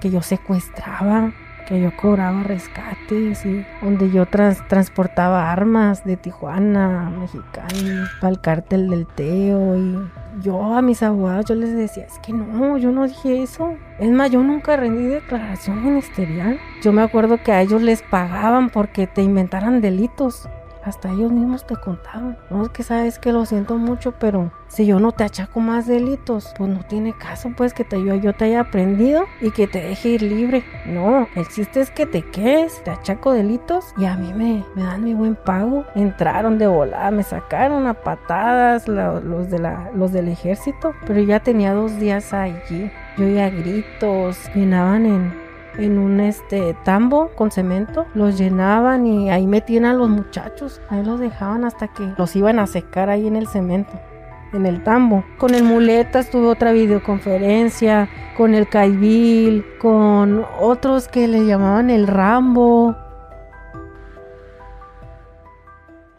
que yo secuestraba, que yo cobraba rescates y donde yo trans- transportaba armas de Tijuana a Mexicali para el cártel del Teo y yo a mis abogados yo les decía, es que no, yo no dije eso. Es más, yo nunca rendí declaración ministerial. Yo me acuerdo que a ellos les pagaban porque te inventaran delitos. Hasta ellos mismos te contaban. No es que sabes que lo siento mucho, pero si yo no te achaco más delitos, pues no tiene caso pues que te, yo, yo te haya aprendido y que te deje ir libre. No, el chiste es que te quedes, te achaco delitos y a mí me, me dan mi buen pago. Entraron de volada, me sacaron a patadas los, de la, los del ejército, pero ya tenía dos días allí. Yo oía gritos, llenaban en, en un este tambo con cemento, los llenaban y ahí metían a los muchachos, ahí los dejaban hasta que los iban a secar ahí en el cemento, en el tambo. Con el muletas tuve otra videoconferencia, con el Caibil, con otros que le llamaban el Rambo.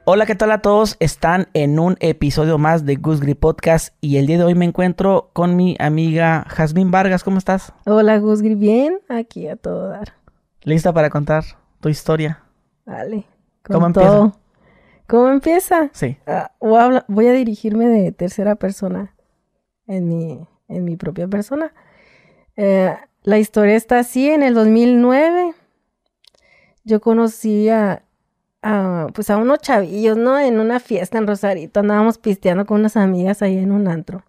Hola, ¿qué tal a todos? Están en un episodio más de Goose Grip Podcast y el día de hoy me encuentro con mi amiga Jazmín Vargas. ¿Cómo estás? Hola Gusgri, bien, aquí a todo dar. ¿Lista para contar tu historia? Vale. Con ¿Cómo empieza? ¿Cómo empieza? Sí. Ah, voy, a habla- voy a dirigirme de tercera persona en mi, en mi propia persona. Eh, la historia está así, en el 2009 yo conocí a, pues a unos chavillos, ¿no? En una fiesta en Rosarito, andábamos pisteando con unas amigas ahí en un antro.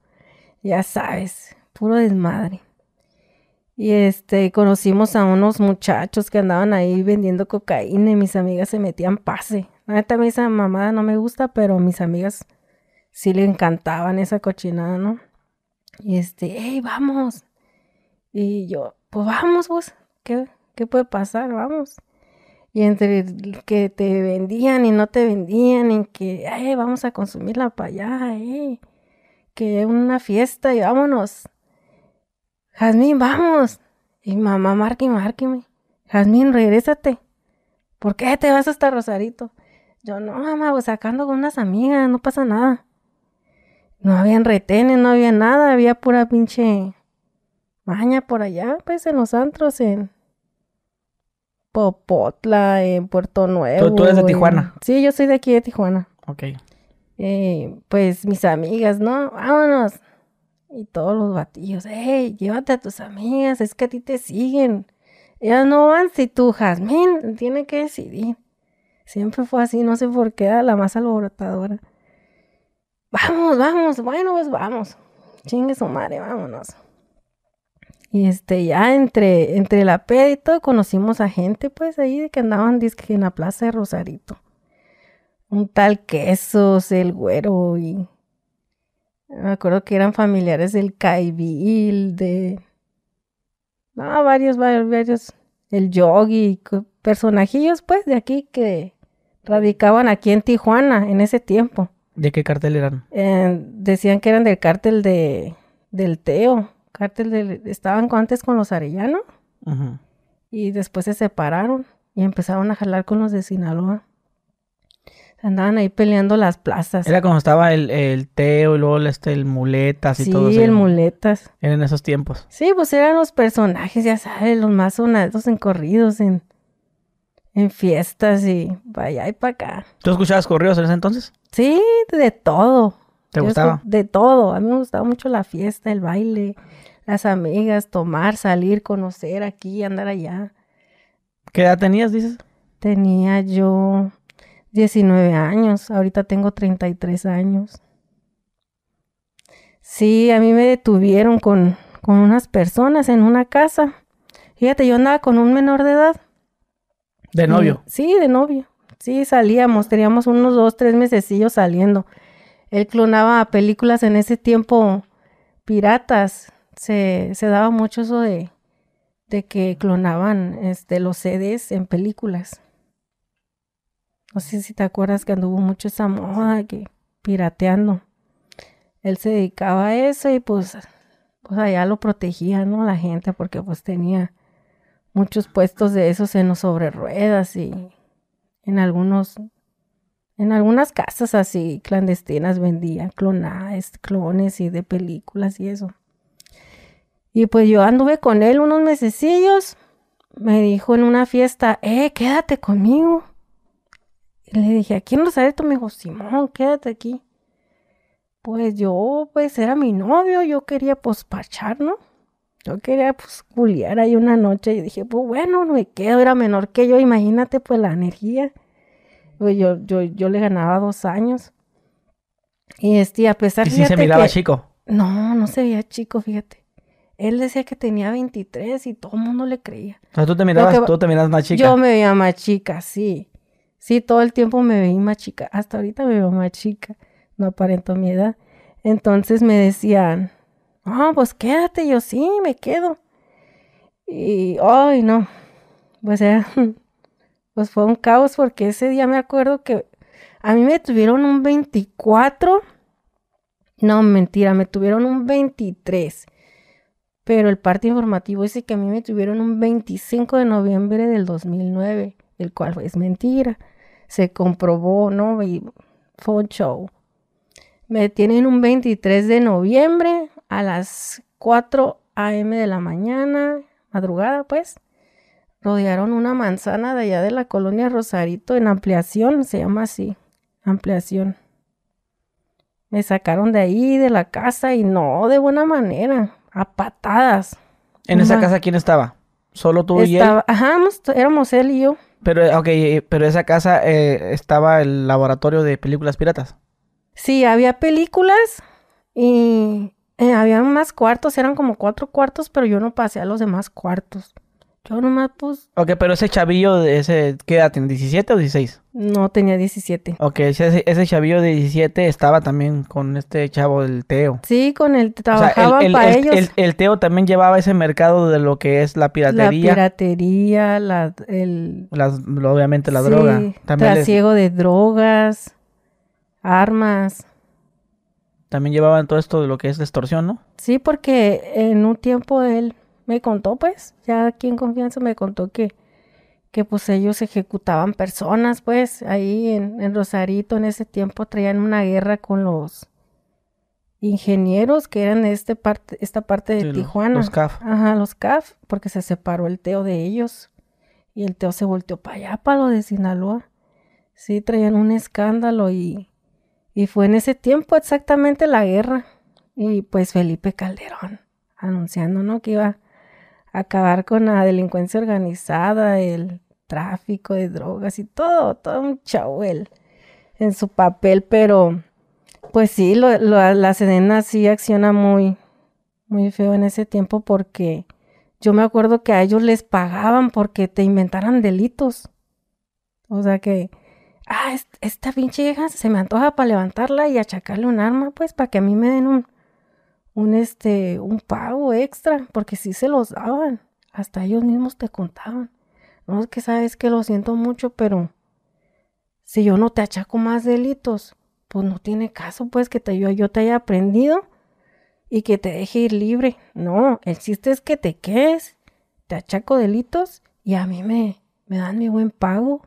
Ya sabes, puro desmadre. Y este, conocimos a unos muchachos que andaban ahí vendiendo cocaína y mis amigas se metían pase. Neta, a mí esa mamada no me gusta, pero mis amigas sí le encantaban esa cochinada, ¿no? Y este, hey, vamos. Y yo, pues vamos, vos. ¿Qué, qué puede pasar? Vamos. Y entre que te vendían y no te vendían, y que, ay, vamos a consumirla para allá, eh. Que una fiesta y vámonos. Jazmín, vamos. Y mamá, marque, márqueme. Jazmín, regrésate. ¿Por qué te vas hasta Rosarito? Yo, no, mamá, pues sacando con unas amigas, no pasa nada. No habían retenes, no había nada, había pura pinche maña por allá, pues en los antros, en Popotla, en Puerto Nuevo. ¿Tú- tú eres de en- Tijuana? Sí, yo soy de aquí de Tijuana. Ok. Eh, pues mis amigas, ¿no? Vámonos. Y todos los batillos, hey, llévate a tus amigas, es que a ti te siguen. Ellas no van si tú, Jazmín, tiene que decidir. Siempre fue así, no sé por qué la más alborotadora. Vamos, vamos, bueno, pues vamos. Chingue su madre, vámonos. Y este, ya entre, entre la peda y todo, conocimos a gente, pues, ahí de que andaban disque en la plaza de Rosarito un tal quesos, el güero y me acuerdo que eran familiares del Caibil, de no, varios, varios, varios, el Yogi, personajillos pues de aquí que radicaban aquí en Tijuana en ese tiempo. ¿De qué cartel eran? Eh, decían que eran del cártel de del Teo, cártel estaban antes con los Arellano y después se separaron y empezaron a jalar con los de Sinaloa. Andaban ahí peleando las plazas. Era cuando estaba el, el Teo y luego el, este, el Muletas y sí, todo eso. el muletas. Eran en esos tiempos. Sí, pues eran los personajes, ya sabes, los más sonados en corridos, en, en fiestas y para allá y para acá. ¿Tú escuchabas corridos en ese entonces? Sí, de todo. ¿Te Yo gustaba? De todo. A mí me gustaba mucho la fiesta, el baile, las amigas, tomar, salir, conocer aquí, andar allá. ¿Qué edad tenías, dices? Tenía yo 19 años, ahorita tengo 33 años. Sí, a mí me detuvieron con, con unas personas en una casa. Fíjate, yo andaba con un menor de edad. De novio. Sí, de novio. Sí, salíamos, teníamos unos dos, tres mesecillos saliendo. Él clonaba películas en ese tiempo piratas. Se, daba mucho eso de, de que clonaban este, los CDs en películas. No sé si te acuerdas que anduvo mucho esa moda que pirateando. Él se dedicaba a eso y pues, pues allá lo protegía, ¿no? La gente porque pues tenía muchos puestos de esos en los sobre ruedas y en algunos en algunas casas así clandestinas vendía clonadas, clones y de películas y eso. Y pues yo anduve con él unos mesecillos. Me dijo en una fiesta, eh, quédate conmigo. Y le dije, ¿a quién Rosarito? Me dijo, Simón, quédate aquí. Pues yo, pues era mi novio, yo quería pues pachar, ¿no? Yo quería pues culiar ahí una noche y dije, pues bueno, no me quedo, era menor que yo, imagínate pues la energía. Pues yo, yo, yo le ganaba dos años. Y este, a pesar ¿Y si se miraba que- chico? No, no se veía chico, fíjate. Él decía que tenía 23 y todo el mundo le creía. O sea, tú te mirabas, que- tú te miras más chica. Yo me veía más chica, sí. Sí, todo el tiempo me veía más chica. Hasta ahorita me veo más chica. No aparento mi edad. Entonces me decían, ah, pues quédate. Yo sí, me quedo. Y, ay, no. Pues era, pues fue un caos porque ese día me acuerdo que a mí me tuvieron un 24. No, mentira, me tuvieron un 23. Pero el parte informativo dice que a mí me tuvieron un 25 de noviembre del 2009, el cual es mentira. Se comprobó, ¿no? Fue un show. Me tienen un 23 de noviembre a las 4 a.m. de la mañana, madrugada pues. Rodearon una manzana de allá de la colonia Rosarito en ampliación, se llama así, ampliación. Me sacaron de ahí, de la casa, y no de buena manera, a patadas. ¿En esa casa quién estaba? ¿Solo tú y él? Ajá, éramos- él y yo. Pero, ok, eh, pero esa casa eh, estaba el laboratorio de películas piratas. Sí, había películas y eh, había más cuartos, eran como cuatro cuartos, pero yo no pasé a los demás cuartos. Yo nomás, pues, Ok, pero ese chavillo, de ese, ¿qué edad tiene? ¿17 o 16? no tenía 17. Ok, ese, ese chavillo de 17 estaba también con este chavo del Teo. Sí, con él O sea, trabajaban el, el- para el- ellos. el- el Teo también llevaba ese mercado de lo que es la la piratería. piratería, la, el las- obviamente la sí, droga. También, les- trasiego de drogas, armas. también llevaban todo esto de lo que es la extorsión, ¿no? Sí, porque en un tiempo él me contó, pues, ya aquí en confianza me contó que, que pues ellos ejecutaban personas, pues, ahí en, en Rosarito en ese tiempo traían una guerra con los ingenieros que eran este parte, esta parte de Sí, Tijuana. los CAF. Ajá, los CAF, porque se separó el Teo de ellos y el Teo se volteó para allá, para lo de Sinaloa. Sí, traían un escándalo y, y fue en ese tiempo exactamente la guerra. Y pues Felipe Calderón anunciando, ¿no? Que iba acabar con la delincuencia organizada, el tráfico de drogas y todo, todo un chau él en su papel, pero pues sí, lo- lo- la Sedena sí acciona muy, muy feo en ese tiempo porque yo me acuerdo que a ellos les pagaban porque te inventaran delitos. O sea que, ah, es- esta pinche vieja se me antoja para levantarla y achacarle un arma, pues, para que a mí me den un, un, este, un pago extra, porque sí se los daban. Hasta ellos mismos te contaban. No es que sabes que lo siento mucho, pero si yo no te achaco más delitos, pues no tiene caso, pues, que te, yo, yo te haya aprendido y que te deje ir libre. No, el chiste es que te quedes, te achaco delitos y a mí me, me dan mi buen pago.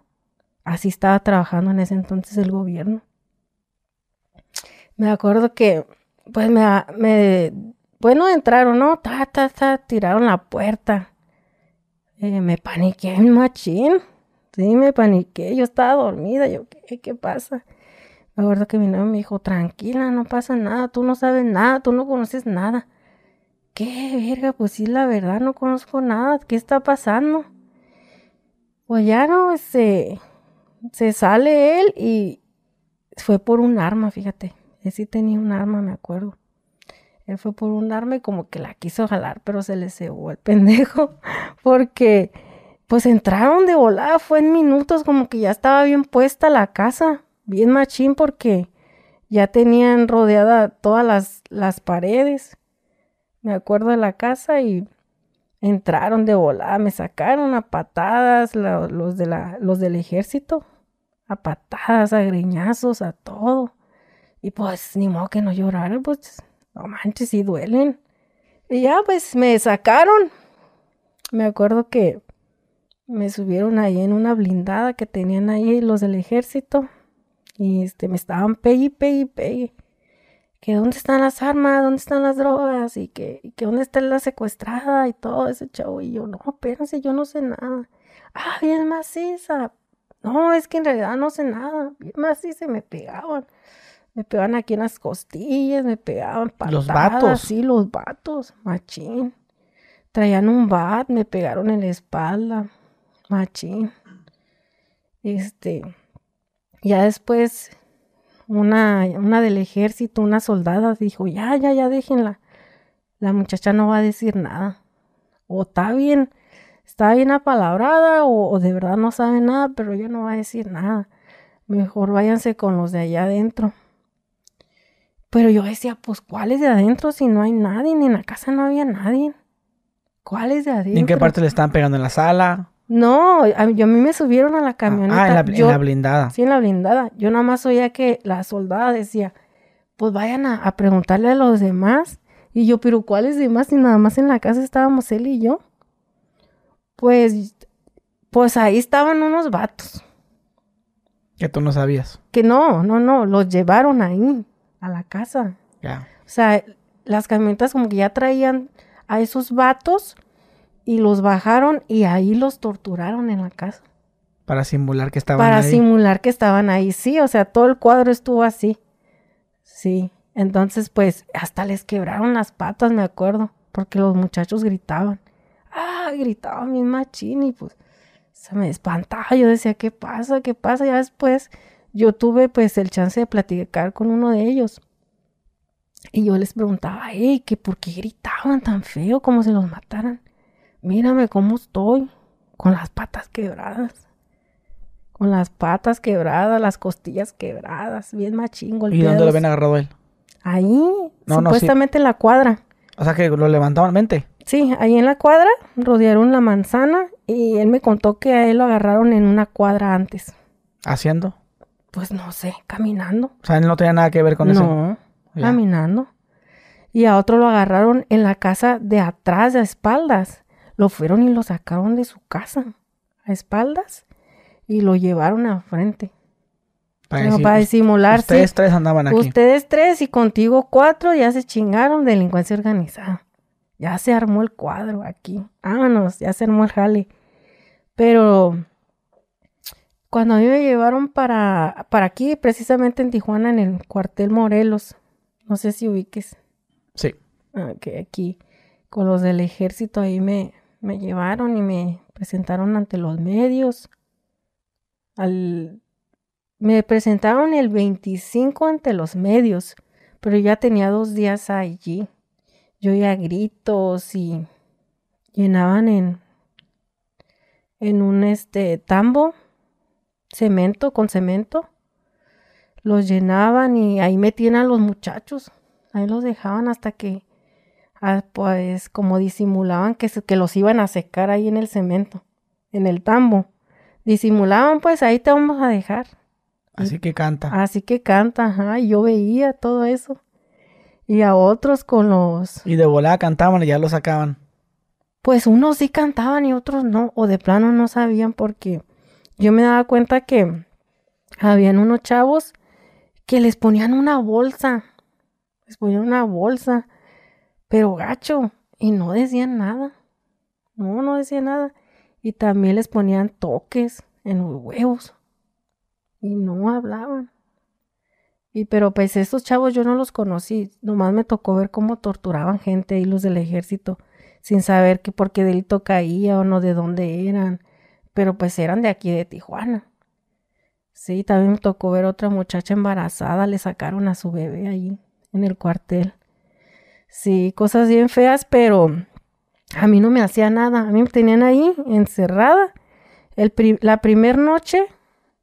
Así estaba trabajando en ese entonces el gobierno. Me acuerdo que, pues me, me bueno, entraron, ¿no? Ta, ta, ta, tiraron la puerta. Eh, me paniqué en machín. Sí, me paniqué. Yo estaba dormida. Yo, ¿qué, qué pasa? Me acuerdo que mi novio me dijo, tranquila, no pasa nada, tú no sabes nada, tú no conoces nada. ¿Qué verga? Pues sí, la verdad, no conozco nada. ¿Qué está pasando? Pues ya no, se, se sale él y fue por un arma, fíjate. Él sí tenía un arma, me acuerdo. Él fue por un arma y como que la quiso jalar, pero se le cebó el pendejo. Porque, pues entraron de volada, fue en minutos, como que ya estaba bien puesta la casa bien machín porque ya tenían rodeada todas las, las paredes. Me acuerdo de la casa y entraron de volada, me sacaron a patadas los, de la, los del ejército, a patadas, a greñazos, a todo. Y pues ni modo que no lloraran, pues no manches, sí duelen. Y ya pues me sacaron. Me acuerdo que me subieron ahí en una blindada que tenían ahí los del ejército. Y este, me estaban pegue, pegue, pegue. que dónde están las armas, dónde están las drogas y que, que dónde está la secuestrada y todo ese chavo. Y yo, no, espérense, yo no sé nada. Ah, bien maciza. No, es que en realidad no sé nada. Bien maciza y me pegaban. Me pegaban aquí en las costillas, me pegaban patadas. Los vatos. Sí, los vatos, machín. Traían un bat, me pegaron en la espalda, machín. Este, ya después una, una del ejército, una soldada, dijo, ya, ya, ya, déjenla. La muchacha no va a decir nada. O está bien, está bien apalabrada, o, o de verdad no sabe nada, pero ella no va a decir nada. Mejor váyanse con los de allá adentro. Pero yo decía, pues, ¿cuáles de adentro si no hay nadie? Ni en la casa no había nadie. ¿Cuáles de adentro? ¿Y en qué parte le estaban pegando? ¿En la sala? No, a mí, yo- a mí me subieron a la camioneta. Ah, en la, en la blindada. Sí, en la blindada. Yo nada más oía que la soldada decía, pues vayan a, a preguntarle a los demás. Y yo, pero ¿cuáles demás? Si nada más en la casa estábamos él y yo. Pues, pues ahí estaban unos vatos. Que tú no sabías. Que no, no, no, los llevaron ahí, a la casa. Ya. O sea, las camionetas como que ya traían a esos vatos y los bajaron y ahí los torturaron en la casa. Para simular que estaban para ahí. simular que estaban ahí. Sí, o sea, todo el cuadro estuvo así. Sí. Entonces, pues, hasta les quebraron las patas, me acuerdo, porque los muchachos gritaban. Ah, gritaban bien machín y pues se me espantaba. Yo decía, ¿qué pasa? ¿Qué pasa? Ya después yo tuve pues el chance de platicar con uno de ellos. Y yo les preguntaba, hey, que por qué gritaban tan feo como si los mataran. Mírame cómo estoy, con las patas quebradas. Con las patas quebradas, las costillas quebradas, bien machín, ¿Y dónde golpeados. lo habían agarrado él? Ahí, No, no, sí. supuestamente en la cuadra. O sea, que lo levantaban mente. Sí, ahí en la cuadra rodearon la manzana y él me contó que a él lo agarraron en una cuadra antes. Haciendo. Pues no sé, caminando. O sea, él no tenía nada que ver con eso. no, caminando. Y a otro lo agarraron en la casa de atrás, a espaldas. Lo fueron y lo sacaron de su casa, a espaldas, y lo llevaron a frente. Para, decir, para disimular. Ustedes tres andaban aquí. Ustedes tres y contigo cuatro ya se chingaron delincuencia organizada. Ya se armó el cuadro aquí. Vámonos, ya se armó el jale. Pero cuando a mí me llevaron para, para aquí, precisamente en Tijuana, en el cuartel Morelos, no sé si ubiques, Sí. ah, aquí con los del ejército ahí me, me llevaron y me presentaron ante los medios. Al, me presentaron el 25 ante los medios, pero ya tenía dos días allí. Yo oía gritos y llenaban en, en un este tambo, cemento, con cemento. Los llenaban y ahí metían a los muchachos. Ahí los dejaban hasta que, ah, pues, como disimulaban que, que los iban a secar ahí en el cemento, en el tambo. Disimulaban, pues ahí te vamos a dejar. Así que canta. Así que canta, ajá, y yo veía todo eso. Y a otros con los, Y de volada cantaban y ya lo sacaban. pues unos sí cantaban y otros no, o de plano no sabían porque yo me daba cuenta que habían unos chavos que les ponían una bolsa, les ponían una bolsa, pero gacho, y no decían nada, no, no decían nada. Y también les ponían toques en los huevos y no hablaban. Y pero pues estos chavos yo no los conocí, nomás me tocó ver cómo torturaban gente y los del ejército sin saber que por qué delito caía o no de dónde eran, pero pues eran de aquí de Tijuana. Sí, también me tocó ver otra muchacha embarazada, le sacaron a su bebé ahí en el cuartel. Sí, cosas bien feas, pero a mí no me hacía nada, a mí me tenían ahí encerrada. El la primera noche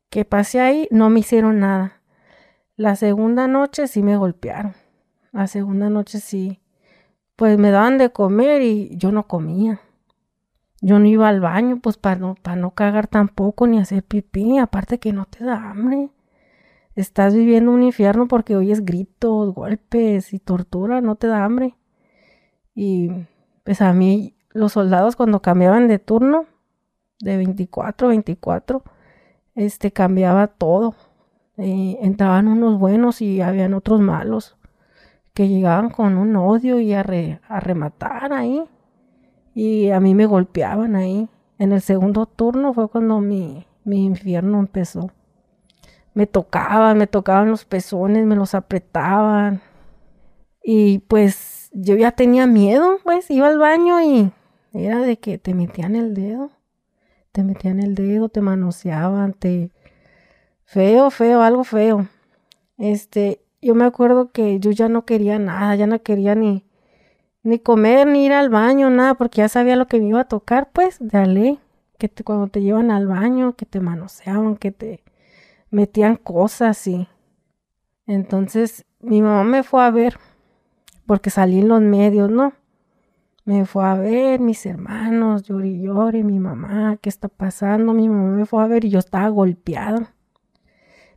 que pasé ahí no me hicieron nada. La segunda noche sí me golpearon. La segunda noche sí, pues me daban de comer y yo no comía. Yo no iba al baño, pues para no, no cagar tampoco ni hacer pipí. Aparte que no te da hambre. Estás viviendo un infierno porque oyes gritos, golpes y tortura, no te da hambre. Y pues a mí, los soldados cuando cambiaban de turno, de 24, 24, este cambiaba todo. Entraban unos buenos y habían otros malos. que llegaban con un odio y a, rematar ahí. Y a mí me golpeaban ahí. En el segundo turno fue cuando mi, mi infierno empezó. Me tocaban, me tocaban los pezones, me los apretaban. Y pues yo ya tenía miedo, pues iba al baño y era de que te metían el dedo. Te metían el dedo, te manoseaban, te... Feo, feo, algo feo. Este, yo me acuerdo que yo ya no quería nada, ya no quería ni, ni comer, ni ir al baño, nada, porque ya sabía lo que me iba a tocar, pues, dale, que cuando te llevan al baño, que te manoseaban, que te metían cosas y... Entonces, mi mamá me fue a ver, porque salí en los medios, ¿no? Me fue a ver, mis hermanos, llori, llori, mi mamá, ¿qué está pasando? Mi mamá me fue a ver y yo estaba golpeada.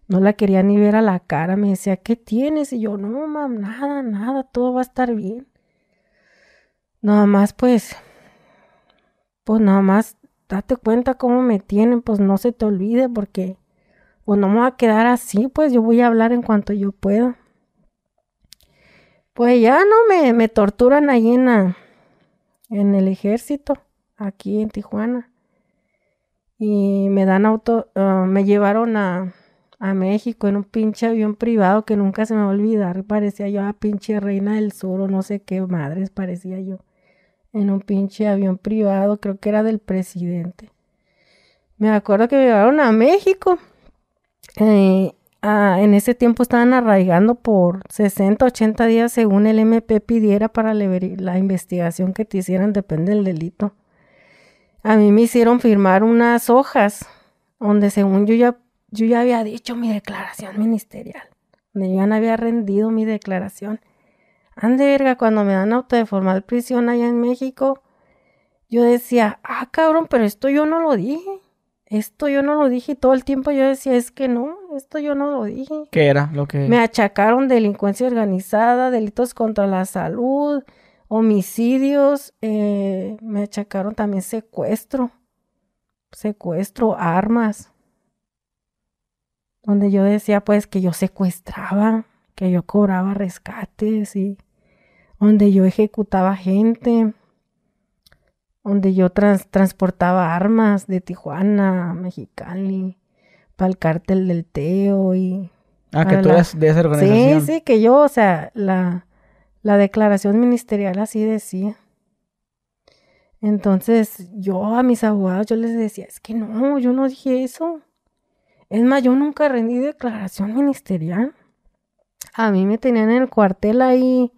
No la quería ni ver a la cara. Me decía, ¿qué tienes? Y yo, no, mam, nada, nada, todo va a estar bien. Nada más, pues, pues nada más, date cuenta cómo me tienen, pues no se te olvide porque, pues no me va a quedar así, pues yo voy a hablar en cuanto yo pueda. Pues ya no me, me torturan ahí en, en el ejército, aquí en Tijuana. Y me dan auto, ah, me llevaron a, a México en un pinche avión privado que nunca se me va a olvidar. Parecía yo a pinche reina del sur o no sé qué madres parecía yo. En un pinche avión privado, creo que era del presidente. Me acuerdo que me llevaron a México. Eh, en ese tiempo estaban arraigando por 60, 80 días según el MP pidiera para la investigación que te hicieran, depende del delito. A mí me hicieron firmar unas hojas donde según yo ya yo ya había dicho mi declaración ministerial. Me ya no había rendido mi declaración. Ande verga, cuando me dan auto de formal prisión allá en México, yo decía, ah, cabrón, pero esto yo no lo dije. Esto yo no lo dije y todo el tiempo yo decía, es que no, esto yo no lo dije. ¿Qué era lo que...? Me achacaron delincuencia organizada, delitos contra la salud, homicidios, eh, me achacaron también secuestro, secuestro, armas donde yo decía pues que yo secuestraba, que yo cobraba rescates y donde yo ejecutaba gente, donde yo transportaba armas de Tijuana Mexicali para el cártel del Teo y... Ah, que tú eres de esa organización. Sí, sí, que yo, o sea, la, la declaración ministerial así decía. Entonces yo a mis abogados yo les decía, es que no, yo no dije eso. Es más, yo nunca rendí declaración ministerial. A mí me tenían en el cuartel ahí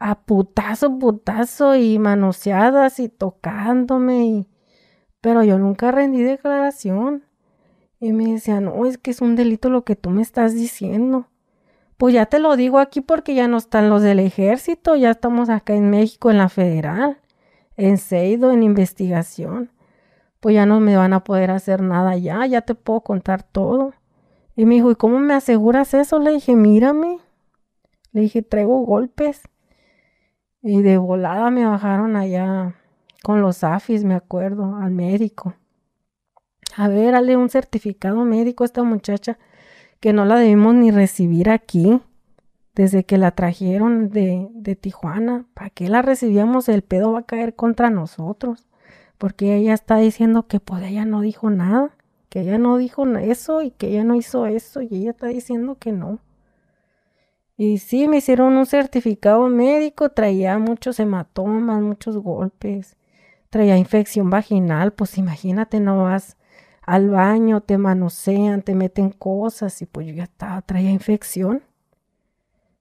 a putazo, putazo y manoseadas y tocándome y... Pero yo nunca rendí declaración. Y me decían, no, es que es un delito lo que tú me estás diciendo. Pues ya te lo digo aquí porque ya no están los del ejército, ya estamos acá en México en la federal, en Seido, en investigación pues ya no me van a poder hacer nada ya, ya te puedo contar todo. Y me dijo, ¿y cómo me aseguras eso? Le dije, mírame. Le dije, traigo golpes. Y de volada me bajaron allá con los AFIS, me acuerdo, al médico. A ver, dale un certificado médico a esta muchacha que no la debimos ni recibir aquí desde que la trajeron de, de Tijuana. ¿Para qué la recibíamos? El pedo va a caer contra nosotros porque ella está diciendo que pues ella no dijo nada, que ella no dijo eso y que ella no hizo eso y ella está diciendo que no. Y sí, me hicieron un certificado médico, traía muchos hematomas, muchos golpes, traía infección vaginal, pues imagínate, no vas al baño, te manosean, te meten cosas y pues yo ya estaba, traía infección.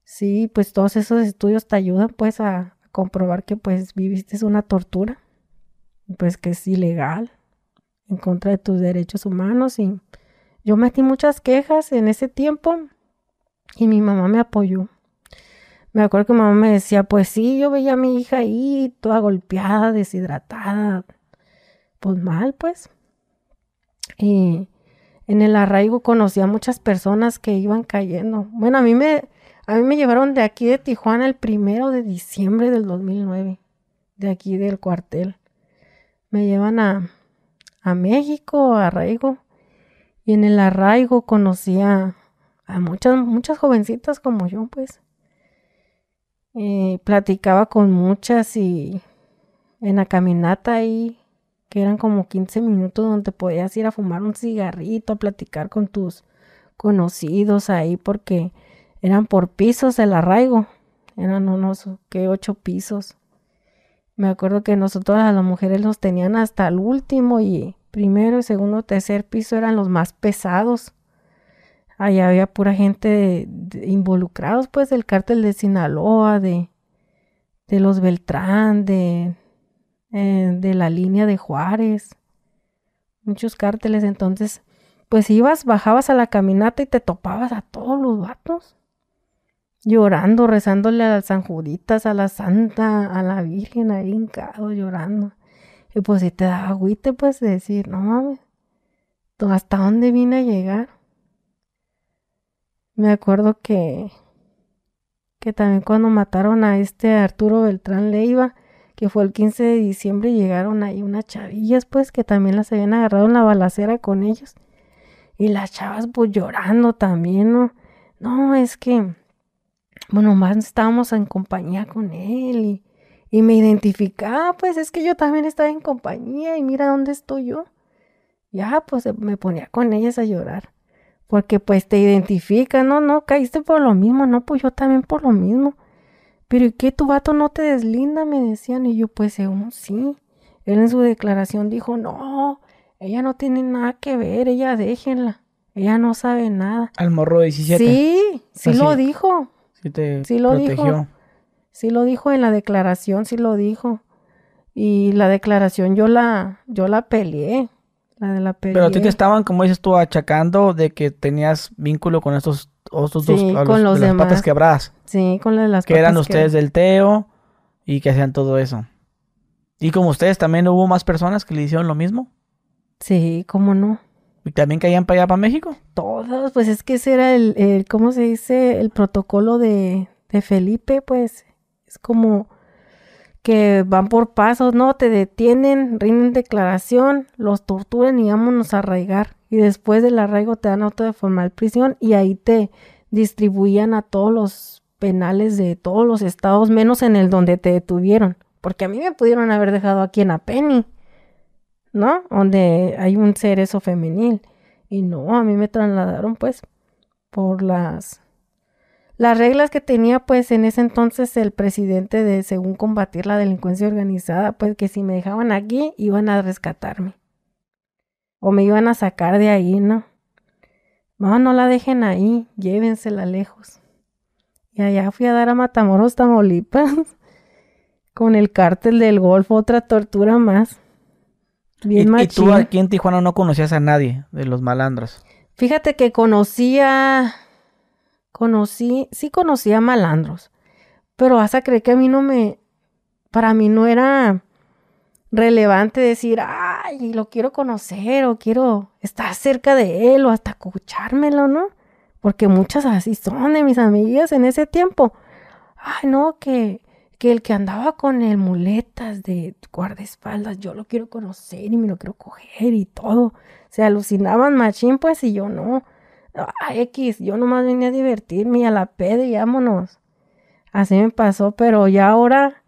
Sí, pues todos esos estudios te ayudan pues a comprobar que pues viviste una tortura pues que es ilegal en contra de tus derechos humanos y yo metí muchas quejas en ese tiempo y mi mamá me apoyó. Me acuerdo que mamá me decía, pues sí, yo veía a mi hija ahí toda golpeada, deshidratada, pues mal, pues. Y en el arraigo conocí a muchas personas que iban cayendo. Bueno, a mí me, a mí me llevaron de aquí de Tijuana el primero de diciembre del 2009, de aquí del cuartel me llevan a, a México, a arraigo. Y en el arraigo conocí a, muchas, muchas jovencitas como yo, pues. eh, platicaba con muchas y en la caminata ahí, que eran como 15 minutos donde podías ir a fumar un cigarrito, a platicar con tus conocidos ahí, porque eran por pisos el arraigo, eran unos, que ocho pisos. Me acuerdo que nosotros a las mujeres los tenían hasta el último y primero, segundo, tercer piso eran los más pesados. Allá había pura gente involucrados, pues, del cártel de Sinaloa, de, de los Beltrán, de, eh, de la línea de Juárez. Muchos cárteles. Entonces, pues ibas, bajabas a la caminata y te topabas a todos los vatos llorando, rezándole a las San Juditas, a la Santa, a la Virgen, ahí hincado, llorando. Y pues si te da agüite, pues decir, no mames, ¿hasta dónde vine a llegar? Me acuerdo que, que también cuando mataron a este Arturo Beltrán Leiva, que fue el 15 de diciembre, llegaron ahí unas chavillas, pues, que también las habían agarrado en la balacera con ellos. Y las chavas, pues, llorando también, ¿no? No, es que bueno, más estábamos en compañía con él y, me identificaba, pues es que yo también estaba en compañía y mira dónde estoy yo. Ya, pues me ponía con ellas a llorar. Porque pues te identifica, no, no, caíste por lo mismo, no, pues yo también por lo mismo. Pero ¿y qué tu vato no te deslinda? Me decían y yo pues según sí. Él en su declaración dijo, no, ella no tiene nada que ver, ella déjenla. Ella no sabe nada. Al morro 17. Sí, sí lo dijo. Sí lo dijo. Sí lo dijo en la declaración, sí lo dijo. Y la declaración yo la, yo la peleé. La de la Pero a ti te estaban, como dices tú, achacando de que tenías vínculo con estos, otros dos, con los, las patas quebradas. Sí, con las Que eran ustedes del Teo y que hacían todo eso. ¿Y como ustedes también hubo más personas que le hicieron lo mismo? Sí, cómo no. ¿Y también caían para allá, para México? Todos, pues es que ese era el, ¿cómo se dice? El protocolo de, de Felipe, pues es como que van por pasos, ¿no? Te detienen, rinden declaración, los torturan y vámonos a arraigar. Y después del arraigo te dan auto de formal prisión y ahí te distribuían a todos los penales de todos los estados, menos en el donde te detuvieron. Porque a mí me pudieron haber dejado aquí en Apeni. ¿no? Donde hay un cerezo femenil. Y no, a mí me trasladaron pues por las las reglas que tenía pues en ese entonces el presidente de según combatir la delincuencia organizada, pues que si me dejaban aquí iban a rescatarme. O me iban a sacar de ahí, ¿no? No, no la dejen ahí, llévensela lejos. Y allá fui a dar a Matamoros, Tamaulipas, con el cártel del Golfo, otra tortura más. Bien ¿Y, ¿Y, tú aquí en Tijuana no conocías a nadie de los malandros? Fíjate que conocía, conocí, sí conocía malandros, pero vas a creer que a mí no me, para mí no era relevante decir, ay, lo quiero conocer o quiero estar cerca de él o hasta escuchármelo, ¿no? Porque muchas así son de mis amigas en ese tiempo. Ay, no, que que el que andaba con el muletas de guardaespaldas, yo lo quiero conocer y me lo quiero coger y todo. Se alucinaban machín, pues, y yo no. Ah, X, yo nomás venía a divertirme a la peda y vámonos. Así me pasó, pero ya ahora,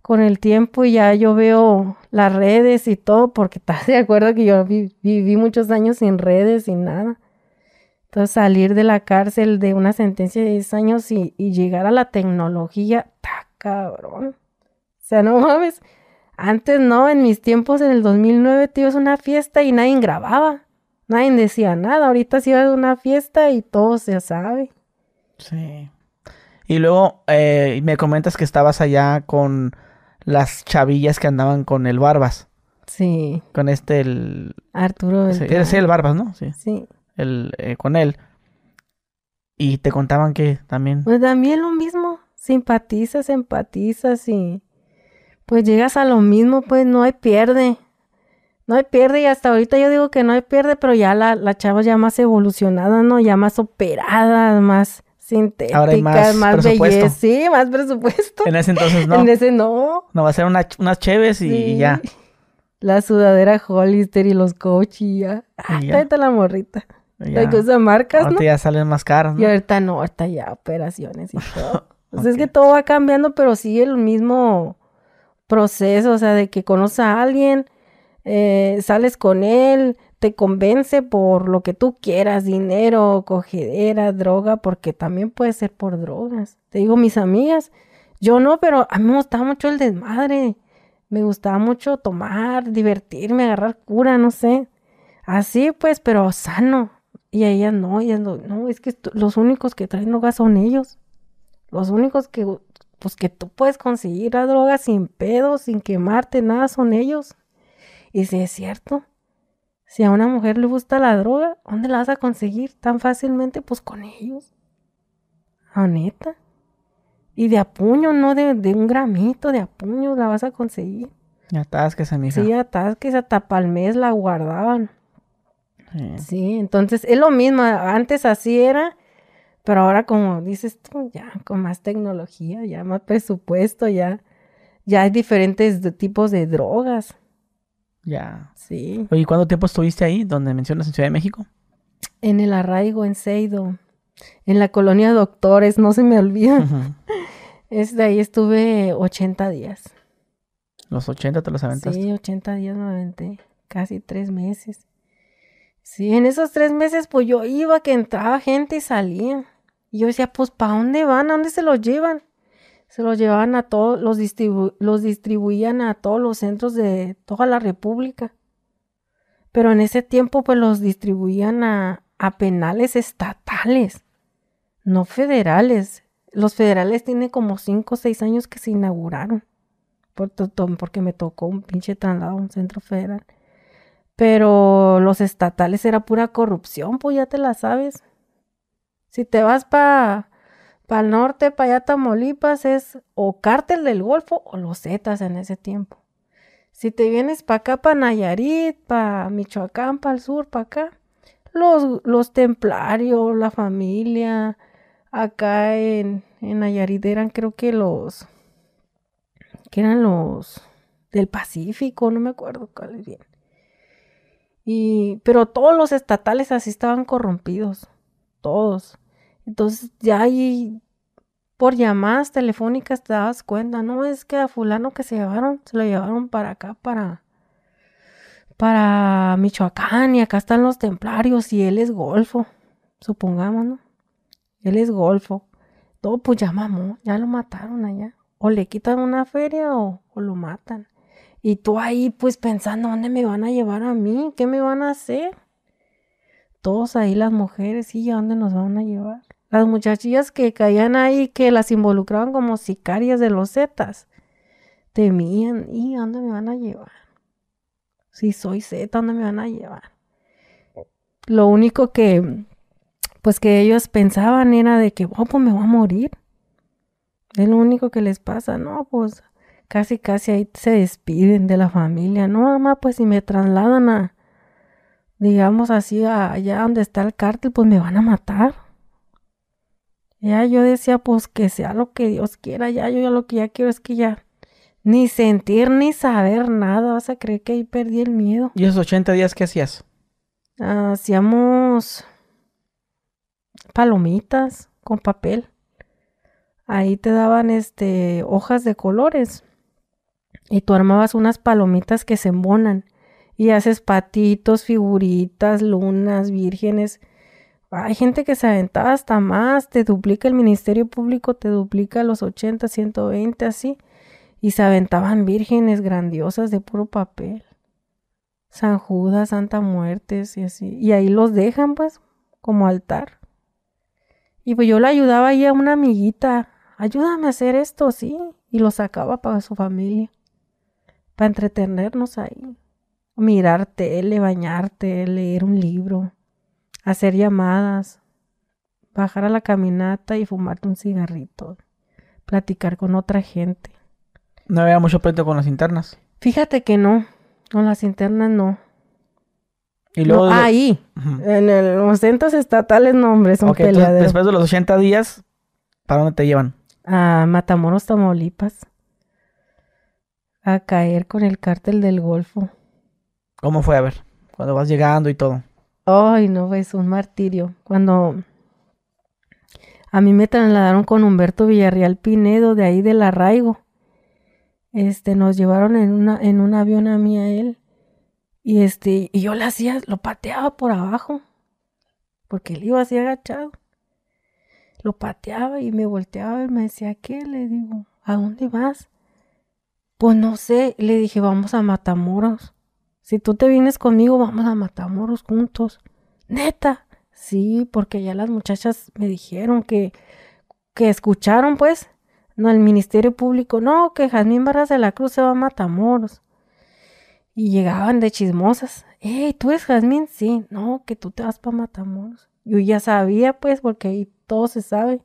con el tiempo, ya yo veo las redes y todo, porque estás de acuerdo que yo viví muchos años sin redes, sin nada. Entonces, salir de la cárcel de una sentencia de 10 años y, y llegar a la tecnología, tac cabrón. O sea, no mames. Antes no, en mis tiempos, en el 2009, te ibas a una fiesta y nadie grababa. Nadie decía nada. Ahorita si vas a una fiesta y todo se sabe. Sí. Y luego eh, me comentas que estabas allá con las chavillas que andaban con el Barbas. Sí. Con este, el... Arturo. Sí, sí el Barbas, ¿no? Sí. Sí. El, eh, con él. Y te contaban que también... Pues también lo mismo simpatizas, empatizas y pues llegas a lo mismo, pues no hay pierde. No hay pierde y hasta ahorita yo digo que no hay pierde, pero ya la, la chava ya más evolucionada, ¿no? Ya más operada, más sintética, más, belleza. Sí, más presupuesto. En ese entonces no. En ese no. No, va a ser una, unas cheves y, ya. La sudadera Hollister y los coach y ya. Ah, la morrita. La cosa marcas, ahorita ya salen más caras, ¿no? Y ahorita no, ahorita ya operaciones y todo. Pues es que todo va cambiando, pero sigue el mismo proceso, o sea, de que conoces a alguien, eh, sales con él, te convence por lo que tú quieras, dinero, cogedera, droga, porque también puede ser por drogas. Te digo, mis amigas, yo no, pero a mí me gustaba mucho el desmadre, me gustaba mucho tomar, divertirme, agarrar cura, no sé. Así pues, pero sano. Y a ellas no, ellas no, no, es que los únicos que traen drogas son ellos. Los únicos que, pues que tú puedes conseguir la droga sin pedo, sin quemarte, nada, son ellos. Y si es cierto, si a una mujer le gusta la droga, ¿dónde la vas a conseguir tan fácilmente? Pues con ellos. A neta. Y de a puño, no de, de un gramito, de a puño la vas a conseguir. Ya atasques, mija. Sí, atasques, hasta pa'l mes la guardaban. Sí. Sí, entonces es lo mismo, antes así era, pero ahora como dices tú, ya con más tecnología, ya más presupuesto, ya, ya hay diferentes tipos de drogas. Ya. Sí, Oye, ¿cuánto tiempo estuviste ahí? Donde mencionas en Ciudad de México. en el arraigo, en Seido, en la colonia Doctores, no se me olvida. Ujú. Es de ahí estuve 80 días. Los 80 te los aventaste. Sí, 80 días me aventé, casi tres meses. Sí, en esos tres meses, pues yo iba, que entraba gente y salía. Y yo decía, pues, ¿para dónde van? ¿A dónde se los llevan? Se los llevaban a todos, los, distribu- los distribuían a todos los centros de toda la República. Pero en ese tiempo, pues, los distribuían a, a penales estatales, no federales. Los federales tienen como cinco o seis años que se inauguraron porque me tocó un pinche traslado a un centro federal. Pero los estatales era pura corrupción, pues ya te la sabes. Si te vas para el norte, para allá Tamaulipas, es o cártel del Golfo o los Zetas en ese tiempo. Si te vienes para acá, para Nayarit, para Michoacán, para el sur, para acá, los, los templarios, la familia, acá en, en Nayarit eran creo que los que eran los del Pacífico, no me acuerdo cuál es bien. Y, pero todos los estatales así estaban corrompidos, todos. Entonces ya ahí por llamadas telefónicas te dabas cuenta, no es que a fulano que se llevaron, se lo llevaron para acá, para para Michoacán y acá están los templarios y él es golfo, supongamos, ¿no? Él es golfo. Todo pues ya mamó, ya lo mataron allá. O le quitan una feria o, lo matan. Y tú ahí pues pensando, ¿dónde me van a llevar a mí? ¿Qué me van a hacer? Todos ahí las mujeres, sí, ¿a dónde nos van a llevar? Las muchachillas que caían ahí, que las involucraban como sicarias de los Zetas, temían, ¿y dónde me van a llevar? Si soy Zeta, ¿a dónde me van a llevar? Lo único que, pues que ellos pensaban era de que, oh, pues me voy a morir. Es lo único que les pasa, ¿no? Pues casi, casi ahí se despiden de la familia. No, mamá, pues si me trasladan a, digamos así, allá donde está el cártel, pues me van a matar. Ya yo decía, pues que sea lo que Dios quiera, ya yo ya lo que ya quiero es que ya ni sentir ni saber nada, vas a creer que ahí perdí el miedo. ¿Y esos 80 días qué hacías? Hacíamos palomitas con papel. Ahí te daban este hojas de colores y tú armabas unas palomitas que se embonan y haces patitos, figuritas, lunas, vírgenes. Hay gente que se aventaba hasta más, te duplica el Ministerio Público, te duplica los 80, 120 así y se aventaban vírgenes grandiosas de puro papel. San Judas, Santa Muertes y así. Y ahí los dejan, pues, como altar. Y pues yo le ayudaba ahí a una amiguita. Ayúdame a hacer esto, sí. Y lo sacaba para su familia. Para entretenernos ahí. Mirar tele, bañarte, leer un libro. Hacer llamadas. Bajar a la caminata y fumarte un cigarrito. Platicar con otra gente. No había mucho pleito con las internas. Fíjate que no. Con las internas no. Y luego... No, de lo- ahí. En el- los centros estatales, no, hombre, son Ok, entonces, peleaderos. después de los 80 días, ¿para dónde te llevan? A Matamoros, Tamaulipas. A caer con el cártel del Golfo. ¿Cómo fue? A ver, cuando vas llegando y todo. Ay, no, es un martirio. Cuando A mí me trasladaron con Humberto Villarreal Pinedo de ahí del arraigo. Este, nos llevaron en una, en un avión a mí a él. Y este, y yo le hacía, lo pateaba por abajo. Porque él iba así agachado. Lo pateaba y me volteaba y me decía, ¿qué? Le digo, ¿a dónde vas? Pues no sé, le dije, vamos a Matamoros. Si tú te vienes conmigo, vamos a Matamoros juntos. Neta. Sí, porque ya las muchachas me dijeron que, que escucharon, pues, no, el Ministerio Público, no, que Jazmín Barras de la Cruz se va a Matamoros. Y llegaban de chismosas. Hey, ¿tú eres Jazmín? Sí, no, que tú te vas para Matamoros. Yo ya sabía, pues, porque ahí todo se sabe.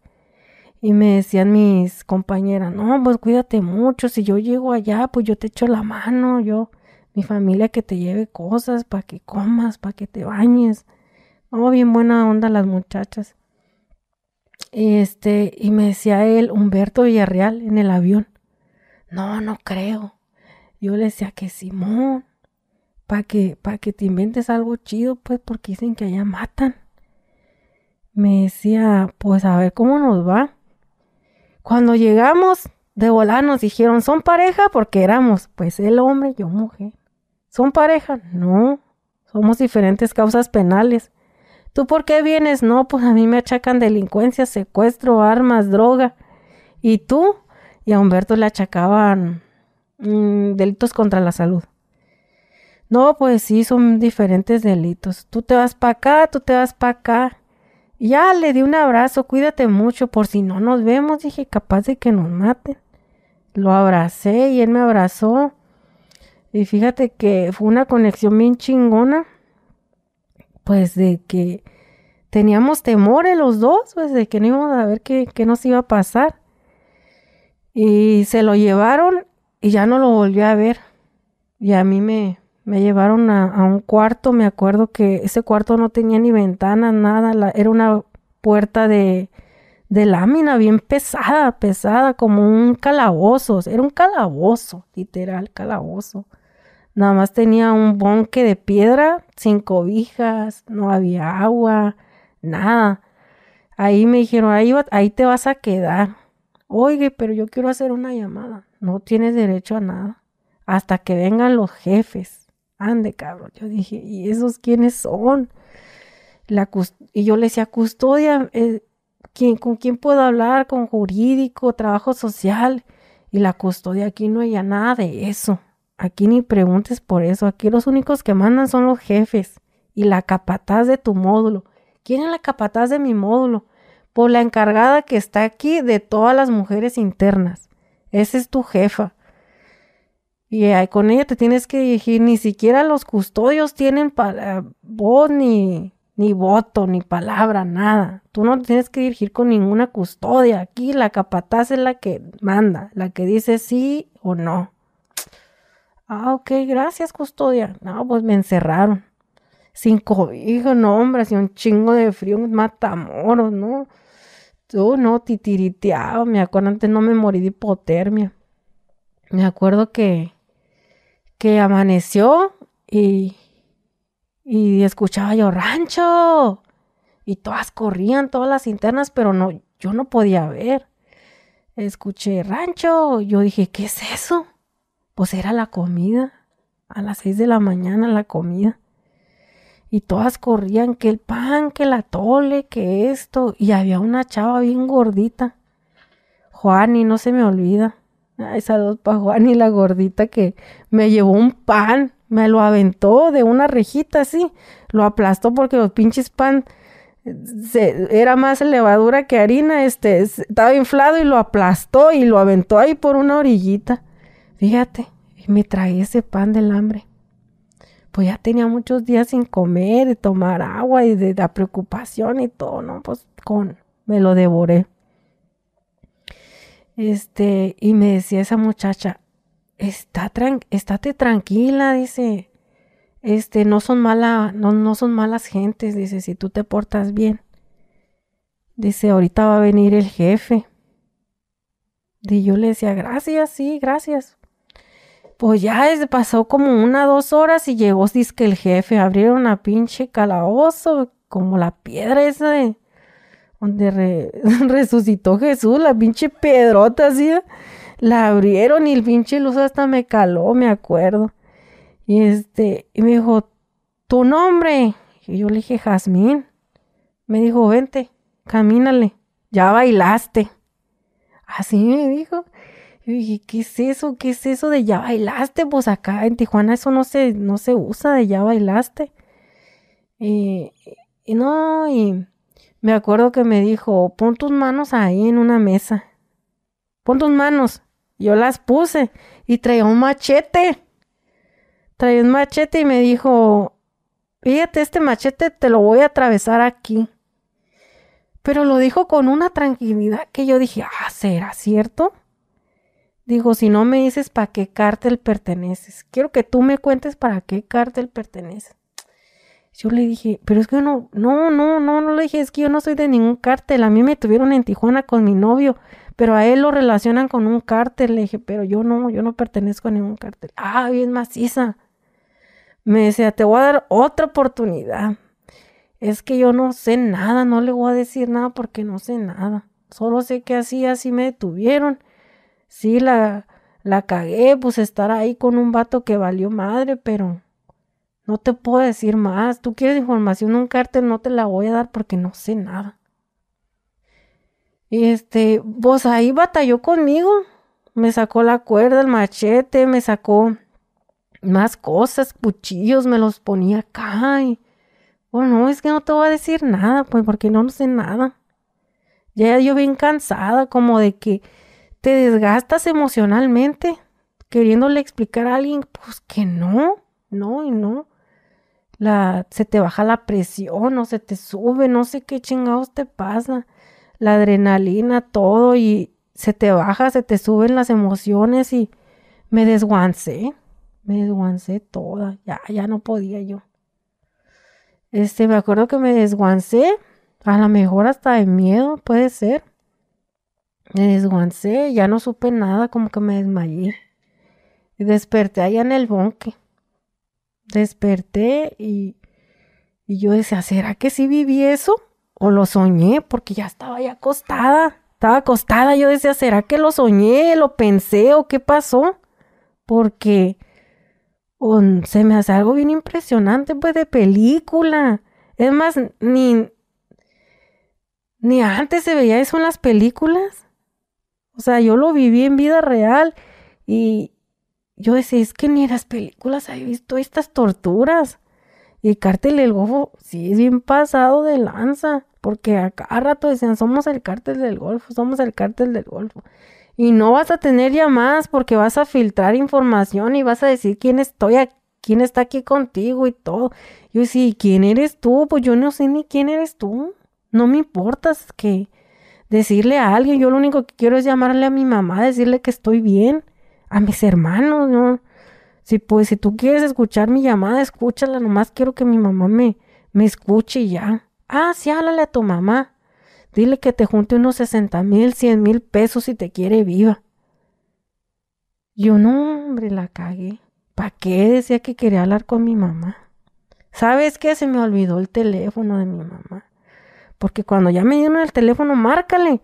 Y me decían mis compañeras, no, pues cuídate mucho, si yo llego allá, pues yo te echo la mano, yo, mi familia que te lleve cosas para que comas, para que te bañes. No, bien buena onda las muchachas. Este, y me decía él, Humberto Villarreal, en el avión. No, no creo. Yo le decía que Simón, para que, para que te inventes algo chido, pues, porque dicen que allá matan. Me decía, pues a ver cómo nos va. Cuando llegamos, de volar nos dijeron, ¿son pareja? Porque éramos, pues, el hombre, yo mujer. ¿Son pareja? No, somos diferentes causas penales. ¿Tú por qué vienes? No, pues a mí me achacan delincuencia, secuestro, armas, droga. ¿Y tú? Y a Humberto le achacaban mm, delitos contra la salud. No, pues sí, son diferentes delitos. Tú te vas para acá, tú te vas para acá. Ya le di un abrazo, cuídate mucho, por si no nos vemos, dije, capaz de que nos maten. Lo abracé y él me abrazó. Y fíjate que fue una conexión bien chingona, pues de que teníamos temores los dos, pues de que no íbamos a ver qué, qué nos iba a pasar. Y se lo llevaron y ya no lo volví a ver. Y a mí me, me llevaron a, un cuarto, me acuerdo que ese cuarto no tenía ni ventanas, nada, era una puerta de, de lámina bien pesada, pesada, como un calabozo, era un calabozo, literal, calabozo. Nada más tenía un bonque de piedra, sin cobijas, no había agua, nada. Ahí me dijeron, ahí, ahí te vas a quedar. Oye, pero yo quiero hacer una llamada. No tienes derecho a nada. Hasta que vengan los jefes. Ande, cabrón. Yo dije, ¿y esos quiénes son? La y yo le decía, custodia, eh, ¿con quién puedo hablar? ¿Con jurídico, trabajo social? Y la custodia, aquí no hay nada de eso. Aquí ni preguntes por eso. Aquí los únicos que mandan son los jefes y la capataz de tu módulo. ¿Quién es la capataz de mi módulo? Por la encargada que está aquí de todas las mujeres internas. Esa es tu jefa. Y con ella te tienes que dirigir, ni siquiera los custodios tienen voz ni, ni voto, ni palabra, nada. Tú no tienes que dirigir con ninguna custodia. Aquí la capataz es la que manda, la que dice sí o no. Ah, ok, gracias, custodia. No, pues me encerraron. Sin cobijo, no, hombre, hacía un chingo de frío, matamoros, ¿no? Yo no, titiriteaba, me acuerdo, antes no me morí de hipotermia. Me acuerdo que que amaneció y, y escuchaba yo rancho y todas corrían, todas las internas, pero no, yo no podía ver. Escuché rancho, yo dije, ¿qué es eso? Pues era la comida, a las seis de la mañana la comida. Y todas corrían que el pan, que la tole, que esto. Y había una chava bien gordita. Juan, y no se me olvida. Ay, saludos para Juan y la gordita que me llevó un pan, me lo aventó de una rejita así, lo aplastó porque los pinches pan era más levadura que harina, este, estaba inflado y lo aplastó y lo aventó ahí por una orillita. Fíjate, me traí ese pan del hambre. Pues ya tenía muchos días sin comer, y tomar agua y de la preocupación y todo, ¿no? Pues con, me lo devoré. Este, y me decía esa muchacha, Está estate tranquila, dice, este, no son mala, no, no son malas gentes, dice, si tú te portas bien. Dice, ahorita va a venir el jefe. Y yo le decía, gracias, sí, gracias. Pues ya pasó como una, dos horas y llegó, dice que el jefe, abrieron una pinche calabozo, como la piedra esa de, donde resucitó Jesús, la pinche pedrota así, la abrieron y el pinche luz hasta me caló, me acuerdo. Y este, y me dijo, ¿tu nombre? Y yo le dije, Jazmín. Me dijo, vente, camínale, ya bailaste. Así me dijo. Y dije, ¿qué es eso? ¿Qué es eso de ya bailaste? Pues acá en Tijuana eso no se, no se usa de ya bailaste. Y, y no, y me acuerdo que me dijo, pon tus manos ahí en una mesa. Pon tus manos. Yo las puse y traía un machete. Traía un machete y me dijo, fíjate, este machete te lo voy a atravesar aquí. Pero lo dijo con una tranquilidad que yo dije, ah, ¿será cierto? Dijo, si no me dices para qué cártel perteneces, quiero que tú me cuentes para qué cártel perteneces. Yo le dije, pero es que yo no, no, no, no, no le dije, es que yo no soy de ningún cártel. A mí me tuvieron en Tijuana con mi novio, pero a él lo relacionan con un cártel. Le dije, pero yo no, yo no pertenezco a ningún cártel. Ah, bien maciza. Me decía, te voy a dar otra oportunidad. Es que yo no sé nada, no le voy a decir nada porque no sé nada. Solo sé que así, así me detuvieron. Sí, la, la cagué, pues estar ahí con un vato que valió madre, pero no te puedo decir más. Tú quieres información de un cártel, no te la voy a dar porque no sé nada. Y este, pues ahí batalló conmigo. Me sacó la cuerda, el machete, me sacó más cosas, cuchillos, me los ponía acá. Y, bueno, es que no te voy a decir nada, pues porque no, no sé nada. Ya yo bien cansada, como de que te desgastas emocionalmente, queriéndole explicar a alguien, pues que no, no y no la, se te baja la presión o se te sube, no sé qué chingados te pasa, la adrenalina, todo y se te baja, se te suben las emociones y me desguancé, me desguancé toda, ya, ya no podía yo. Este, me acuerdo que me desguancé, a lo mejor hasta de miedo, puede ser. Me desguancé, ya no supe nada, como que me desmayé. Y desperté allá en el bonque desperté y, y yo decía, ¿será que sí viví eso? ¿O lo soñé? Porque ya estaba ya acostada. Estaba acostada. Yo decía, ¿será que lo soñé? ¿Lo pensé? ¿O qué pasó? Porque se me hace algo bien impresionante, pues, de película. Es más, ni, ni antes se veía eso en las películas. O sea, yo lo viví en vida real y, yo decía, es que ni en las películas he visto estas torturas. Y el cártel del Golfo sí es bien pasado de lanza, porque a cada rato decían, somos el cártel del Golfo, somos el cártel del Golfo. Y no vas a tener llamadas porque vas a filtrar información y vas a decir quién estoy quién está aquí contigo y todo. Yo decía, ¿quién eres tú? Pues yo no sé ni quién eres tú. No me importa que decirle a alguien, yo lo único que quiero es llamarle a mi mamá, decirle que estoy bien a mis hermanos, ¿no? Si pues, si tú quieres escuchar mi llamada, escúchala, nomás quiero que mi mamá me, me escuche y ya. Ah, sí, háblale a tu mamá. Dile que te junte unos 60 mil, 100 mil pesos si te quiere viva. Yo no, hombre, la cagué. ¿Para qué decía que quería hablar con mi mamá? ¿Sabes qué? Se me olvidó el teléfono de mi mamá. Porque cuando ya me dieron el teléfono, márcale.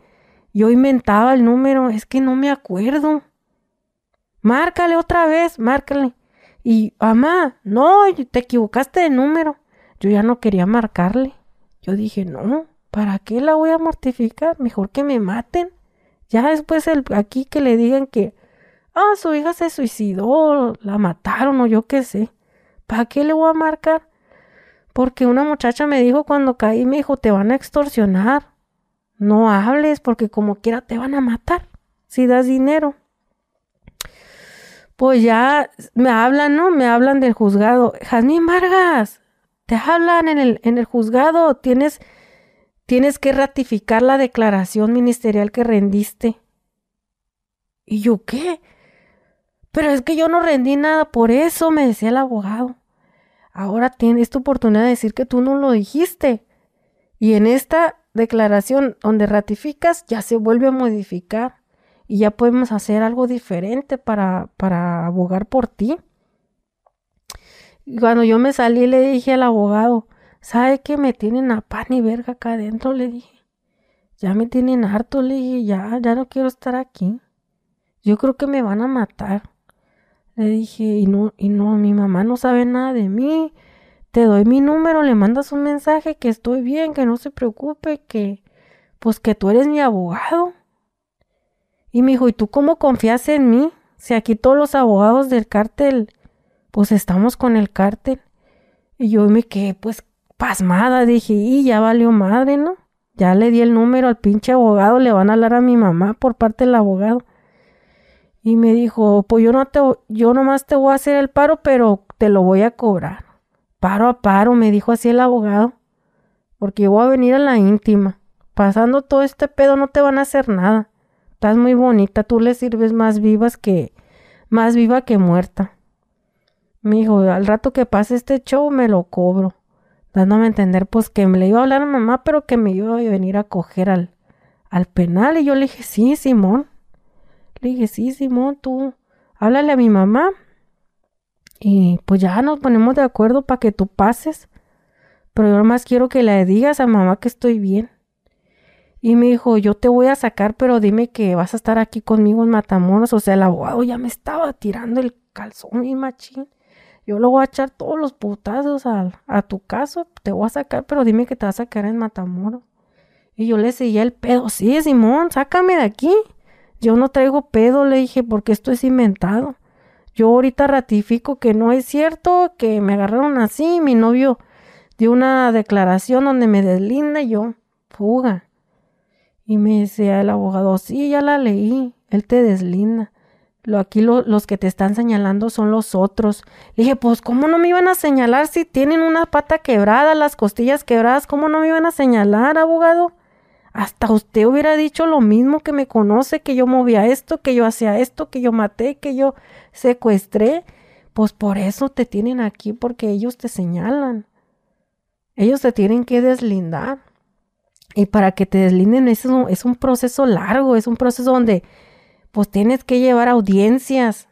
Yo inventaba el número, es que no me acuerdo. Márcale otra vez, márcale. Y, mamá, no, te equivocaste de número. Yo ya no quería marcarle. Yo dije, no, ¿para qué la voy a mortificar? Mejor que me maten. Ya después aquí que le digan que, ah, su hija se suicidó, la mataron o yo qué sé. ¿Para qué le voy a marcar? Porque una muchacha me dijo cuando caí, me dijo, te van a extorsionar. No hables porque como quiera te van a matar si das dinero pues ya me hablan, ¿no? Me hablan del juzgado. Jazmín Vargas, te hablan en el, en el juzgado. Tienes, tienes que ratificar la declaración ministerial que rendiste. ¿Y yo qué? Pero es que yo no rendí nada por eso, me decía el abogado. Ahora tienes tu oportunidad de decir que tú no lo dijiste. Y en esta declaración donde ratificas ya se vuelve a modificar y ya podemos hacer algo diferente para, para abogar por ti. Y cuando yo me salí le dije al abogado, ¿sabe que me tienen a pan y verga acá adentro? Le dije, ya me tienen harto, le dije, ya, ya no quiero estar aquí. Yo creo que me van a matar. Le dije, y no, y no, mi mamá no sabe nada de mí. Te doy mi número, le mandas un mensaje que estoy bien, que no se preocupe, que, pues que tú eres mi abogado. Y me dijo, ¿y tú cómo confías en mí? Si aquí todos los abogados del cártel, pues estamos con el cártel. Y yo me quedé, pues, pasmada. Dije, y ya valió madre, ¿no? Ya le di el número al pinche abogado, le van a hablar a mi mamá por parte del abogado. Y me dijo, pues yo no te, yo nomás te voy a hacer el paro, pero te lo voy a cobrar. Paro a paro, me dijo así el abogado. Porque yo voy a venir a la íntima. Pasando todo este pedo no te van a hacer nada. Estás muy bonita, tú le sirves más vivas que, más viva que muerta. Me dijo, al rato que pase este show me lo cobro dándome a entender pues que me le iba a hablar a mamá, pero que me iba a venir a coger al, al penal. Y yo le dije, sí, Simón. Le dije, sí, Simón, tú háblale a mi mamá. Y pues ya nos ponemos de acuerdo para que tú pases. Pero yo más quiero que le digas a mamá que estoy bien. Y me dijo, yo te voy a sacar, pero dime que vas a estar aquí conmigo en Matamoros. O sea, el abogado ya me estaba tirando el calzón, mi machín yo lo voy a echar todos los putazos a, tu caso, te voy a sacar, pero dime que te vas a sacar en Matamoros. Y yo le seguía el pedo, sí, Simón, sácame de aquí. Yo no traigo pedo, le dije, porque esto es inventado. Yo ahorita ratifico que no es cierto, que me agarraron así, mi novio dio una declaración donde me deslinda y yo, fuga. Y me decía el abogado, sí, ya la leí, él te deslinda. Lo, aquí los que te están señalando son los otros. Le dije, pues, ¿cómo no me iban a señalar si tienen una pata quebrada, las costillas quebradas? ¿Cómo no me iban a señalar, abogado? Hasta usted hubiera dicho lo mismo que me conoce, que yo movía esto, que yo hacía esto, que yo maté, que yo secuestré. Pues por eso te tienen aquí, porque ellos te señalan. Ellos te tienen que deslindar. Y para que te deslinden es es un proceso largo, es un proceso donde pues tienes que llevar audiencias.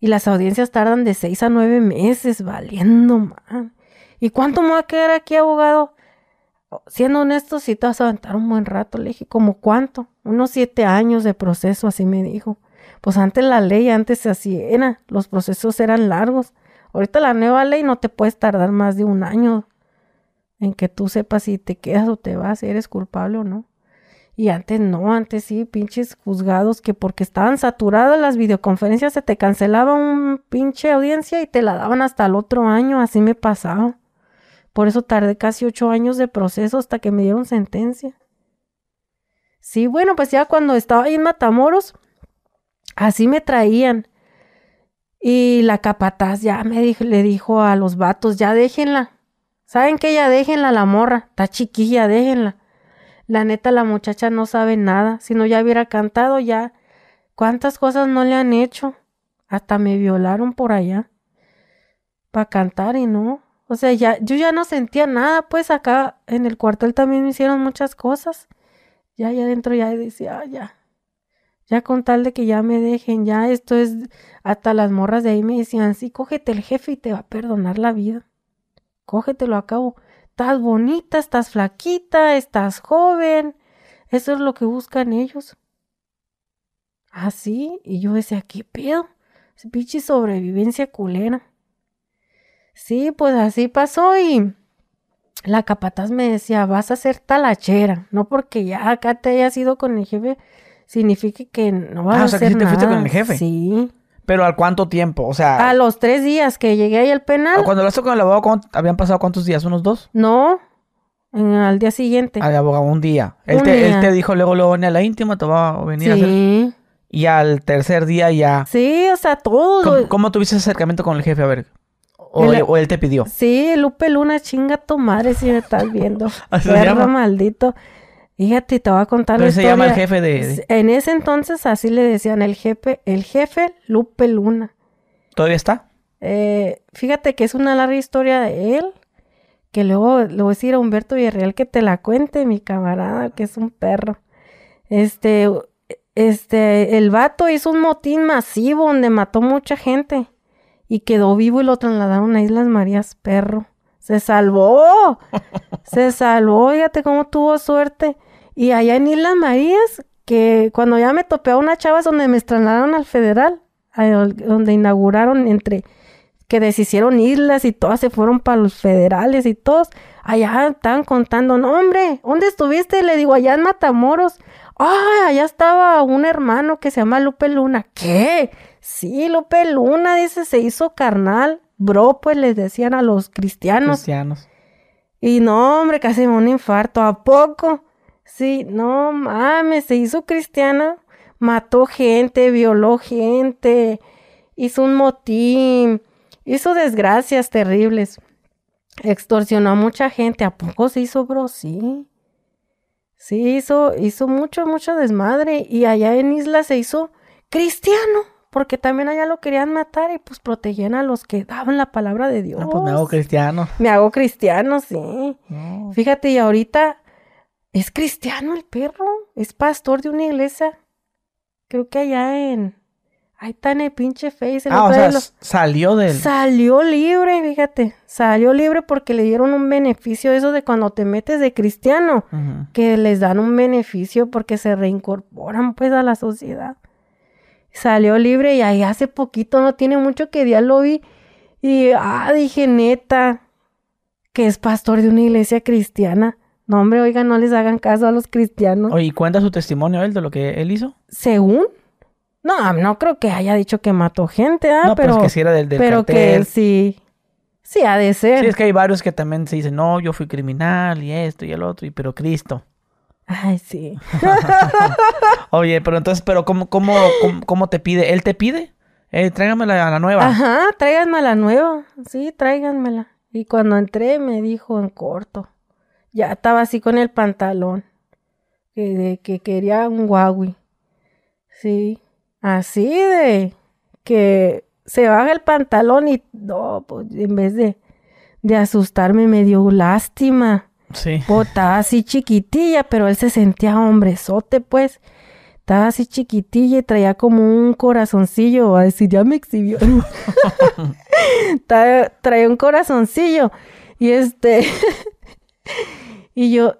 Y las audiencias tardan de seis a nueve meses, valiendo man. ¿Y cuánto me va a quedar aquí, abogado? Siendo honesto, si te vas a aventar un buen rato. Le dije, ¿cómo cuánto? Unos siete años de proceso, así me dijo. Pues antes la ley, antes así era. Los procesos eran largos. Ahorita la nueva ley no te puedes tardar más de un año en que tú sepas si te quedas o te vas, si eres culpable o no. Y antes no, antes sí, pinches juzgados que porque estaban saturadas las videoconferencias se te cancelaba un pinche audiencia y te la daban hasta el otro año, así me pasaba. Por eso tardé casi ocho años de proceso hasta que me dieron sentencia. Sí, bueno, pues ya cuando estaba ahí en Matamoros, así me traían. Y la capataz ya me dijo, le dijo a los vatos, ya déjenla. ¿Saben que Ya déjenla la morra, está chiquilla, déjenla. La neta, la muchacha no sabe nada. Si no ya hubiera cantado, ya. ¿Cuántas cosas no le han hecho? Hasta me violaron por allá. Para cantar y no. O sea, ya, yo ya no sentía nada, pues acá en el cuartel también me hicieron muchas cosas. Ya, ya adentro ya decía, ah, ya. Ya con tal de que ya me dejen, ya esto es, hasta las morras de ahí me decían, sí, cógete el jefe y te va a perdonar la vida. Cógetelo a cabo estás bonita, estás flaquita, estás joven. Eso es lo que buscan ellos. Así, y yo decía, ¿qué pedo? Pinche sobrevivencia culera. Sí, pues así pasó y la capataz me decía, vas a ser talachera, no porque ya acá te hayas ido con el jefe, significa que no vas ah, a o sea, que sí te nada. fuiste con el jefe. Sí. Pero ¿al cuánto tiempo? O sea, A los tres días que llegué ahí al penal, cuando hablaste con el abogado, ¿cuánto- ¿habían pasado cuántos días? ¿Unos dos? no, en- al día siguiente. Al abogado, un día. Él, Un te, él día. te dijo luego, luego, a la íntima, te va a venir a hacer... Sí, Y al tercer día ya... sí, o sea, todo. ¿Cómo, cómo tuviste acercamiento con el jefe? A ver. O, él, o él te pidió. Sí, Lupe Luna, chinga tu madre si me estás viendo. Perro maldito. Fíjate, te voy a contar Pero la se historia. llama el jefe de... de- En ese entonces así le decían el jefe, el jefe Lupe Luna. ¿Todavía está? Eh, fíjate que es una larga historia de él, que luego le voy a decir a Humberto Villarreal que te la cuente, mi camarada, que es un perro. Este, este, el vato hizo un motín masivo donde mató mucha gente y quedó vivo y lo trasladaron a Islas Marías, perro. Se salvó, se salvó, fíjate cómo tuvo suerte. Y allá en Islas Marías, que cuando ya me topé a unas chavas donde me extrañaron al federal, donde inauguraron entre que deshicieron islas y todas se fueron para los federales y todos, allá estaban contando, no hombre, ¿dónde estuviste? Le digo, allá en Matamoros. Ah, allá estaba un hermano que se llama Lupe Luna. ¿Qué? Sí, Lupe Luna, dice, se hizo carnal. Bro, pues les decían a los cristianos. Cristianos. Y no, hombre, casi me un infarto. ¿A poco? Sí, no mames, se hizo cristiana. Mató gente, violó gente, hizo un motín, hizo desgracias terribles. Extorsionó a mucha gente. ¿A poco se hizo, bro? Sí. Sí, hizo, hizo mucho, mucho desmadre. Y allá en Isla se hizo cristiano. Porque también allá lo querían matar y pues protegían a los que daban la palabra de Dios. Ah, pues me hago cristiano. Me hago cristiano, sí. Fíjate, y ahorita es cristiano el perro. Es pastor de una iglesia. Creo que allá en, Ahí está en el pinche face. ah, o sea, salió del... Salió libre, fíjate. Salió libre porque le dieron un beneficio. Eso de cuando te metes de cristiano. Que les dan un beneficio porque se reincorporan pues a la sociedad. Salió libre y ahí hace poquito, no tiene mucho que día lo vi. Y, ah, dije, neta, que es pastor de una iglesia cristiana. No, hombre, oiga, no les hagan caso a los cristianos. Oye, ¿y cuenta su testimonio él de lo que él hizo? Según, no, no creo que haya dicho que mató gente, ¿ah? No, pero, que sí era del, del Pero que sí. Sí, ha de ser. Sí, es que hay varios que también se dicen, no, yo fui criminal y esto y el otro, y pero Cristo. Ay, sí. Oye, pero entonces, pero ¿cómo, cómo, cómo, te pide? ¿Él te pide? Eh, tráiganmela a la nueva. Ajá, tráiganme a la nueva. Sí, tráiganmela. Y cuando entré me dijo en corto. Ya estaba así con el pantalón. Que, de, que quería un Huawei. Sí. Así de que se baja el pantalón y no, pues en vez de, de asustarme me dio lástima. Sí. Pues, estaba así chiquitilla, pero él se sentía hombrezote, pues. Estaba así chiquitilla y traía como un corazoncillo. A decir, ya me exhibió. traía un corazoncillo. Y este. y yo,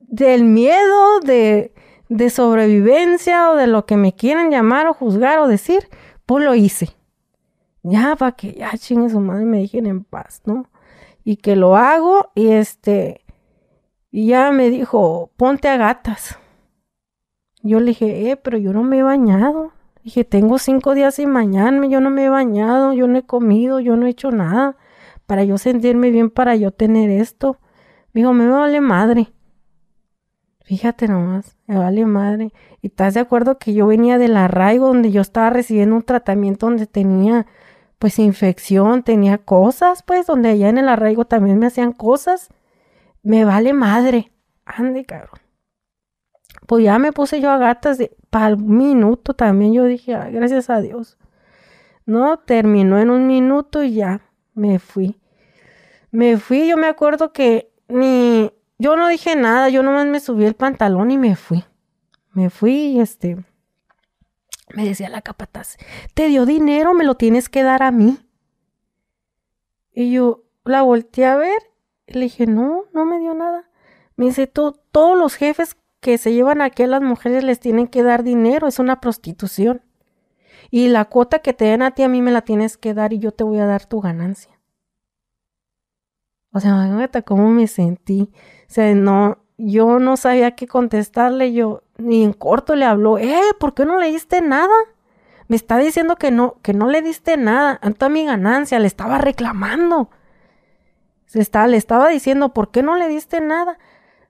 del miedo de de sobrevivencia o de lo que me quieran llamar o juzgar o decir, pues lo hice. Ya, para que ya chingue su madre me dejen en paz, ¿no? Y que lo hago y este, y ya me dijo, ponte a gatas. Yo le dije, eh, pero yo no me he bañado. Dije, tengo cinco días sin bañarme, yo no me he bañado, yo no he comido, yo no he hecho nada. Para yo sentirme bien, para yo tener esto. Me dijo, me vale madre. Fíjate nomás, me vale madre. ¿Y estás de acuerdo que yo venía del arraigo donde yo estaba recibiendo un tratamiento donde tenía pues infección, tenía cosas, pues donde allá en el arraigo también me hacían cosas? Me vale madre. Ande, cabrón. Pues ya me puse yo a gatas de para minuto también. Yo dije, gracias a Dios. No, terminó en un minuto y ya me fui. Me fui, yo me acuerdo que ni yo no dije nada, yo nomás me subí el pantalón y me fui. Me fui y este. Me decía la capataz, te dio dinero, me lo tienes que dar a mí. Y yo la volteé a ver le dije, no, no me dio nada. Me dice, todos los jefes que se llevan aquí a las mujeres les tienen que dar dinero, es una prostitución. Y la cuota que te den a ti a mí me la tienes que dar y yo te voy a dar tu ganancia. O sea, imagínate cómo me sentí. O sea, no, yo no sabía qué contestarle. Yo ni en corto le habló, eh, ¿por qué no le diste nada? Me está diciendo que no, que no le diste nada. Anta mi ganancia, le estaba reclamando. Está, le estaba diciendo, ¿por qué no le diste nada?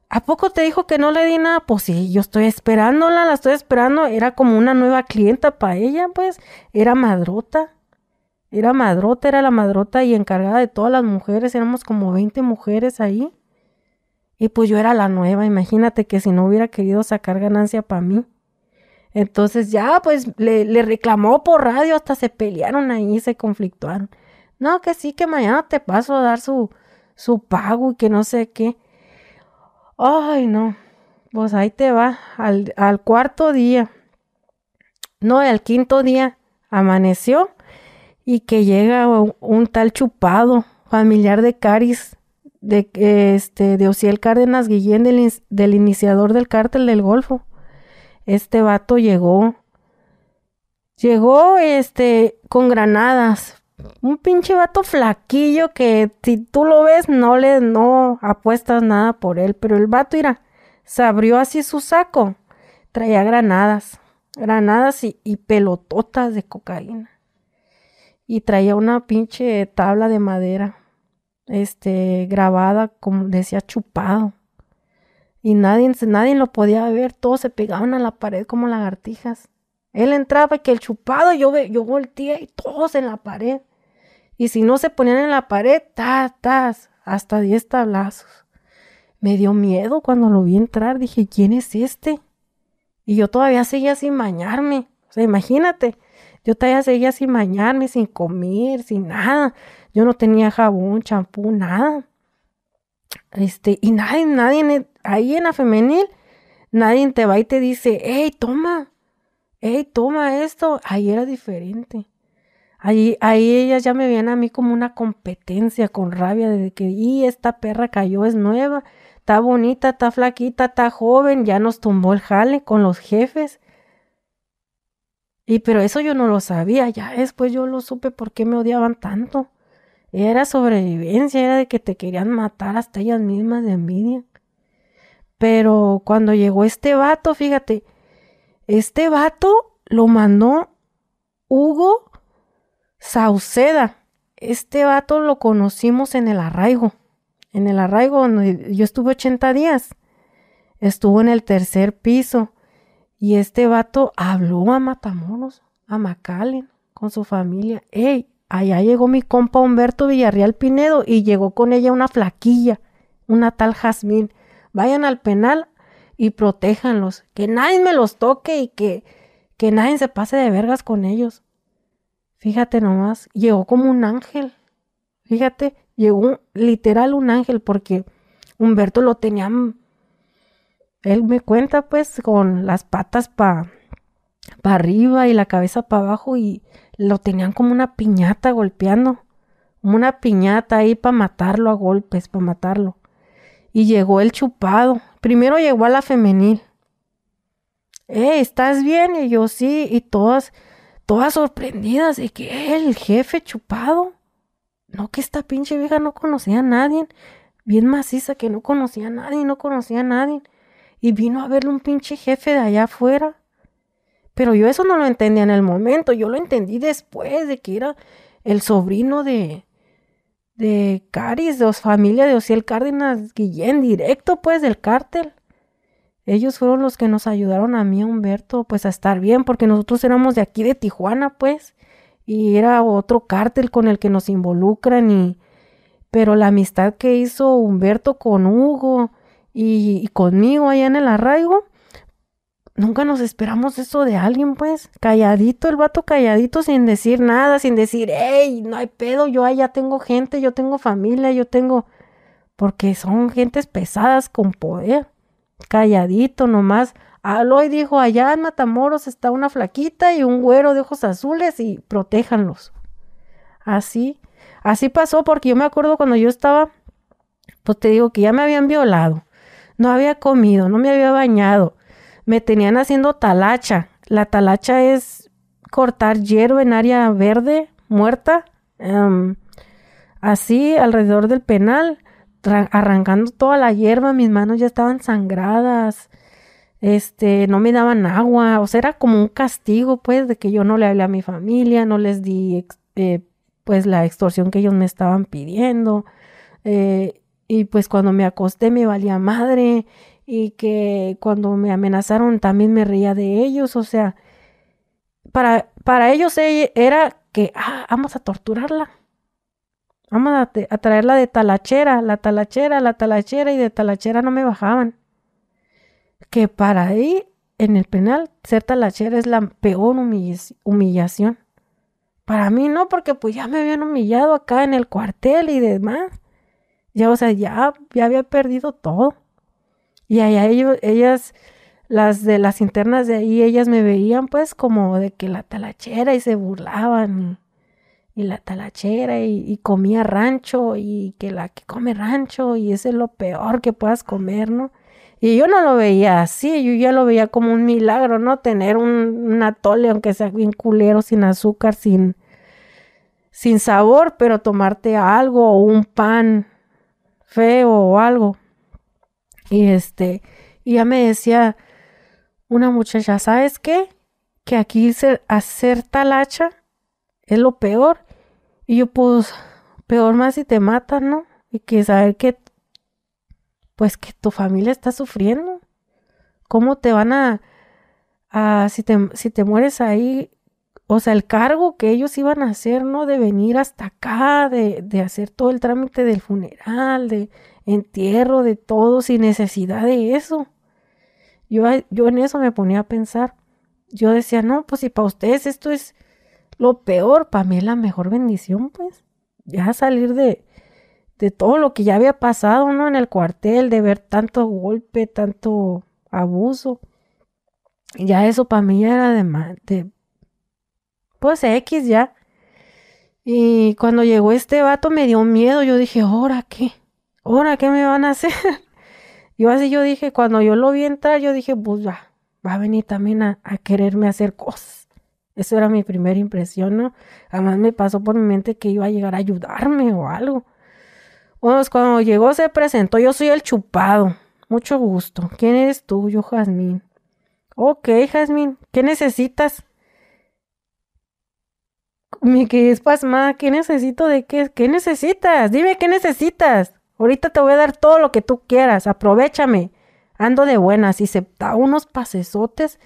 ¿A poco te dijo que no le di nada? Pues sí, yo estoy esperándola, la estoy esperando. Era como una nueva clienta para ella, pues. Era madrota. Era madrota, era la madrota y encargada de todas las mujeres, éramos como 20 mujeres ahí. Y pues yo era la nueva, imagínate que si no hubiera querido sacar ganancia para mí. Entonces ya pues le, le, reclamó por radio, hasta se pelearon ahí, se conflictuaron. No, que sí, que mañana te paso a dar su, su pago y que no sé qué. Ay, no. Pues ahí te va, al, al cuarto día. No, al quinto día amaneció y que llega un, tal chupado, familiar de Caris, de, este, de Ociel Cárdenas Guillén, del, del iniciador del cártel del Golfo. Este vato llegó, llegó, este, con granadas. Un pinche vato flaquillo que si tú lo ves no le, no apuestas nada por él. Pero el vato, mira, se abrió así su saco. Traía granadas, granadas y, y pelototas de cocaína. Y traía una pinche tabla de madera este, grabada, como decía, chupado. Y nadie, nadie lo podía ver, todos se pegaban a la pared como lagartijas. Él entraba y que el chupado, yo, yo volteé y todos en la pared. Y si no se ponían en la pared, tas, tas, hasta diez tablazos. Me dio miedo cuando lo vi entrar, dije, ¿quién es este? Y yo todavía seguía sin bañarme. O sea, imagínate, yo todavía seguía sin bañarme, sin comer, sin nada. Yo no tenía jabón, champú, nada. Este, y nadie, nadie, ahí en la femenil, nadie te va y te dice, hey, toma, hey, toma esto. Ahí era diferente. Ahí, ahí ellas ya me veían a mí como una competencia con rabia de que, y esta perra cayó, es nueva, está bonita, está flaquita, está joven, ya nos tumbó el jale con los jefes. Y pero eso yo no lo sabía, ya después yo lo supe por qué me odiaban tanto. Era sobrevivencia, era de que te querían matar hasta ellas mismas de envidia. Pero cuando llegó este vato, fíjate, este vato lo mandó Hugo Sauceda. Este vato lo conocimos en el arraigo. En el arraigo yo estuve 80 días. Estuvo en el tercer piso. Y este vato habló a Matamoros, a Macalen, con su familia. ¡Ey! allá llegó mi compa Humberto Villarreal Pinedo y llegó con ella una flaquilla, una tal Jazmín. Vayan al penal y protéjanlos, que nadie me los toque y que, que nadie se pase de vergas con ellos. Fíjate nomás, llegó como un ángel. Fíjate, llegó literal un ángel porque Humberto lo tenía, él me cuenta pues con las patas para pa arriba y la cabeza para abajo y lo tenían como una piñata golpeando, como una piñata ahí para matarlo a golpes, para matarlo. Y llegó el chupado. Primero llegó a la femenil. Eh, ¿estás bien? Y yo sí, y todas, todas sorprendidas de que el jefe chupado. No, que esta pinche vieja no conocía a nadie. Bien maciza que no conocía a nadie, no conocía a nadie. Y vino a verle un pinche jefe de allá afuera. Pero yo eso no lo entendía en el momento, yo lo entendí después de que era el sobrino de, de Caris, de familia de Ociel Cárdenas Guillén, directo pues del cártel. Ellos fueron los que nos ayudaron a mí, Humberto, pues a estar bien, porque nosotros éramos de aquí de Tijuana, pues, y era otro cártel con el que nos involucran y pero la amistad que hizo Humberto con Hugo y, y conmigo allá en el arraigo, Nunca nos esperamos eso de alguien, pues. Calladito, el vato calladito, sin decir nada, sin decir, hey, no hay pedo, yo allá tengo gente, yo tengo familia, yo tengo. Porque son gentes pesadas con poder. Calladito nomás. Aloy dijo, allá en Matamoros está una flaquita y un güero de ojos azules y protéjanlos. Así, así pasó porque yo me acuerdo cuando yo estaba, pues te digo que ya me habían violado, no había comido, no me había bañado, me tenían haciendo talacha. La talacha es cortar hierba en área verde, muerta, em, así alrededor del penal, arrancando toda la hierba, mis manos ya estaban sangradas, este, no me daban agua, o sea, era como un castigo, pues, de que yo no le hablé a mi familia, no les di, eh, pues, la extorsión que ellos me estaban pidiendo, eh, y pues cuando me acosté me valía madre, y que cuando me amenazaron también me reía de ellos, o sea, para, para ellos e, era que, ah, vamos a torturarla, vamos a, traerla de talachera, la talachera, la talachera y de talachera no me bajaban. Que para ahí, en el penal, ser talachera es la peor humillación. Para mí no, porque pues ya me habían humillado acá en el cuartel y demás. Ya, o sea, ya, ya había perdido todo. Y allá ellos, ellas, las de las internas de ahí, ellas me veían pues como de que la talachera y se burlaban. Y la talachera y, comía rancho y que la que come rancho y eso es lo peor que puedas comer, ¿no? Y yo no lo veía así, yo ya lo veía como un milagro, ¿no? Tener un, un atole, aunque sea bien culero, sin azúcar, sin, sin sabor, pero tomarte algo o un pan feo o algo. Y este, y ya me decía una muchacha, ¿sabes qué? Que aquí hacer talacha es lo peor. Y yo, pues, peor más si te matan, ¿no? Y que saber que, pues, que tu familia está sufriendo. ¿Cómo te van a, a si, te, si te mueres ahí, o sea, el cargo que ellos iban a hacer, ¿no? De venir hasta acá, de, de hacer todo el trámite del funeral, de entierro, de todo, sin necesidad de eso. Yo, yo en eso me ponía a pensar. Yo decía, no, pues si para ustedes esto es lo peor, para mí es la mejor bendición, pues. Ya salir de, de todo lo que ya había pasado, ¿no? En el cuartel, de ver tanto golpe, tanto abuso. Ya eso para mí era de, de pues X ya. Y cuando llegó este vato me dio miedo. Yo dije, ¿ahora qué? ¿Ahora qué me van a hacer? yo así yo dije, cuando yo lo vi entrar, yo dije, pues va, va a venir también a, quererme hacer cosas. Eso era mi primera impresión, ¿no? Además me pasó por mi mente que iba a llegar a ayudarme o algo. Pues cuando llegó se presentó, yo soy el chupado. Mucho gusto. ¿Quién eres tú? Yo, Jazmín. Ok, Jazmín, ¿qué necesitas? Me quedé pasmada. ¿Qué necesito de qué? ¿Qué necesitas? Dime qué necesitas. Ahorita te voy a dar todo lo que tú quieras. Aprovechame. Ando de buenas. Y se da unos pasesotes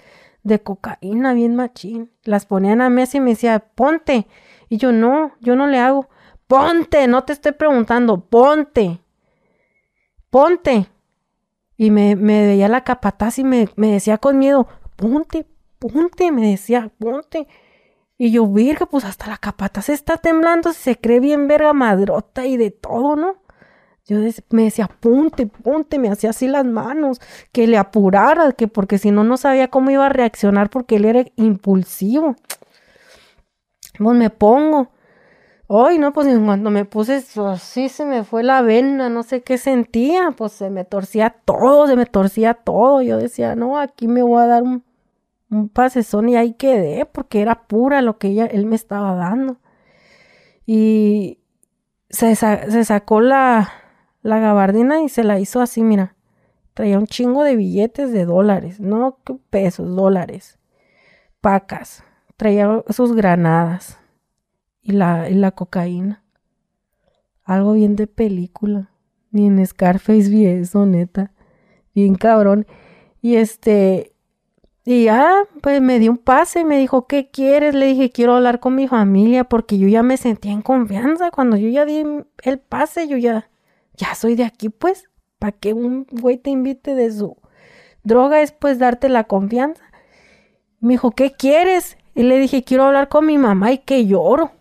de cocaína bien machín. Las ponían a mesa y me decía, ponte. Y yo, no, yo no le hago. Ponte, no te estoy preguntando, ponte. Ponte. Y me, me veía la capataz y me, me decía con miedo, ponte, ponte, me decía, ponte. Y yo, virga, pues hasta la capata se está temblando, se cree bien verga madrota y de todo, ¿no? Yo me decía, ponte, ponte, me hacía así las manos, que le apurara, que porque si no, no sabía cómo iba a reaccionar porque él era impulsivo. Pues me pongo. Ay, no, pues cuando me puse así se me fue la vena, no sé qué sentía, pues se me torcía todo, se me torcía todo. Yo decía, no, aquí me voy a dar un un pasezón y ahí quedé porque era pura lo que ella, él me estaba dando. Y se, sacó la, la gabardina y se la hizo así, mira. Traía un chingo de billetes de dólares, no pesos, dólares. Pacas. Traía sus granadas y la, y la cocaína. Algo bien de película. Ni en Scarface vi eso, neta. Bien cabrón. Y este, y ya, pues me dio un pase, me dijo, ¿qué quieres? Le dije, quiero hablar con mi familia porque yo ya me sentía en confianza. Cuando yo ya di el pase, yo ya, ya soy de aquí, pues. ¿Para que un güey te invite de su droga es pues darte la confianza? Me dijo, ¿qué quieres? Y le dije, quiero hablar con mi mamá y que lloro.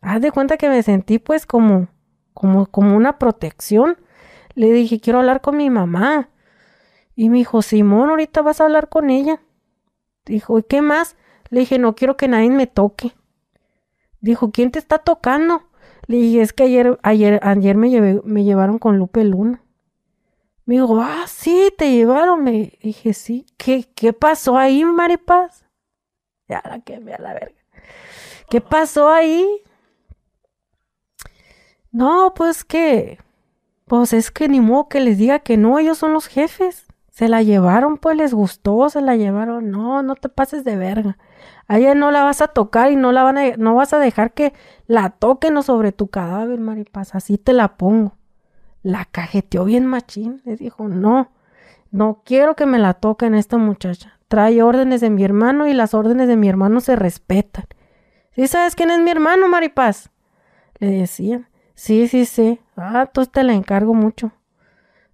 Haz de cuenta que me sentí pues como, como, como una protección. Le dije, quiero hablar con mi mamá. Y me dijo, Simón, ahorita vas a hablar con ella. Dijo, ¿y qué más? Le dije, no quiero que nadie me toque. Dijo, ¿quién te está tocando? Le dije, es que ayer, ayer, ayer me, me llevaron con Lupe Luna. Me dijo, ah, sí, te llevaron. Me dije, sí. ¿Qué, qué pasó ahí, Maripaz? Ya la quemé a la verga. ¿Qué pasó ahí? No, pues que, pues es que ni modo que les diga que no, ellos son los jefes. Se la llevaron, pues les gustó, se la llevaron. No, no te pases de verga. A ella no la vas a tocar y no la van a, no vas a dejar que la toquen sobre tu cadáver, Maripaz. Así te la pongo. La cajeteó bien machín. Le dijo, no, no quiero que me la toquen esta muchacha. Trae órdenes de mi hermano y las órdenes de mi hermano se respetan. ¿Sí sabes quién es mi hermano, Maripaz? Le decía. Sí, sí, sí. Ah, tú te la encargo mucho.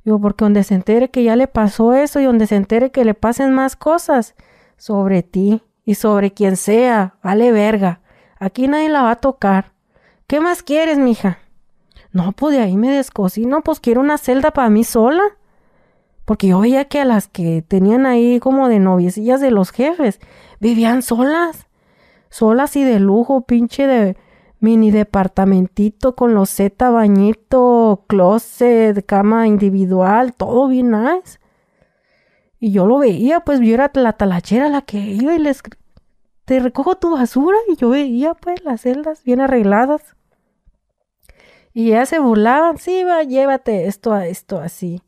Digo, porque donde se entere que ya le pasó eso y donde se entere que le pasen más cosas sobre ti y sobre quien sea, vale verga. Aquí nadie la va a tocar. ¿Qué más quieres, mija? No, pues de ahí me descosí. No, pues quiero una celda para mí sola. Porque yo veía que a las que tenían ahí como de noviecillas de los jefes, vivían solas. Solas y de lujo, pinche de mini departamentito con loseta, bañito, closet, cama individual, todo bien nice. Y yo lo veía, pues yo era la talachera la que iba y les te recojo tu basura y yo veía pues las celdas bien arregladas. Y ya se burlaban, sí, va, llévate esto a esto así.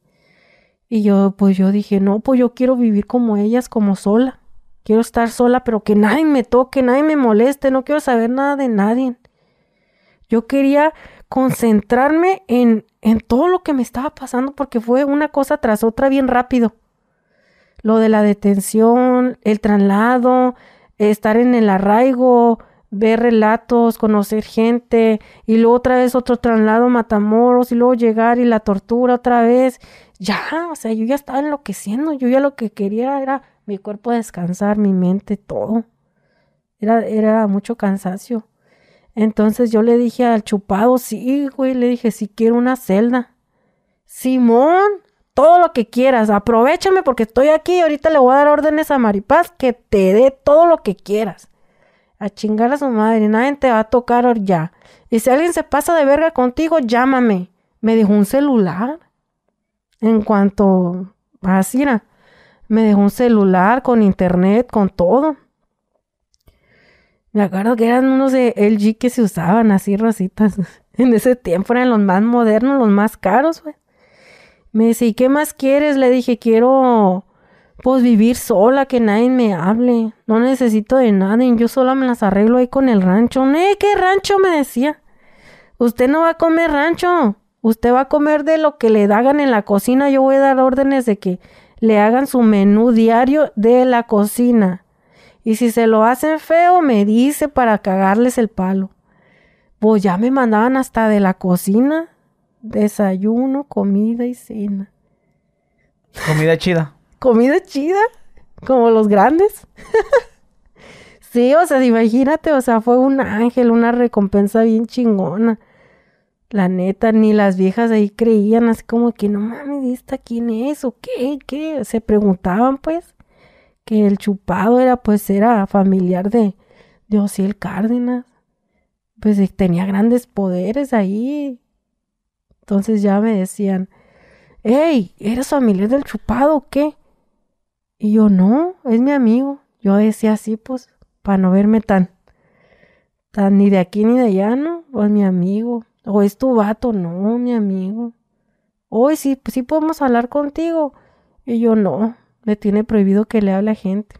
Y yo, pues yo dije, no, pues yo quiero vivir como ellas, como sola. Quiero estar sola, pero que nadie me toque, nadie me moleste, no quiero saber nada de nadie. Yo quería concentrarme en, en todo lo que me estaba pasando porque fue una cosa tras otra bien rápido. Lo de la detención, el traslado, estar en el arraigo, ver relatos, conocer gente y luego otra vez otro traslado Matamoros y luego llegar y la tortura otra vez. Ya, o sea, yo ya estaba enloqueciendo, yo ya lo que quería era mi cuerpo descansar, mi mente, todo. Era, era mucho cansancio. Entonces yo le dije al chupado, sí, güey, le dije, si quiero una celda. Simón, todo lo que quieras, aprovechame porque estoy aquí y ahorita le voy a dar órdenes a Maripaz que te dé todo lo que quieras. A chingar a su madre, nadie te va a tocar ya. Y si alguien se pasa de verga contigo, llámame. Me dejó un celular. En cuanto a Cira, me dejó un celular con internet, con todo. Me acuerdo que eran unos de LG que se usaban así rositas. En ese tiempo eran los más modernos, los más caros, güey. Me dice, ¿y qué más quieres? Le dije, quiero pues vivir sola, que nadie me hable. No necesito de nadie, yo sola me las arreglo ahí con el rancho. ¿Qué rancho? Me decía. Usted no va a comer rancho. Usted va a comer de lo que le hagan en la cocina. Yo voy a dar órdenes de que le hagan su menú diario de la cocina. Y si se lo hacen feo, me dice para cagarles el palo. Pues ya me mandaban hasta de la cocina desayuno, comida y cena. Comida chida. comida chida, como los grandes. sí, o sea, imagínate, o sea, fue un ángel, una recompensa bien chingona. La neta, ni las viejas ahí creían, así como que no mames, ¿esta quién es? ¿O qué? ¿Qué? Se preguntaban, pues, que el chupado era, pues, era familiar de, de el Cárdenas. Pues tenía grandes poderes ahí, entonces ya me decían, hey, ¿eres familiar del chupado o qué? Y yo, no, es mi amigo. Yo decía así, pues, para no verme tan, tan ni de aquí ni de allá, ¿no? Es mi amigo. O es tu vato, no, mi amigo. Hoy sí, sí podemos hablar contigo. Y yo, no, me tiene prohibido que le hable a gente.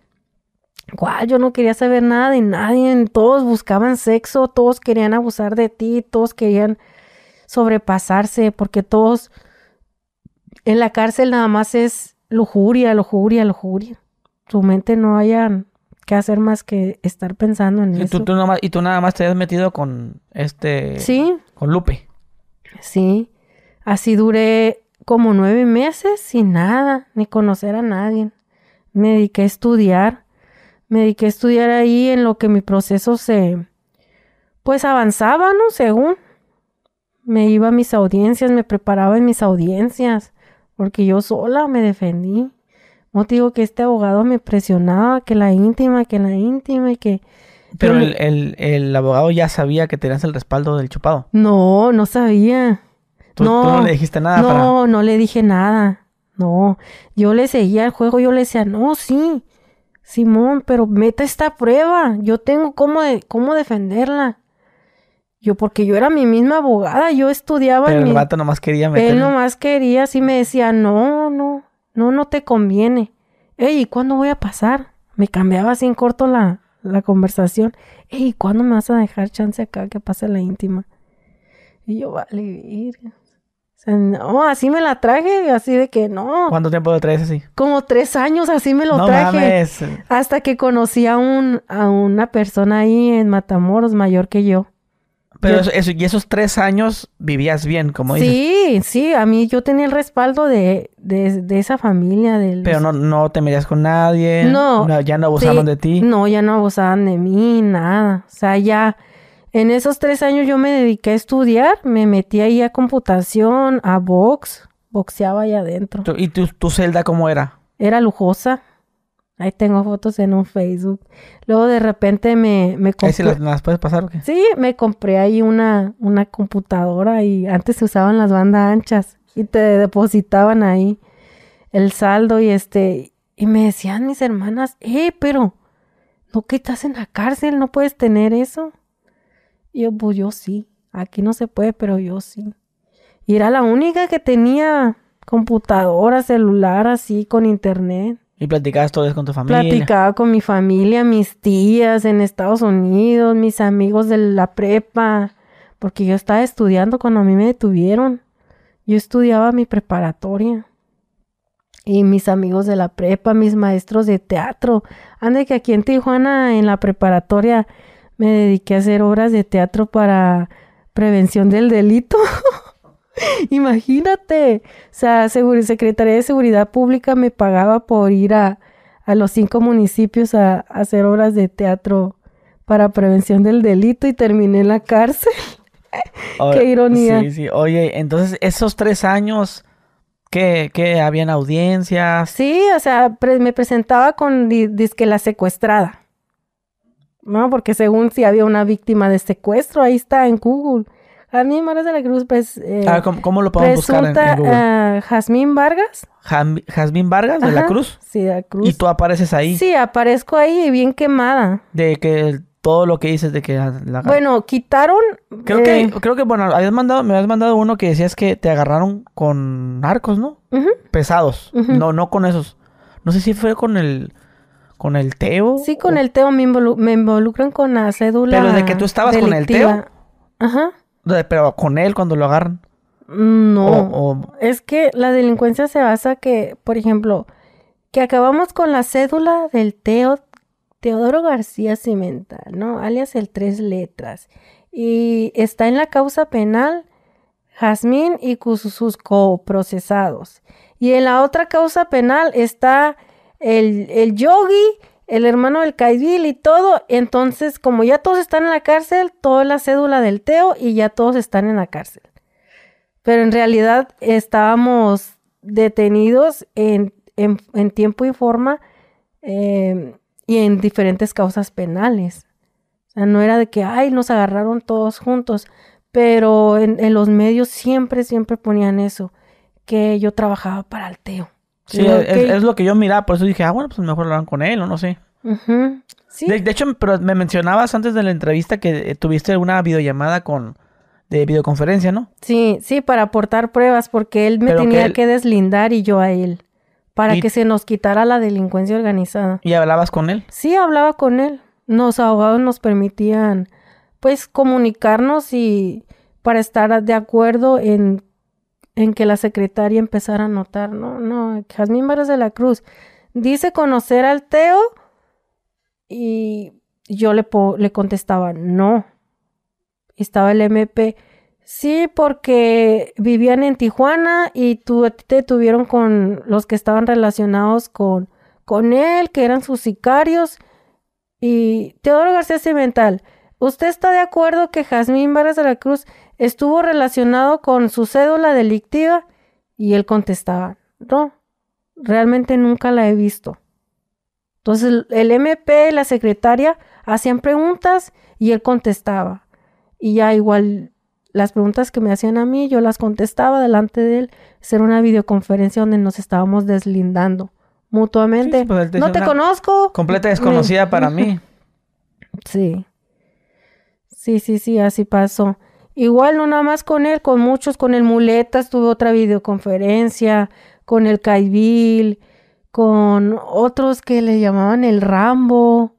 Guau, yo no quería saber nada de nadie. Todos buscaban sexo, todos querían abusar de ti, todos querían sobrepasarse, porque todos en la cárcel nada más es lujuria, lujuria, lujuria. Su mente no haya que hacer más que estar pensando en eso. Tú, y tú nada más te has metido con este... Sí. Con Lupe. Sí. Así duré como nueve meses sin nada, ni conocer a nadie. Me dediqué a estudiar. Me dediqué a estudiar ahí en lo que mi proceso se... Pues avanzaba, ¿no? Según me iba a mis audiencias, me preparaba en mis audiencias, porque yo sola me defendí. No digo que este abogado me presionaba, que la íntima, que la íntima y que... Pero el, abogado ya sabía que tenías el respaldo del chupado. No, no sabía. ¿Tú no, le dijiste nada? No, no le dije nada. No, yo le seguía el juego, yo le decía, no, sí, Simón, pero meta esta prueba. Yo tengo cómo, de, cómo defenderla. Yo, porque yo era mi misma abogada, yo estudiaba. Pero el vato nomás quería meterme. Él nomás quería, así me decía, no, no, no, no te conviene. Ey, ¿y cuándo voy a pasar? Me cambiaba así en corto la, la conversación. Ey, ¿cuándo me vas a dejar chance acá que pase la íntima? Y yo, vale, virga. O sea, no, así me la traje, así de que no. ¿Cuánto tiempo lo traes así? Como tres años así me lo traje. Hasta que conocí a, un, a una persona ahí en Matamoros mayor que yo. Pero eso, y esos tres años vivías bien, como dices. Sí, sí, a mí yo tenía el respaldo de, de, esa familia. Del... Pero no, no te metías con nadie. No. ya no abusaban de ti. No, ya no abusaban de mí, nada. O sea, ya en esos tres años yo me dediqué a estudiar, me metí ahí a computación, a box, boxeaba ahí adentro. ¿Y tu, tu celda cómo era? Era lujosa. Ahí tengo fotos en un Facebook. Luego de repente me, me Ahí compré... sí las, las puedes pasar o qué? Sí, me compré ahí una, una computadora y antes se usaban las bandas anchas y te depositaban ahí el saldo y este, y me decían mis hermanas, eh, pero no que estás en la cárcel, no puedes tener eso. Y yo, pues yo sí, aquí no se puede, pero yo sí. Y era la única que tenía computadora, celular, así, con internet. Y platicabas todo eso con tu familia. Platicaba con mi familia, mis tías en Estados Unidos, mis amigos de la prepa, porque yo estaba estudiando cuando a mí me detuvieron. Yo estudiaba mi preparatoria. Y mis amigos de la prepa, mis maestros de teatro. Ande que aquí en Tijuana, en la preparatoria, me dediqué a hacer obras de teatro para prevención del delito. Imagínate. O sea, Secretaría de Seguridad Pública me pagaba por ir a, a los cinco municipios a, a hacer obras de teatro para prevención del delito y terminé en la cárcel. Qué ironía. Sí, sí. Oye, entonces esos tres años, ¿qué, qué habían audiencias? Sí, o sea, pre- me presentaba con di- dizque la secuestrada. No, porque según si había una víctima de secuestro, ahí está en Google. Jazmín Vargas de la Cruz, pues. eh, A ver, ¿cómo, cómo lo podemos buscar en, Google? ah, Jazmín Vargas. Jam- Jazmín Vargas de la Cruz. Sí, de la Cruz. Y tú apareces ahí. Sí, aparezco ahí bien quemada. De que todo lo que dices de que la- Bueno, quitaron. Creo eh, que, creo que, bueno, habías mandado, me habías mandado uno que decías que te agarraron con narcos, ¿no? Pesados. No, no con esos. No sé si fue con el, con el Teo. Sí, con o- el Teo me, involu- me involucran con la cédula. Pero de que tú estabas con el delictiva. Ajá. Pero con él cuando lo agarran. No. O, o- Es que la delincuencia se basa que, por ejemplo, que acabamos con la cédula del Teo, Teodoro García Cimental, ¿no? Alias el tres letras. Y está en la causa penal Jazmín y sus coprocesados. Y en la otra causa penal está el, el Yogi, el hermano del Caidil y todo. Entonces, como ya todos están en la cárcel, toda la cédula del Teo y ya todos están en la cárcel pero en realidad estábamos detenidos en, en- en tiempo y forma eh, y en diferentes causas penales. O sea, no era de que, ay, nos agarraron todos juntos, pero en, en los medios siempre, siempre ponían eso, que yo trabajaba para el Teo. Sí, es, lo que yo miraba. Por eso dije, ah, bueno, pues mejor hablan con él o no sé. Sí, De, de hecho, pero me mencionabas antes de la entrevista que eh, tuviste una videollamada con... De videoconferencia, ¿no? sí, sí, para aportar pruebas, porque él me Pero que tenía él- que deslindar y yo a él, para Y- que se nos quitara la delincuencia organizada. Y hablabas con él. Sí, hablaba con él. Los abogados nos permitían, pues, comunicarnos y para estar de acuerdo en, en que la secretaria empezara a notar, ¿no? No, Jazmín Varas de la Cruz dice conocer al Teo y yo le, le contestaba, no. Estaba el MP, sí, porque vivían en Tijuana y ti te tuvieron con los que estaban relacionados con, con él, que eran sus sicarios. Y Teodoro García Cimental, ¿usted está de acuerdo que Jazmín Varas de la Cruz estuvo relacionado con su cédula delictiva? Y él contestaba, no, realmente nunca la he visto. Entonces el- MP y la secretaria hacían preguntas y él contestaba. Y ya igual las preguntas que me hacían a mí, yo las contestaba delante de él. Era una videoconferencia donde nos estábamos deslindando mutuamente. Sí, pues, no te conozco. Completa desconocida para mí. Sí. Sí, sí, sí, así pasó. Igual no nada más con él, con muchos, con el Muletas tuve otra videoconferencia, con el Caibil, con otros que le llamaban el Rambo,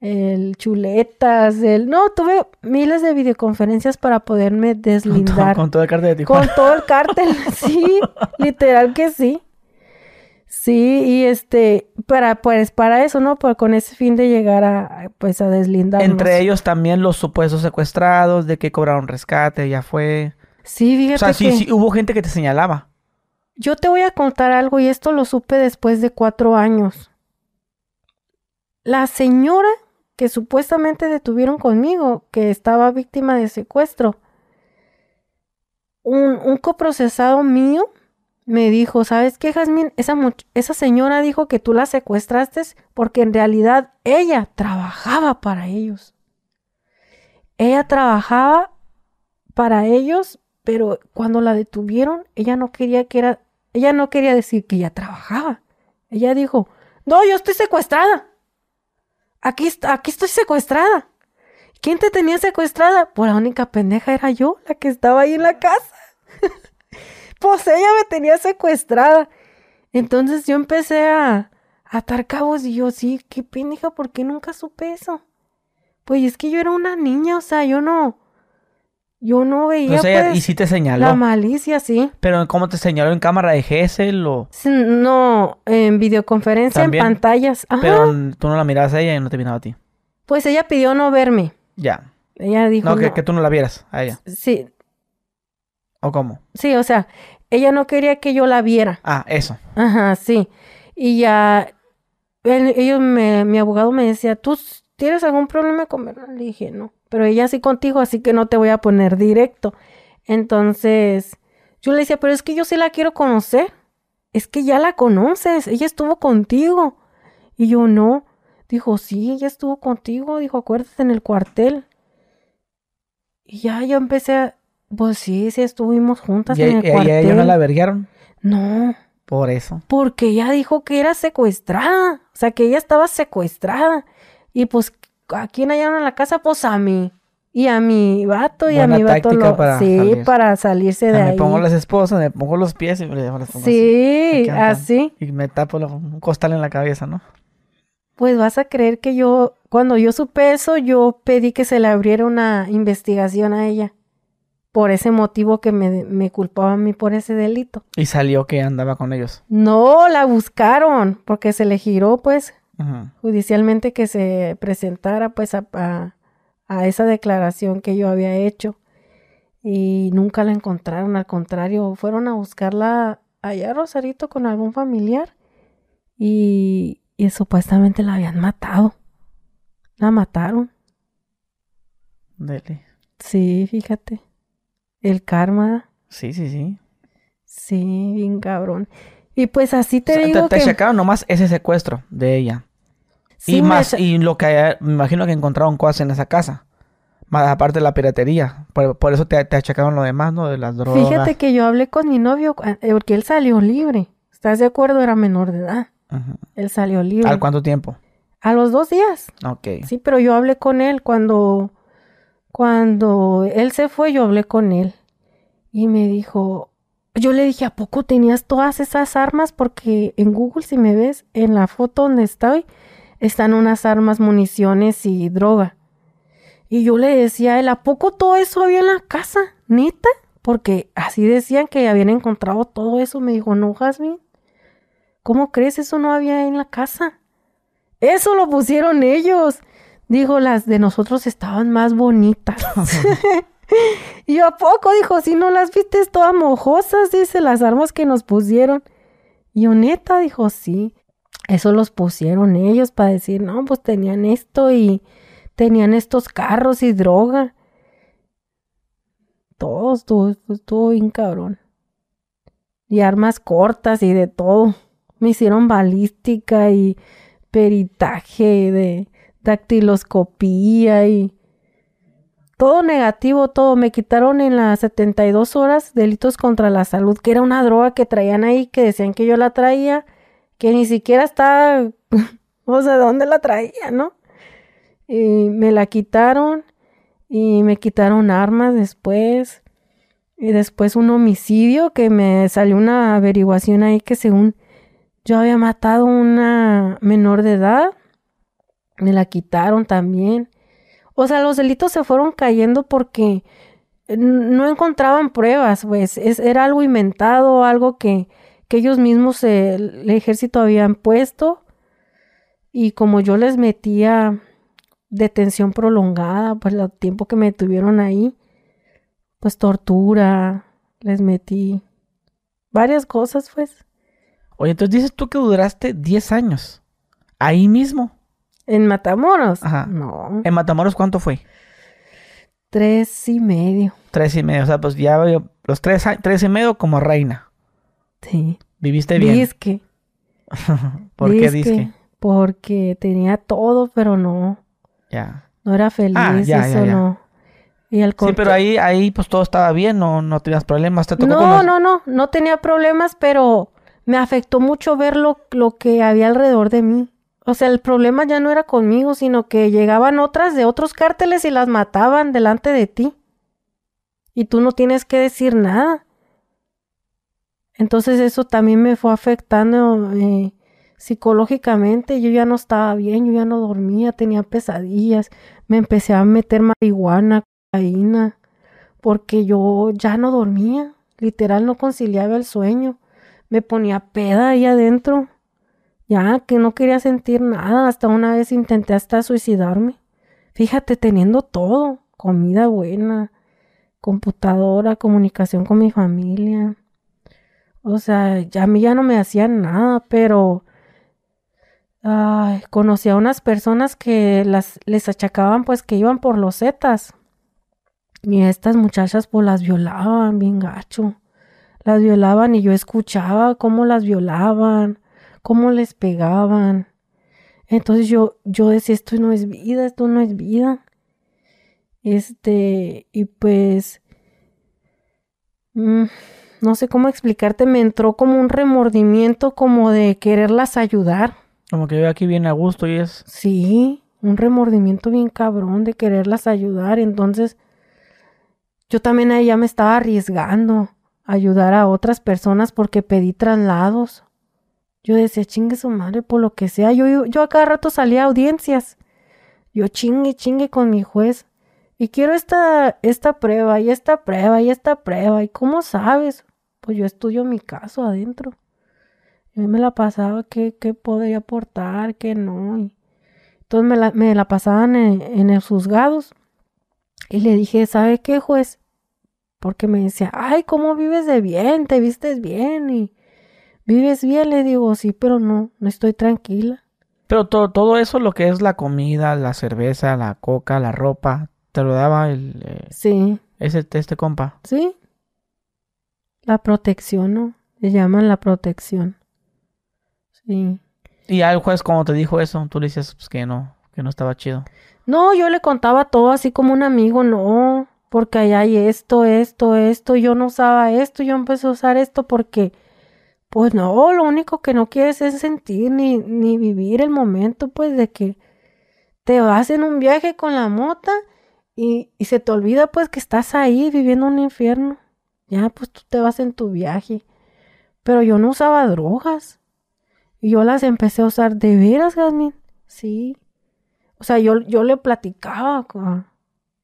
el Chuletas, el... No, tuve miles de videoconferencias para poderme Con, todo- deslindar. con todo el cartel de Tijuana. Con todo el cártel, sí, literal que sí. Sí, y este, para, pues, para eso, ¿no? Por, con ese fin de llegar a, pues, a deslindarnos. Entre ellos también los supuestos secuestrados, de que cobraron rescate, ya fue. Sí, fíjate O sea, sí, que sí, hubo gente que te señalaba. yo te voy a contar algo y esto lo supe después de cuatro años. La señora que supuestamente detuvieron conmigo, que estaba víctima de secuestro, un, un coprocesado mío me dijo, ¿sabes qué, Jazmín? Esa, esa señora dijo que tú la secuestraste porque en realidad ella trabajaba para ellos. Ella trabajaba para ellos, pero cuando la detuvieron, ella no quería que era, ella no quería decir que ella trabajaba. Ella dijo, no, yo estoy secuestrada. Aquí, aquí estoy secuestrada. ¿Quién te tenía secuestrada? Pues la única pendeja era yo, la que estaba ahí en la casa. Pues ella me tenía secuestrada. Entonces yo empecé a, atar cabos y yo, sí, qué pendeja, ¿por qué nunca supe eso? Pues es que yo era una niña, o sea, yo no, yo no veía. pues, y sí te señaló. La malicia, sí. Pero ¿cómo te señaló? ¿En cámara de GSL o...? no, en videoconferencia, en pantallas. Pero tú no la mirabas a ella y no te miraba a ti. Pues ella pidió no verme. Ya. Ella dijo. No, Que, que tú no la vieras a ella. Sí. ¿O cómo? Sí, o sea, ella no quería que yo la viera. Ah, eso. Ajá, sí. Y ya, ellos, me, mi abogado me decía, ¿tú tienes algún problema con Bernal? Le dije, no, pero ella sí contigo, así que no te voy a poner directo. Entonces, yo le decía, pero es que yo sí la quiero conocer. Es que ya la conoces, ella estuvo contigo. Y yo, no. Dijo, sí, ella estuvo contigo. Dijo, acuérdate en el cuartel. Y ya yo empecé a, pues sí, sí estuvimos juntas en el cuartel. ¿Y ella no la verguearon? No. Por eso. Porque ella dijo que era secuestrada. O sea, que ella estaba secuestrada. Y pues, ¿a quién hallaron en la casa? Pues a mí. Y a mi vato, y a mi vato lo... Para sí, para salirse de ahí. Me pongo las esposas, me pongo los pies y me pongo Sí, así. Y me tapo un costal en la cabeza, ¿no? Pues vas a creer que yo, cuando yo supe eso, yo pedí que se le abriera una investigación a ella por ese motivo que me, me culpaba a mí por ese delito. ¿Y salió que andaba con ellos? No, la buscaron porque se le giró pues judicialmente que se presentara pues a, a, esa declaración que yo había hecho y nunca la encontraron, al contrario, fueron a buscarla allá a Rosarito con algún familiar y, y supuestamente la habían matado. La mataron. Dele. Sí, fíjate. El karma. Sí, sí, sí. Sí, bien cabrón. Y pues así te digo te, te checaron nomás ese secuestro de ella. y más, y lo que me imagino que encontraron cosas en esa casa. Más aparte de la piratería. Por, eso te, te achacaron lo demás, ¿no? De las drogas. Fíjate que yo hablé con mi novio eh, porque él salió libre. ¿Estás de acuerdo? Era menor de edad. Él salió libre. ¿Al cuánto tiempo? A los dos días. Ok. Sí, pero yo hablé con él cuando cuando él se fue, yo hablé con él y me dijo, yo le dije, ¿a poco tenías todas esas armas? Porque en Google, si me ves, en la foto donde estoy, están unas armas, municiones y droga. Y yo le decía a él, ¿a poco todo eso había en la casa? ¿Neta? Porque así decían que habían encontrado todo eso. Me dijo, no, Jasmine, ¿cómo crees? Eso no había en la casa. Eso lo pusieron ellos. Dijo, las de nosotros estaban más bonitas. y yo, ¿a poco? Dijo, si no las viste todas mojosas, dice, las armas que nos pusieron. Y yo, neta, dijo, sí. Eso los pusieron ellos para decir, no, pues tenían esto y tenían estos carros y droga. Todos, todo, estuvo bien cabrón. Y armas cortas y de todo. Me hicieron balística y peritaje de dactiloscopía y todo negativo, todo. Me quitaron en las 72 horas delitos contra la salud, que era una droga que traían ahí, que decían que yo la traía, que ni siquiera estaba, o sea, ¿dónde la traía, no? Y me la quitaron y me quitaron armas después. Y después un homicidio que me salió una averiguación ahí que según yo había matado a una menor de edad me la quitaron también. O sea, los delitos se fueron cayendo porque no encontraban pruebas, pues era algo inventado, algo que, que ellos mismos, el ejército habían puesto. Y como yo les metía detención prolongada, pues el tiempo que me tuvieron ahí, pues tortura, les metí varias cosas, pues. Oye, entonces dices tú que duraste 10 años. Ahí mismo. ¿En Matamoros? Ajá. No. ¿En Matamoros cuánto fue? Tres y medio. Tres y medio. O sea, pues ya los tres, tres y medio como reina. Sí. ¿Viviste bien? Disque. ¿Por qué disque? Porque tenía todo, pero no. Ya. No era feliz, Ah, ya, eso ya. no. Y el Sí, pero ahí, ahí pues todo estaba bien, no, no tenías problemas. Te tocó No, no, no, no tenía problemas, pero me afectó mucho ver lo, lo que había alrededor de mí. O sea, el problema ya no era conmigo, sino que llegaban otras de otros cárteles y las mataban delante de ti. Y tú no tienes que decir nada. Entonces eso también me fue afectando eh, psicológicamente. Yo ya no estaba bien, yo ya no dormía, tenía pesadillas. Me empecé a meter marihuana, cocaína porque yo ya no dormía, literal no conciliaba el sueño, me ponía peda ahí adentro, ya que no quería sentir nada, hasta una vez intenté hasta suicidarme, fíjate, teniendo todo, comida buena, computadora, comunicación con mi familia, o sea, ya a mí ya no me hacían nada, pero ay, conocí a unas personas que las, les achacaban pues que iban por los zetas. Y estas muchachas pues las violaban bien gacho. Las violaban y yo escuchaba cómo las violaban, cómo les pegaban. Entonces yo, yo decía, esto no es vida, esto no es vida. Este, y pues, mm, no sé cómo explicarte, me entró como un remordimiento como de quererlas ayudar. Como que yo aquí viene a gusto y es... Sí, un remordimiento bien cabrón de quererlas ayudar. Entonces, yo también ahí ya me estaba arriesgando a ayudar a otras personas porque pedí traslados. Yo decía, chingue su madre por lo que sea. Yo, yo, a cada rato salía a audiencias. Yo chingue, chingue con mi juez. Y quiero esta, esta prueba, y esta prueba, y esta prueba. ¿Y cómo sabes? Pues yo estudio mi caso adentro. Yo me la pasaba qué, qué podría aportar, qué no. Y entonces me la, me la pasaban en, en los juzgados. Y le dije, ¿sabe qué, juez? Porque me decía, ay, ¿cómo vives de bien? ¿Te vistes bien? Y vives bien, le digo, sí, pero no, no estoy tranquila. Pero todo, todo eso, lo que es la comida, la cerveza, la coca, la ropa, te lo daba el... eh, Sí, ese, este compa. sí. La protección, ¿no? Le llaman la protección. Sí. Y al juez cuando te dijo eso, tú le dices pues, que no, que no estaba chido. No, yo le contaba todo así como un amigo, no, porque allá hay esto, esto, esto, yo no usaba esto, yo empecé a usar esto porque, pues no, lo único que no quieres es sentir ni, ni vivir el momento, pues de que te vas en un viaje con la mota y, y se te olvida pues que estás ahí viviendo un infierno. Ya, pues tú te vas en tu viaje. Pero yo no usaba drogas. Y yo las empecé a usar de veras, Jasmine. Sí. O sea, yo, yo le platicaba con-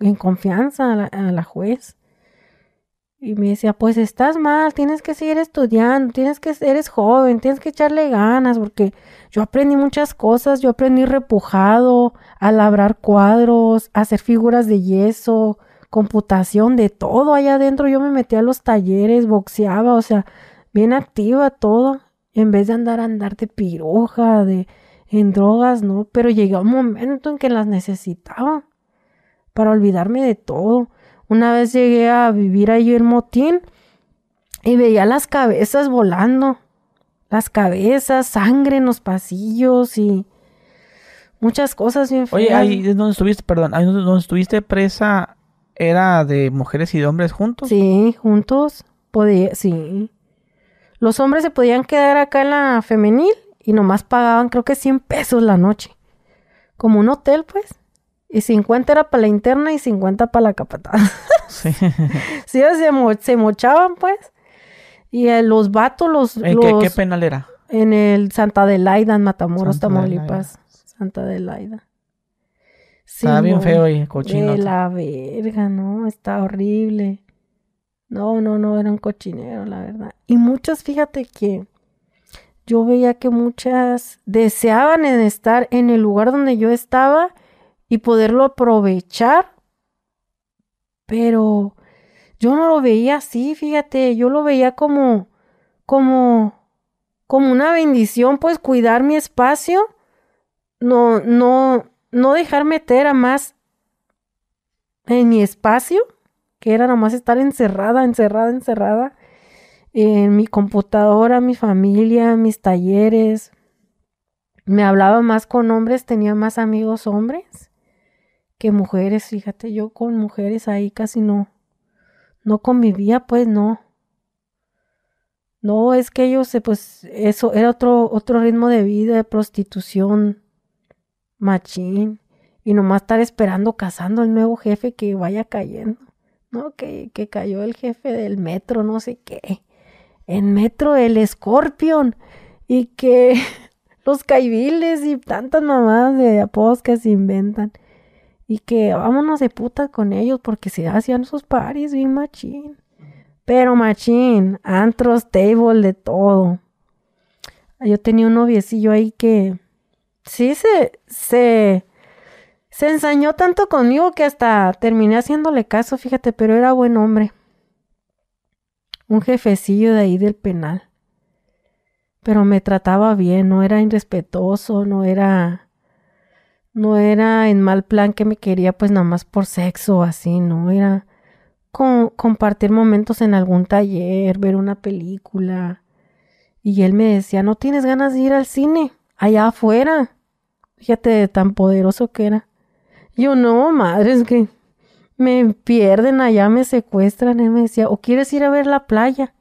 en confianza a la, a la juez. Y me decía, pues estás mal, tienes que seguir estudiando, tienes que, eres joven, tienes que echarle ganas, porque yo aprendí muchas cosas, yo aprendí repujado, a labrar cuadros, a hacer figuras de yeso, computación, de todo allá adentro. Yo me metía a los talleres, boxeaba, o sea, bien activa todo, en vez de andar a andar de piroja, de en drogas, no, pero llegó un momento en que las necesitaba para olvidarme de todo. Una vez llegué a vivir ahí en Motín y veía las cabezas volando, las cabezas, sangre en los pasillos y muchas cosas bien feas. Oye, ahí es donde estuviste, perdón, ahí donde donde estuviste presa, ¿era de mujeres y de hombres juntos? Sí, juntos, podía, sí. Los hombres se podían quedar acá en la femenil y nomás pagaban creo que 100 pesos la noche. Como un hotel, pues. Y 50 era para la interna y 50 para la capataz. Sí. sí, se, mo- se mochaban, pues. Y eh, los vatos, los... ¿En qué, los- qué penal era? En el Santa Adelaida, en Matamoros, Santa Adelaida. Tamaulipas. Santa Adelaida. Sí, Estaba bien feo y cochino. De la verga, ¿no? Está horrible. No, no, no, era un cochinero, la verdad. Y muchos, fíjate que yo veía que muchas deseaban en estar en el lugar donde yo estaba y poderlo aprovechar, pero yo no lo veía así, fíjate, yo lo veía como, como, como una bendición, pues cuidar mi espacio, no, no, no dejar meter a más en mi espacio, que era nomás estar encerrada, encerrada, encerrada. en mi computadora, mi familia, mis talleres. Me hablaba más con hombres, tenía más amigos hombres que mujeres, fíjate, yo con mujeres ahí casi no, no convivía, pues no. No, es que ellos, pues, eso era otro, otro ritmo de vida, de prostitución, machín, y nomás estar esperando, cazando al nuevo jefe que vaya cayendo, ¿no? Que, que cayó el jefe del metro, no sé qué en Metro el Scorpion y que los caibiles y tantas mamadas de apodos que se inventan y que vámonos de puta con ellos porque se hacían sus paris bien machín. Pero machín, antros, table, de todo. Yo tenía un noviecillo ahí que sí se, se, se ensañó tanto conmigo que hasta terminé haciéndole caso, fíjate, pero era buen hombre un jefecillo de ahí del penal. Pero me trataba bien, no era irrespetuoso, no era no era en mal plan que me quería pues nada más por sexo o así, no era compartir momentos en algún taller, ver una película. Y él me decía, "No tienes ganas de ir al cine allá afuera." Fíjate tan poderoso que era. Yo no, madre, es que me pierden allá, me secuestran. Él me decía, o quieres ir a ver la playa,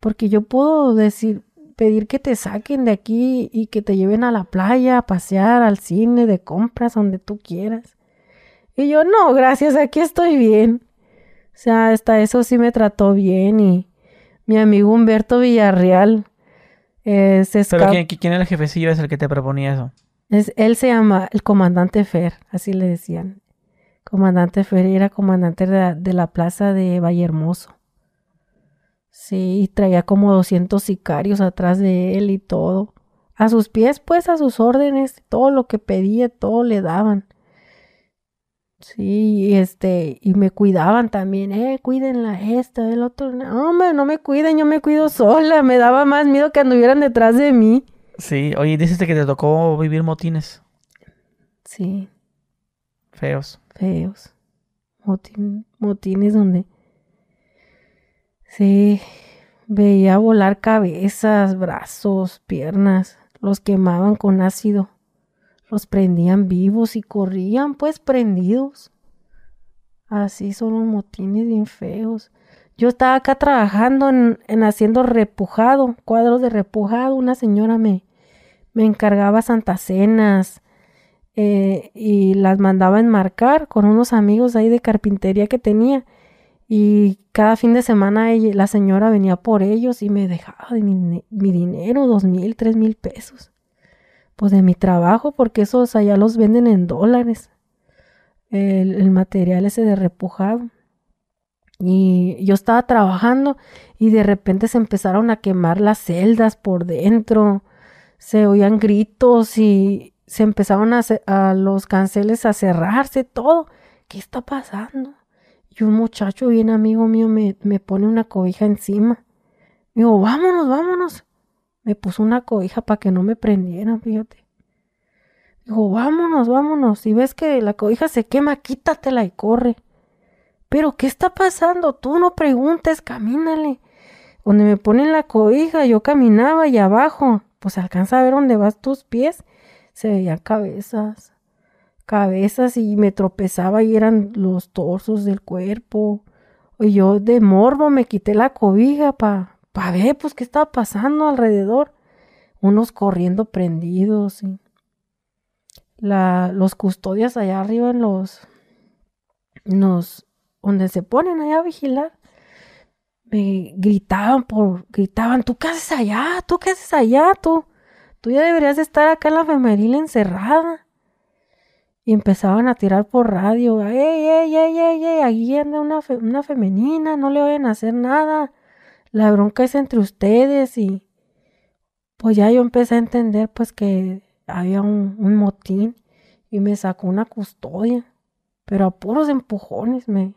porque yo puedo decir, pedir que te saquen de aquí y que te lleven a la playa, a pasear, al cine, de compras, donde tú quieras. Y yo, no, gracias, aquí estoy bien. O sea, hasta eso sí me trató bien y mi amigo Humberto Villarreal eh, se ¿Pero quién, quién era el jefecillo es el que te proponía eso? Es, él se llama el comandante Fer, así le decían. Comandante Ferreira, comandante de la, plaza de Vallehermoso. Sí, traía como 200 sicarios atrás de él y todo. A sus pies, pues, a sus órdenes, todo lo que pedía, todo le daban. Sí, este, y me cuidaban también, eh, cuídenla esta, el otro. No, hombre, no me cuiden, yo me cuido sola. Me daba más miedo que anduvieran detrás de mí. Sí, oye, dices que te tocó vivir motines. Sí. Feos feos, motines donde se veía volar cabezas, brazos, piernas, los quemaban con ácido, los prendían vivos y corrían pues prendidos. Así son los motines bien feos. Yo estaba acá trabajando en, en haciendo repujado, cuadros de repujado. Una señora me, me encargaba santacenas, eh, y las mandaba enmarcar con unos amigos ahí de carpintería que tenía. Y cada fin de semana ella, la señora venía por ellos y me dejaba de mi, dinero, dos mil, tres mil pesos. Pues de mi trabajo, porque esos allá los venden en dólares. El, material ese de repujado. Y yo estaba trabajando y de repente se empezaron a quemar las celdas por dentro. Se oían gritos y, se empezaron a, los canceles a cerrarse, todo. ¿Qué está pasando? Y un muchacho bien amigo mío me, me pone una cobija encima. Digo, vámonos, vámonos. Me puso una cobija para que no me prendieran, fíjate. Digo, vámonos, vámonos. Si ves que la cobija se quema, quítatela y corre. Pero, ¿qué está pasando? Tú no preguntes, camínale. Donde me ponen la cobija, yo caminaba y abajo, pues alcanza a ver dónde vas tus pies se veían cabezas, cabezas y me tropezaba y eran los torsos del cuerpo. Y yo de morbo me quité la cobija para pa ver pues qué estaba pasando alrededor. Unos corriendo prendidos y la, los custodias allá arriba en los, los donde se ponen allá a vigilar me gritaban por gritaban tú qué haces allá tú qué haces allá tú Tú ya deberías estar acá en la femeril encerrada. Y empezaban a tirar por radio. ¡Ey, ey, ey, ey, ey! Aquí anda una, una femenina, no le vayan a hacer nada. La bronca es entre ustedes y pues ya yo empecé a entender pues que había un, motín y me sacó una custodia. Pero a puros empujones me...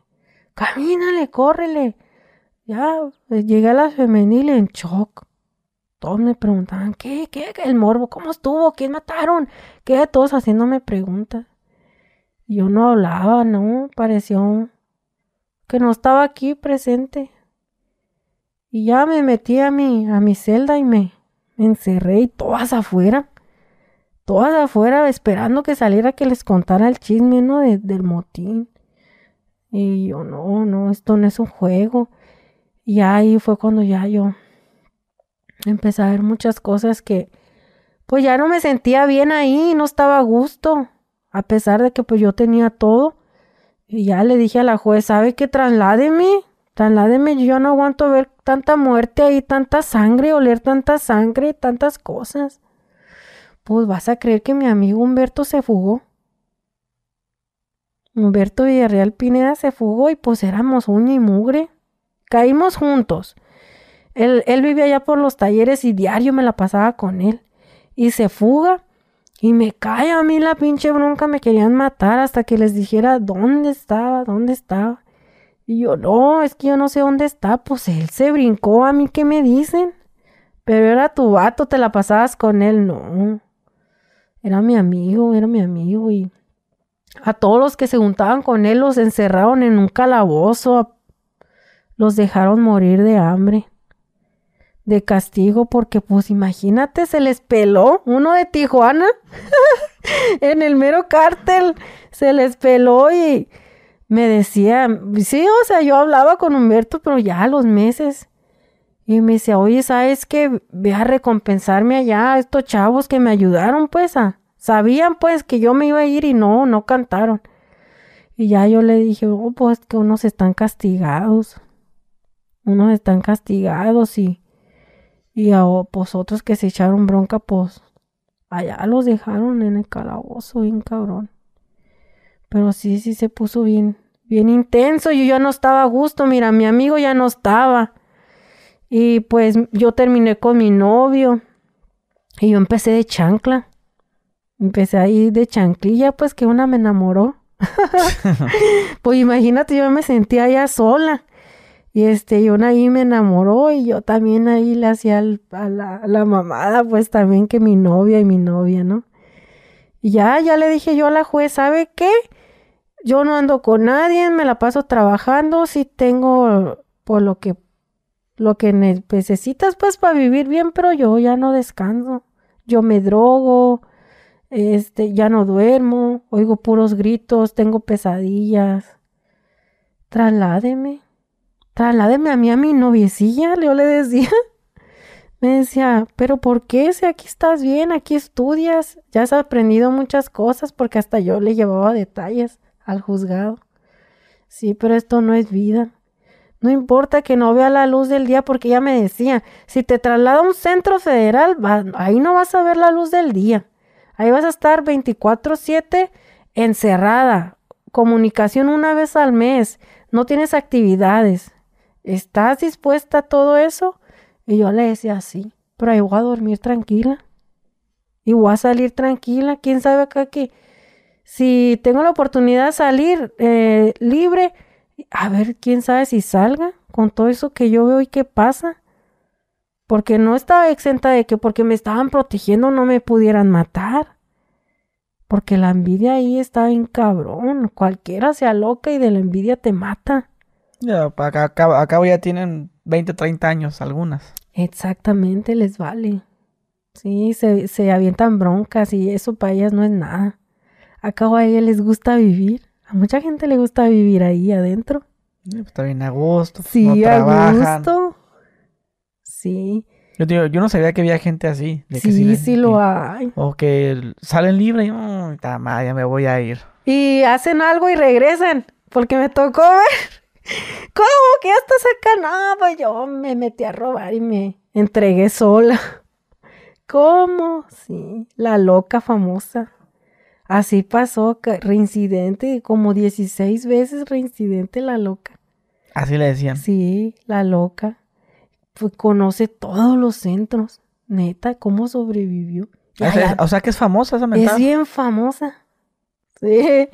Camínale, córrele. Ya pues, llegué a la femenil en shock todos me preguntaban, ¿qué? ¿Qué? ¿El morbo? ¿Cómo estuvo? ¿Quién mataron? ¿Qué? Todos haciéndome preguntas. Yo no hablaba, ¿no? Pareció que no estaba aquí presente. Y ya me metí a mi, a mi celda y me, encerré y todas afuera. Todas afuera esperando que saliera que les contara el chisme, ¿no? del motín. Y yo, no, no, esto no es un juego. Y ahí fue cuando ya yo empecé a ver muchas cosas que, pues ya no me sentía bien ahí, no estaba a gusto, a pesar de que pues yo tenía todo. Y ya le dije a la juez, ¿sabe qué? Trasládeme, trasládeme, yo no aguanto ver tanta muerte ahí, tanta sangre, oler tanta sangre, tantas cosas. Pues vas a creer que mi amigo Humberto se fugó. Humberto Villarreal Pineda se fugó y pues éramos uña y mugre. Caímos juntos. Él, él vivía allá por los talleres y diario me la pasaba con él. Y se fuga y me cae a mí la pinche bronca, me querían matar hasta que les dijera dónde estaba, dónde estaba. Y yo, no, es que yo no sé dónde está. Pues él se brincó a mí, ¿qué me dicen? Pero era tu vato, te la pasabas con él. No. Era mi amigo, era mi amigo. Y a todos los que se juntaban con él los encerraron en un calabozo. Los dejaron morir de hambre de castigo porque pues imagínate, se les peló uno de Tijuana en el mero cártel, se les peló y me decía, sí, o sea, yo hablaba con Humberto, pero ya a los meses. Y me decía, oye, ¿sabes qué? Ve a recompensarme allá a estos chavos que me ayudaron, pues, a... Sabían, pues, que yo me iba a ir y no, no cantaron. Y ya yo le dije, oh, pues, que unos están castigados. Unos están castigados y y a pues otros que se echaron bronca, pues allá los dejaron en el calabozo, bien cabrón. Pero sí, sí se puso bien, bien intenso. Yo ya no estaba a gusto, mira, mi amigo ya no estaba. Y pues yo terminé con mi novio. Y yo empecé de chancla. Empecé ahí de chanclilla, pues que una me enamoró. pues imagínate, yo me sentía ya sola. Y este, y ahí me enamoró y yo también ahí le hacía a la, la, mamada, pues también que mi novia y mi novia, ¿no? Y ya, ya le dije yo a la juez, ¿sabe qué? Yo no ando con nadie, me la paso trabajando, si tengo por lo que, lo que necesitas pues para vivir bien, pero yo ya no descanso. Yo me drogo, este, ya no duermo, oigo puros gritos, tengo pesadillas. Trasládeme trasládeme a mí a mi noviecilla, yo le decía. Me decía, pero ¿por qué? Si aquí estás bien, aquí estudias, ya has aprendido muchas cosas, porque hasta yo le llevaba detalles al juzgado. Sí, pero esto no es vida. No importa que no vea la luz del día, porque ella me decía, si te traslada a un centro federal, ahí no vas a ver la luz del día. Ahí vas a estar 24/7 encerrada, comunicación una vez al mes, no tienes actividades. ¿Estás dispuesta a todo eso? Y yo le decía, sí, pero ahí voy a dormir tranquila. Y voy a salir tranquila. ¿Quién sabe acá que si tengo la oportunidad de salir eh, libre, a ver, quién sabe si salga con todo eso que yo veo y qué pasa? Porque no estaba exenta de que porque me estaban protegiendo no me pudieran matar. Porque la envidia ahí está bien cabrón. Cualquiera se aloca y de la envidia te mata. Ya, acá, acá, ya tienen 20, 30 años algunas. Exactamente, les vale. Sí, se, se avientan broncas y eso para ellas no es nada. Acá a ellas les gusta vivir. A mucha gente le gusta vivir ahí adentro. Pues, está bien a gusto. Pues, sí, a gusto. Sí. Yo, digo, yo no sabía que había gente así. sí, sí, lo hay. O que salen libres y, oh, ya me voy a ir. Y hacen algo y regresan. Porque me tocó ver ¿Cómo que ya estás acá? No, pues yo me metí a robar y me entregué sola. ¿Cómo? Sí, la loca famosa. Así pasó, reincidente, como 16 veces reincidente la loca. Así le decían. Sí, la loca. Pues conoce todos los centros. Neta, ¿cómo sobrevivió? o sea que es famosa esa mentada. Es bien famosa. Sí.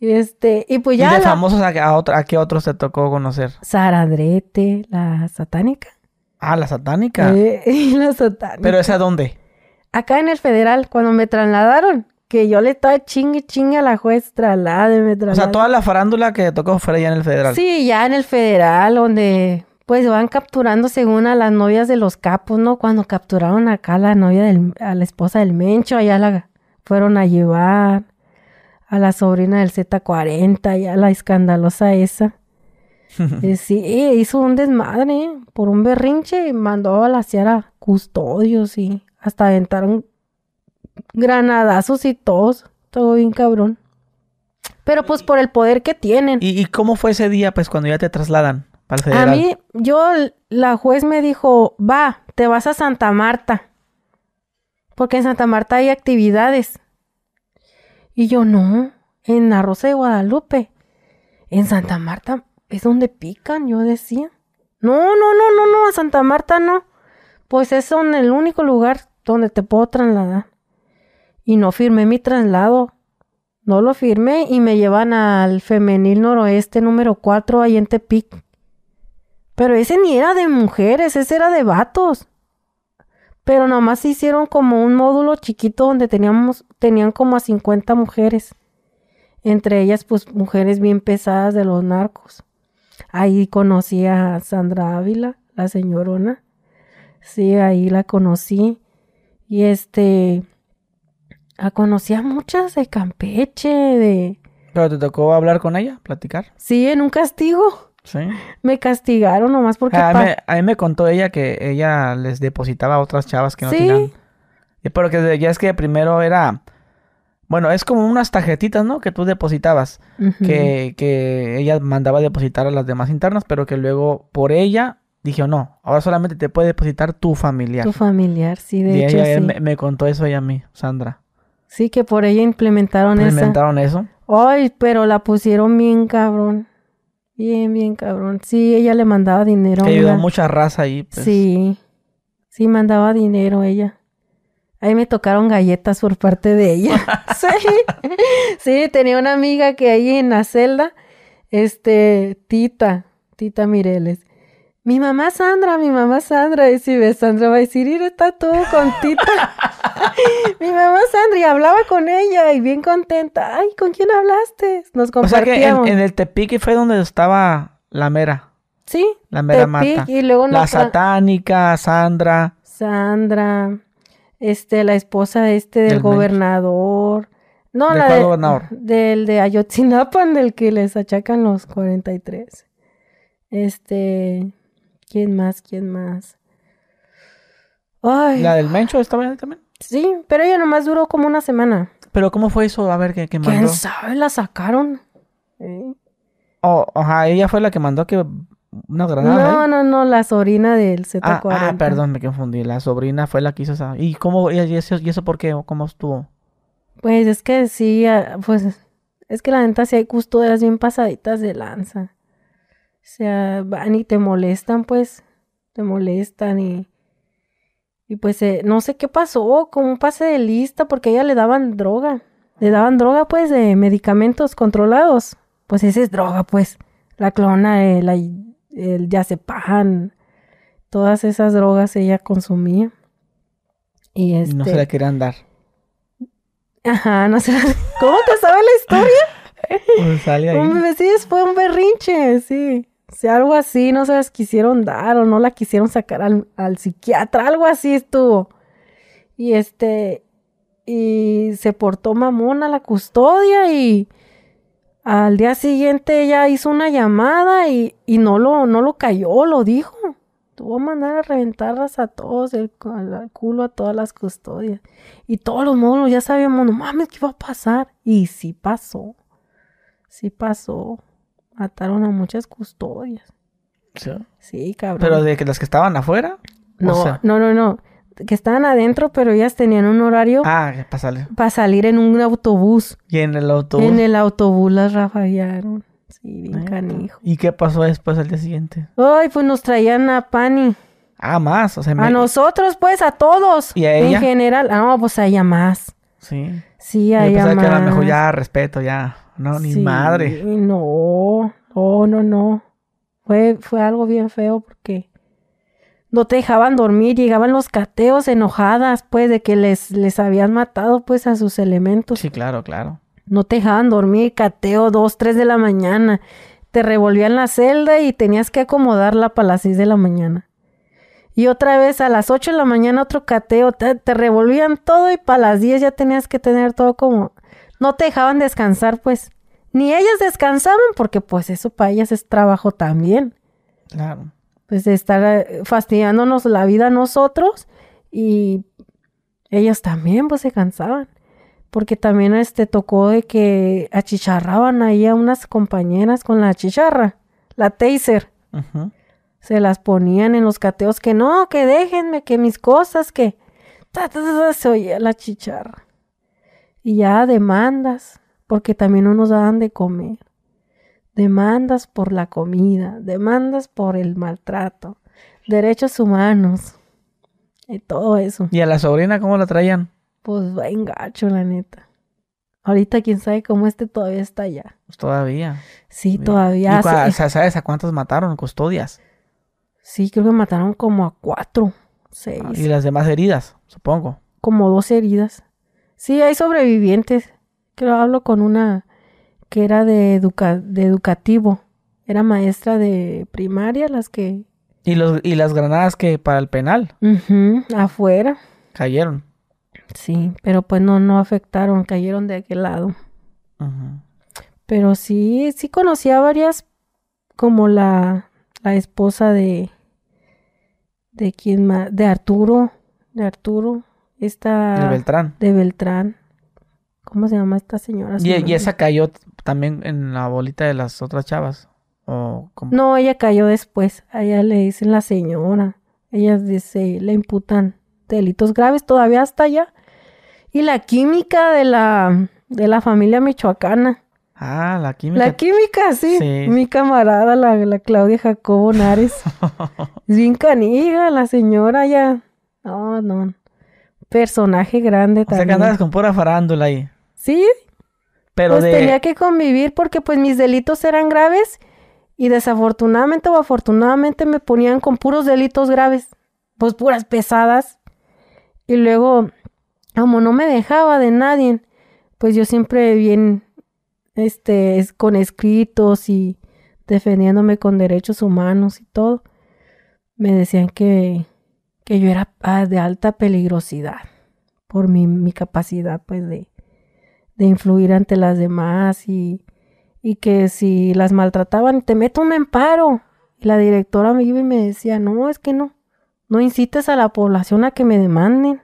Este, y pues ya. ¿Y de famosos a, a, qué otros te tocó conocer? Sara Andrete, la satánica. Ah, la satánica. Eh, la satánica. ¿Pero esa dónde? Acá en el federal, cuando me trasladaron, que yo le estaba chingue chingue a la juez, traslade, me O sea, toda la farándula que tocó fuera ya en el federal. Sí, ya en el federal, donde pues van capturando según a las novias de los capos, ¿no? Cuando capturaron acá a la novia del, a la esposa del Mencho, allá la fueron a llevar a la sobrina del Z40, ya la escandalosa esa. Eh, sí, hizo un desmadre por un berrinche y mandó a la a custodios y hasta aventaron granadazos y todos. Todo bien cabrón. Pero pues por el poder que tienen. ¿Y, y cómo fue ese día, pues, cuando ya te trasladan? A mí, yo, la juez me dijo, va, te vas a Santa Marta. Porque en Santa Marta hay actividades. Y yo, no, en la de Guadalupe. En Santa Marta es donde pican, yo decía. No, no, no, no, no, a Santa Marta no. Pues es en el único lugar donde te puedo trasladar. Y no firmé mi traslado. No lo firmé y me llevan al femenil noroeste número 4 ahí en Tepic. Pero ese ni era de mujeres, ese era de vatos. Pero nomás hicieron como un módulo chiquito donde teníamos, tenían como a 50 mujeres. Entre ellas, pues, mujeres bien pesadas de los narcos. Ahí conocí a Sandra Ávila, la señorona. Sí, ahí la conocí. Y este, a conocí a muchas de Campeche, de... ¿Pero te tocó hablar con ella, platicar? Sí, en un castigo. Sí. Me castigaron nomás porque... A, mí, me contó ella que ella les depositaba a otras chavas que no ¿Sí? tenían... Pero que ya es que primero era... Bueno, es como unas tarjetitas, ¿no? Que tú depositabas. que, que ella mandaba depositar a las demás internas, pero que luego por ella dije, no, ahora solamente te puede depositar tu familiar. Tu familiar, sí, de hecho. Ella, Me, me, contó eso ella a mí, Sandra. Sí, que por ella implementaron, ¿Implementaron eso. Ay, pero la pusieron bien cabrón. Bien, bien cabrón. Sí, ella le mandaba dinero. Que ayudó mucha raza ahí. Pues. Sí, sí, mandaba dinero ella. Ahí me tocaron galletas por parte de ella. sí, sí, tenía una amiga que ahí en la celda, este, Tita, Tita Mireles mi mamá Sandra, mi mamá Sandra. Y si ves, Sandra va a decir, ir está todo con Tita. mi mamá Sandra, y hablaba con ella y bien contenta. Ay, ¿con quién hablaste? Nos compartíamos. O sea que en, el Tepic fue donde estaba la mera. Sí. La mera mata. Y luego la satánica, Sandra. Sandra. Este, la esposa de este del, gobernador. No, la gobernador? del de Ayotzinapa, del que les achacan los 43. Este, ¿Quién más? ¿Quién más? Ay. ¿La del Mencho estaba ahí también? Sí, pero ella nomás duró como una semana. ¿Pero cómo fue eso? A ver, ¿qué, qué mandó? ¿Quién sabe? La sacaron. Oh, ajá, ella fue la que mandó que una granada. No, no, no, la sobrina del Z40. Ah, ah, perdón, me confundí. La sobrina fue la que hizo esa. ¿Y cómo? ¿Y eso, y eso por qué? ¿Cómo estuvo? Pues es que sí, ah, pues es que la neta sí hay custodias bien pasaditas de lanza. O sea, van y te molestan, pues, te molestan y, y pues eh, no sé qué pasó, como un pase de lista, porque a ella le daban droga, le daban droga, pues, de medicamentos controlados. Pues esa es droga, pues, la clona, el, el yacepan, todas esas drogas ella consumía. Y este... No se la querían dar. Ajá, no sé. ¿Cómo te sabe la historia? pues sale ahí. sí, fue un berrinche, sí. Si algo así no se las quisieron dar o no la quisieron sacar al, psiquiatra, algo así estuvo. Y este, y se portó mamona la custodia y al día siguiente ella hizo una llamada y, y no, lo, no lo cayó, lo dijo. Tuvo a mandar a reventarlas a todos, el, al culo a todas las custodias. Y todos los módulos ya sabíamos, no mames, ¿qué iba a pasar? Y sí pasó. Sí pasó mataron a muchas custodias. Sí, cabrón. ¿Pero de que las que estaban afuera? No, no, no, no. Que estaban adentro, pero ellas tenían un horario. Ah, para salir. Para salir en un autobús. ¿Y en el autobús? En el autobús las rafallaron. Sí, bien canijo. ¿Y qué pasó después al día siguiente? Ay, pues nos traían a Pani. Ah, más, o sea, A nosotros, pues, a todos. ¿Y a ella? En general. Ah, no, pues a ella más. Sí. Sí, a ella más. que a lo mejor ya respeto, ya. No, ni madre. No, no, no, no. Fue, fue algo bien feo porque no te dejaban dormir, llegaban los cateos enojadas, pues, de que les, les habían matado, pues, a sus elementos. Sí, claro, claro. No te dejaban dormir, cateo, dos, tres de la mañana. te revolvían la celda y tenías que acomodarla para las 6 de la mañana. Y otra vez a las 8 de la mañana otro cateo, te, te revolvían todo y para las 10 ya tenías que tener todo como... No te dejaban descansar, pues. Ni ellas descansaban porque pues eso para ellas es trabajo también. Claro. Pues de estar eh, fastidiándonos la vida a nosotros y ellas también pues se cansaban. Porque también este tocó de que achicharraban ahí a unas compañeras con la chicharra, la taser. Se las ponían en los cateos que no, que déjenme, que mis cosas, que ta, ta, ta, ta, se oía la chicharra. Y ya demandas, porque también no nos daban de comer. Demandas por la comida, demandas por el maltrato, derechos humanos y todo eso. ¿Y a la sobrina cómo la traían? Pues va en gacho, la neta. Ahorita quién sabe cómo este todavía está allá. Pues todavía. Sí, Bien. todavía. ¿Y sí. ¿Sabes a cuántas mataron? Custodias. Sí, creo que mataron como a cuatro, seis, Ah, Y las demás heridas, supongo. como dos heridas. Sí, hay sobrevivientes. Creo hablo con una que era de, educa- de educativo. Era maestra de primaria, las que... Y, los, y las granadas que para el penal Ujú, afuera. cayeron. Sí, pero pues no, no afectaron, cayeron de aquel lado. Ujú. Pero sí, sí conocía varias, como la, la esposa de, de quién más, de Arturo, de Arturo, esta, El Beltrán. de Beltrán. ¿Cómo se llama esta señora? Y, y esa cayó también en la bolita de las otras chavas. O como- No, ella cayó después. A ella le dicen la señora. Ellas dice, le imputan delitos graves todavía hasta allá. Y la química de la, de la familia michoacana. Ah, la química. La química, sí. Sí. Mi camarada, la, la Claudia Jacobo Nares. es bien canija, la señora ya. No, no. Personaje grande o sea que también. andabas con pura farándula ahí. Sí, Pero pues de... tenía que convivir porque pues mis delitos eran graves y desafortunadamente o afortunadamente me ponían con puros delitos graves, pues puras pesadas. Y luego, como no me dejaba de nadie, pues yo siempre bien, este, es- con escritos y defendiéndome con derechos humanos y todo, me decían que, que yo era ah, de alta peligrosidad por mi, mi capacidad, pues, de, de influir ante las demás y, y que si las maltrataban, te meto un amparo. Y la directora me iba y me decía, no, es que no, no incites a la población a que me demanden,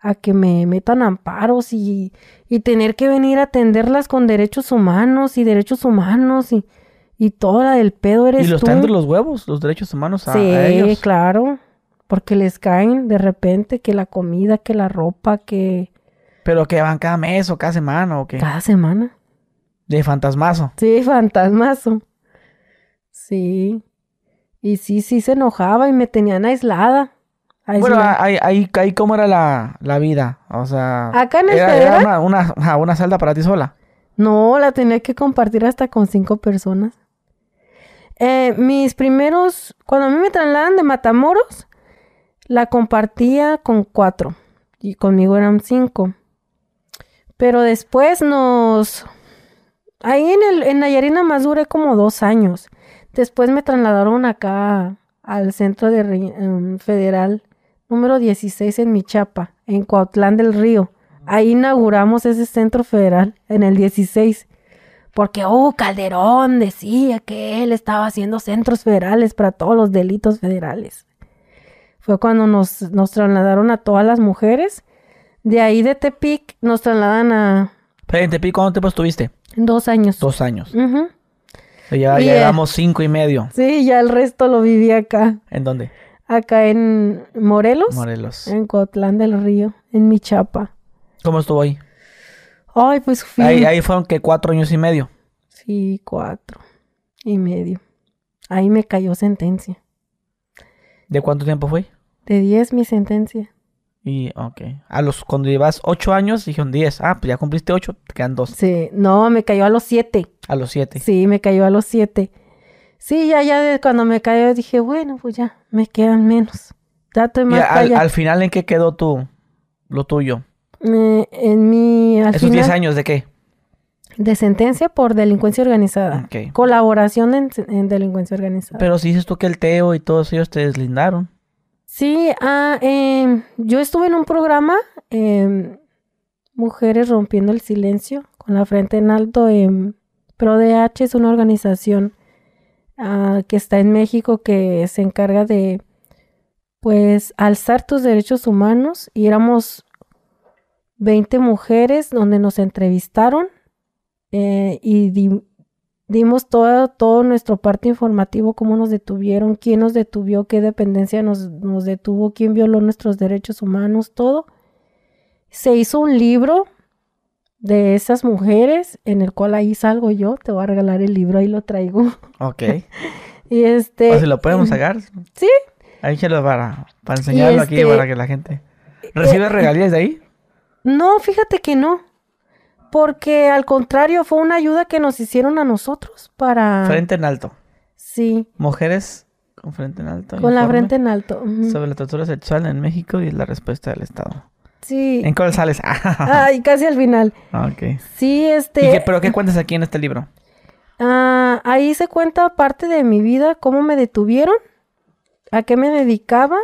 a que me metan amparos y, y tener que venir a atenderlas con derechos humanos y derechos humanos y, y toda la del pedo eres Y los tú. traen de los huevos, los derechos humanos a, Sí, a ellos. claro, porque les caen de repente que la comida, que la ropa, que Pero que van cada mes o cada semana o qué. cada semana. De fantasmazo. Sí, fantasmazo. Sí. Y sí, sí se enojaba y me tenían aislada. Bueno, ahí, ahí, ahí cómo era la, la vida. O sea. Acá en el era, una, una, una celda para ti sola. No, la tenía que compartir hasta con cinco personas. Eh, mis primeros, cuando a mí me trasladan de Matamoros, la compartía con cuatro y conmigo eran cinco. Pero después nos, ahí en el, en Nayarina más duré como dos años. Después me trasladaron acá al centro de em, federal número 16 en Michapa, en Cuautlán del Río. Ahí inauguramos ese centro federal en el 16. Porque, oh, Calderón decía que él estaba haciendo centros federales para todos los delitos federales. Fue cuando nos, nos trasladaron a todas las mujeres. De ahí de Tepic nos trasladan a Pero en Tepic, ¿cuánto tiempo estuviste? dos años. Dos años. Ujú. Ya, ya llevamos cinco y medio. Sí, ya el resto lo viví acá. ¿En dónde? Acá en Morelos, Morelos. en Cotlán del Río, en Michapa. ¿Cómo estuvo ahí? Ay, pues fui. Ahí, ahí fueron que cuatro años y medio. Sí, cuatro y medio. Ahí me cayó sentencia. ¿De cuánto tiempo fue? De diez mi sentencia. Y, ok. A los, cuando llevas ocho años, dijeron diez. Ah, pues ya cumpliste ocho, te quedan dos. Sí, no, me cayó a los siete. A los siete. Sí, me cayó a los siete. Sí, ya, ya de cuando me cayó dije, bueno, pues ya, me quedan menos. Y más al, allá. al final, ¿en qué quedó tú? Lo tuyo. Eh, en mi, al ¿Esos diez final, años de qué? De sentencia por delincuencia organizada. Colaboración en, delincuencia organizada. Pero si dices tú que el Teo y todos ellos te deslindaron. Sí, ah, em, yo estuve en un programa, em, Mujeres Rompiendo el Silencio, con la frente en alto. en ProDH es una organización ah, que está en México que se encarga de, pues, alzar tus derechos humanos. Y éramos 20 mujeres donde nos entrevistaron eh, y dimos todo, todo nuestro parte informativo, cómo nos detuvieron, quién nos detuvo, qué dependencia nos, nos detuvo, quién violó nuestros derechos humanos, todo. Se hizo un libro de esas mujeres en el cual ahí salgo yo, te voy a regalar el libro, ahí lo traigo. Ok. y este... ¿O si lo podemos sacar? Sí. Ahí se lo para, para enseñarlo aquí este, para que la gente... ¿Recibe eh, regalías de ahí? No, fíjate que no porque al contrario fue una ayuda que nos hicieron a nosotros para... Frente en alto. Sí. Mujeres con frente en alto. Con la frente en alto. Sobre la tortura sexual en México y la respuesta del Estado. Sí. ¿En cuál sales? Ay, casi al final. Ok. Sí, este... ¿Pero qué cuentas aquí en este libro? Ah, ahí se cuenta parte de mi vida, cómo me detuvieron, a qué me dedicaba.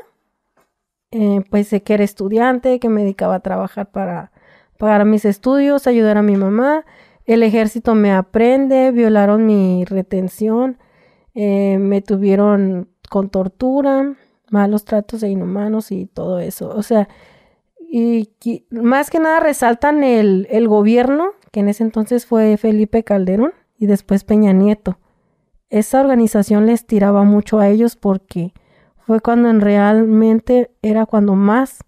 Eh, pues sé que era estudiante, que me dedicaba a trabajar para pagar mis estudios, ayudar a mi mamá. El ejército me aprende, violaron mi retención, eh, me tuvieron con tortura, malos tratos e inhumanos y todo eso. O sea, y, más que nada resaltan el, el gobierno, que en ese entonces fue Felipe Calderón y después Peña Nieto. Esa organización les tiraba mucho a ellos porque fue cuando en realmente era cuando más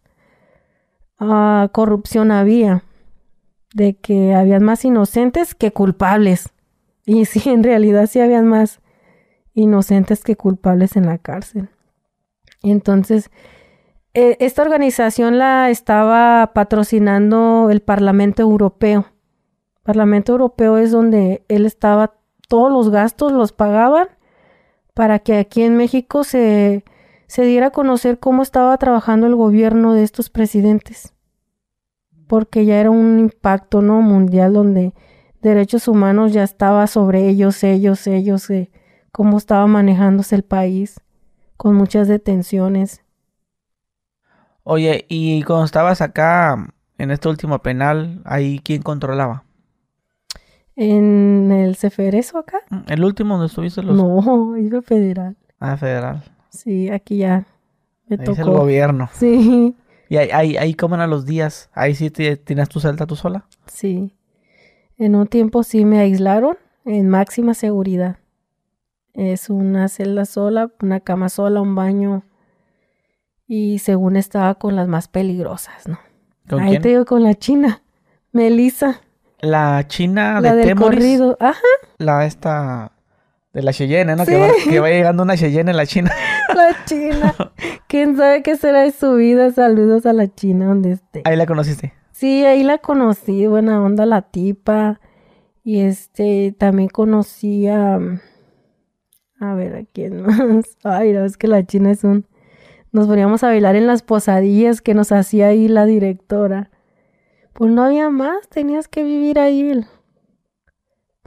Ah, corrupción había, de que habían más inocentes que culpables. Y sí, en realidad sí habían más inocentes que culpables en la cárcel. Entonces, e, esta organización la estaba patrocinando el Parlamento Europeo. Parlamento Europeo es donde él estaba, todos los gastos los pagaban para que aquí en México se se diera a conocer cómo estaba trabajando el gobierno de estos presidentes. Porque ya era un impacto no mundial donde derechos humanos ya estaba sobre ellos, ellos, ellos, eh, cómo estaba manejándose el país, con muchas detenciones. Oye, y cuando estabas acá en este último penal, ahí quién controlaba? ¿En el Ceferezo acá? ¿El último donde estuviste los.? No, es el federal. Ah, federal. Sí, aquí ya me ahí Es el gobierno. Sí. ¿Y ahí, ahí, ahí cómo eran los días? ¿Ahí sí tienes tu celda tú sola? Sí. En un tiempo sí me aislaron en máxima seguridad. Es una celda sola, una cama sola, un baño. Y según estaba con las más peligrosas, ¿no? ¿Con Ahí te digo con la china, Melissa. La china de la del corrido, ajá. La esta de la Cheyenne, ¿no? Que, va, que, va, llegando una Cheyenne en la China. La China. ¿Quién sabe qué será de su vida? Saludos a la China donde esté. ¿Ahí la conociste? Sí, ahí la conocí. Buena onda la tipa. Y este, también conocí a... A ver, ¿a quién más? Ay, no, es que la China es un... Nos poníamos a bailar en las posadillas que nos hacía ahí la directora. Pues no había más, tenías que vivir ahí.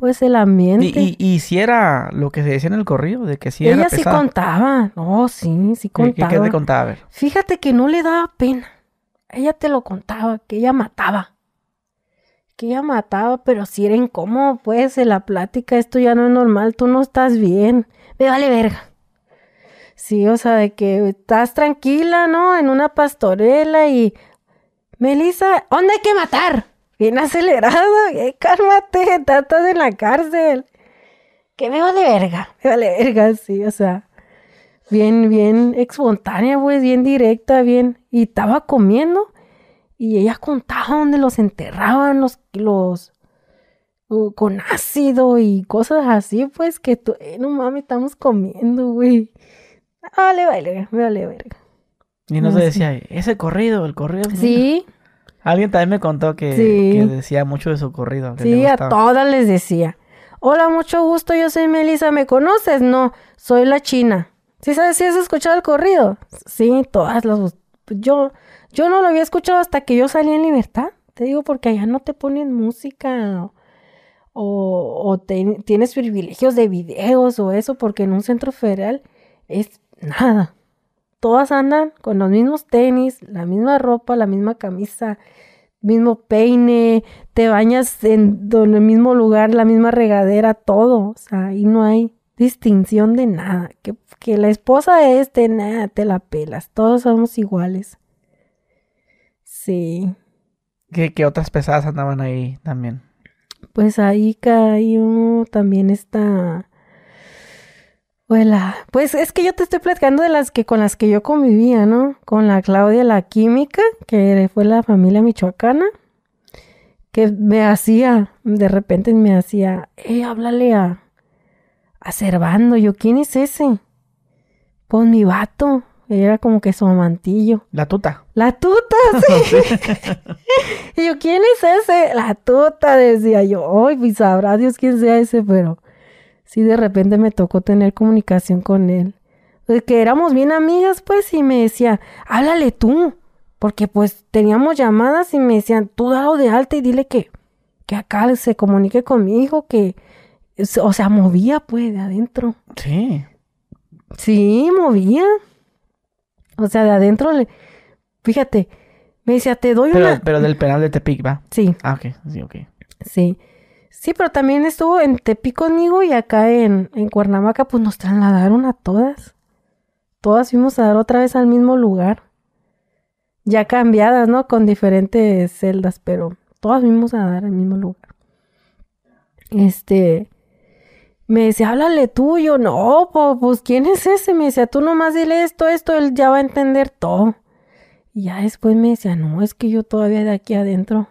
Pues el ambiente. Y, y, si era lo que se decía en el corrido, de que sí Ella sí contaba. No, sí, sí contaba. ¿Qué, qué, te contaba? A ver. Fíjate que no le daba pena. Ella te lo contaba, que ella mataba. Que ella mataba, pero si era incómodo, pues, en la plática, esto ya no es normal, tú no estás bien. Me vale verga. Sí, o sea, de que estás tranquila, ¿no? En una pastorela y... Melissa, ¿dónde hay que matar? Bien acelerado. Eh, cálmate, estás en la cárcel. Que me vale verga, me vale verga, sí, o sea, bien, bien espontánea, pues, bien directa, bien. Y estaba comiendo y ella contaba dónde los enterraban, los, los, con ácido y cosas así, pues, que tú, eh, no mames, estamos comiendo, güey. Vale, vale, me vale verga. Y no, se decía, ese corrido, el corrido. Sí. Alguien también me contó que, decía mucho de su corrido. sí, a todas les decía. Hola, mucho gusto, yo soy Melissa, ¿me conoces? No, soy la china. ¿Sí sabes si has escuchado el corrido? Sí, todas las... Yo, yo no lo había escuchado hasta que yo salí en libertad. Te digo porque allá no te ponen música o, tienes privilegios de videos o eso, porque en un centro federal es nada. Todas andan con los mismos tenis, la misma ropa, la misma camisa, mismo peine, te bañas en, en el mismo lugar, la misma regadera, todo. O sea, ahí no hay distinción de nada. Que, que la esposa de este, nada, te la pelas. Todos somos iguales. Sí. ¿Qué, otras pesadas andaban ahí también? Pues ahí cayó también esta... Pues es que yo te estoy platicando de las que con las que yo convivía, ¿no? Con la Claudia la química, que fue la familia michoacana, que me hacía, de repente me hacía, eh, háblale a, a. Yo, ¿quién es ese? Pues mi vato. Era como que su amantillo. La tuta. La tuta, sí. y yo, ¿quién es ese? La tuta, decía yo. Ay, pues sabrá Dios quién sea ese, pero sí de repente me tocó tener comunicación con él. Que éramos bien amigas, pues, y me decía, háblale tú. Porque pues teníamos llamadas y me decían, tú dalo de alta y dile que, que acá se comunique con mi hijo, que, o sea, movía pues de adentro. Sí. Sí, movía. O sea, de adentro, le... fíjate, me decía, te doy pero, una... Pero del penal de Tepic, ¿va? Sí. Ah, ok, sí, ok. Sí. Sí, pero también estuvo en Tepic conmigo y acá en, en Cuernavaca, pues nos trasladaron a todas. Todas fuimos a dar otra vez al mismo lugar. Ya cambiadas, ¿no? Con diferentes celdas, pero todas fuimos a dar al mismo lugar. Este, me decía, háblale tú, yo, no, pues, ¿quién es ese? Me decía, tú nomás dile esto, esto, él ya va a entender todo. Y ya después me decía, no, es que yo todavía de aquí adentro.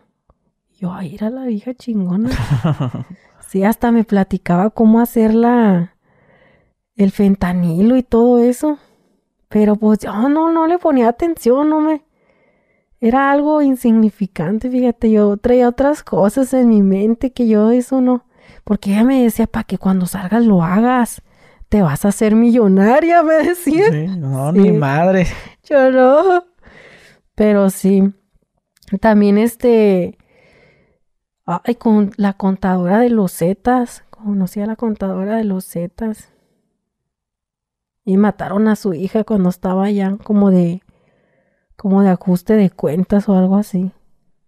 Yo, ahí era la vieja chingona. sí, hasta me platicaba cómo hacer la, el fentanilo y todo eso. Pero pues yo no, no le ponía atención, no me... Era algo insignificante, fíjate, yo traía otras cosas en mi mente que yo eso no porque ella me decía, para que cuando salgas lo hagas. Te vas a hacer millonaria, me decía. Sí, no, ni madre. Yo no. Pero sí. También este. Ay, con la contadora de los Zetas. Conocí a la contadora de los Zetas. Y mataron a su hija cuando estaba allá como de. como de ajuste de cuentas o algo así.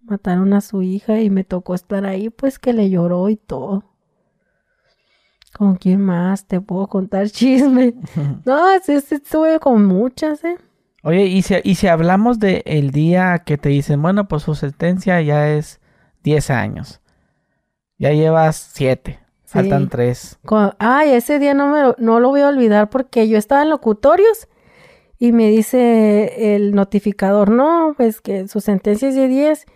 Mataron a su hija y me tocó estar ahí, pues que le lloró y todo. ¿Con quién más te puedo contar chisme? no, sí, sí, estuve con muchas, ¿eh? Oye, y si, y si hablamos del el día que te dicen, bueno, pues su sentencia ya es 10 años. Ya llevas 7. Faltan 3. Ay, ese día no, me, no lo voy a olvidar porque yo estaba en locutorios y me dice el notificador, no, pues que su sentencia es de 10.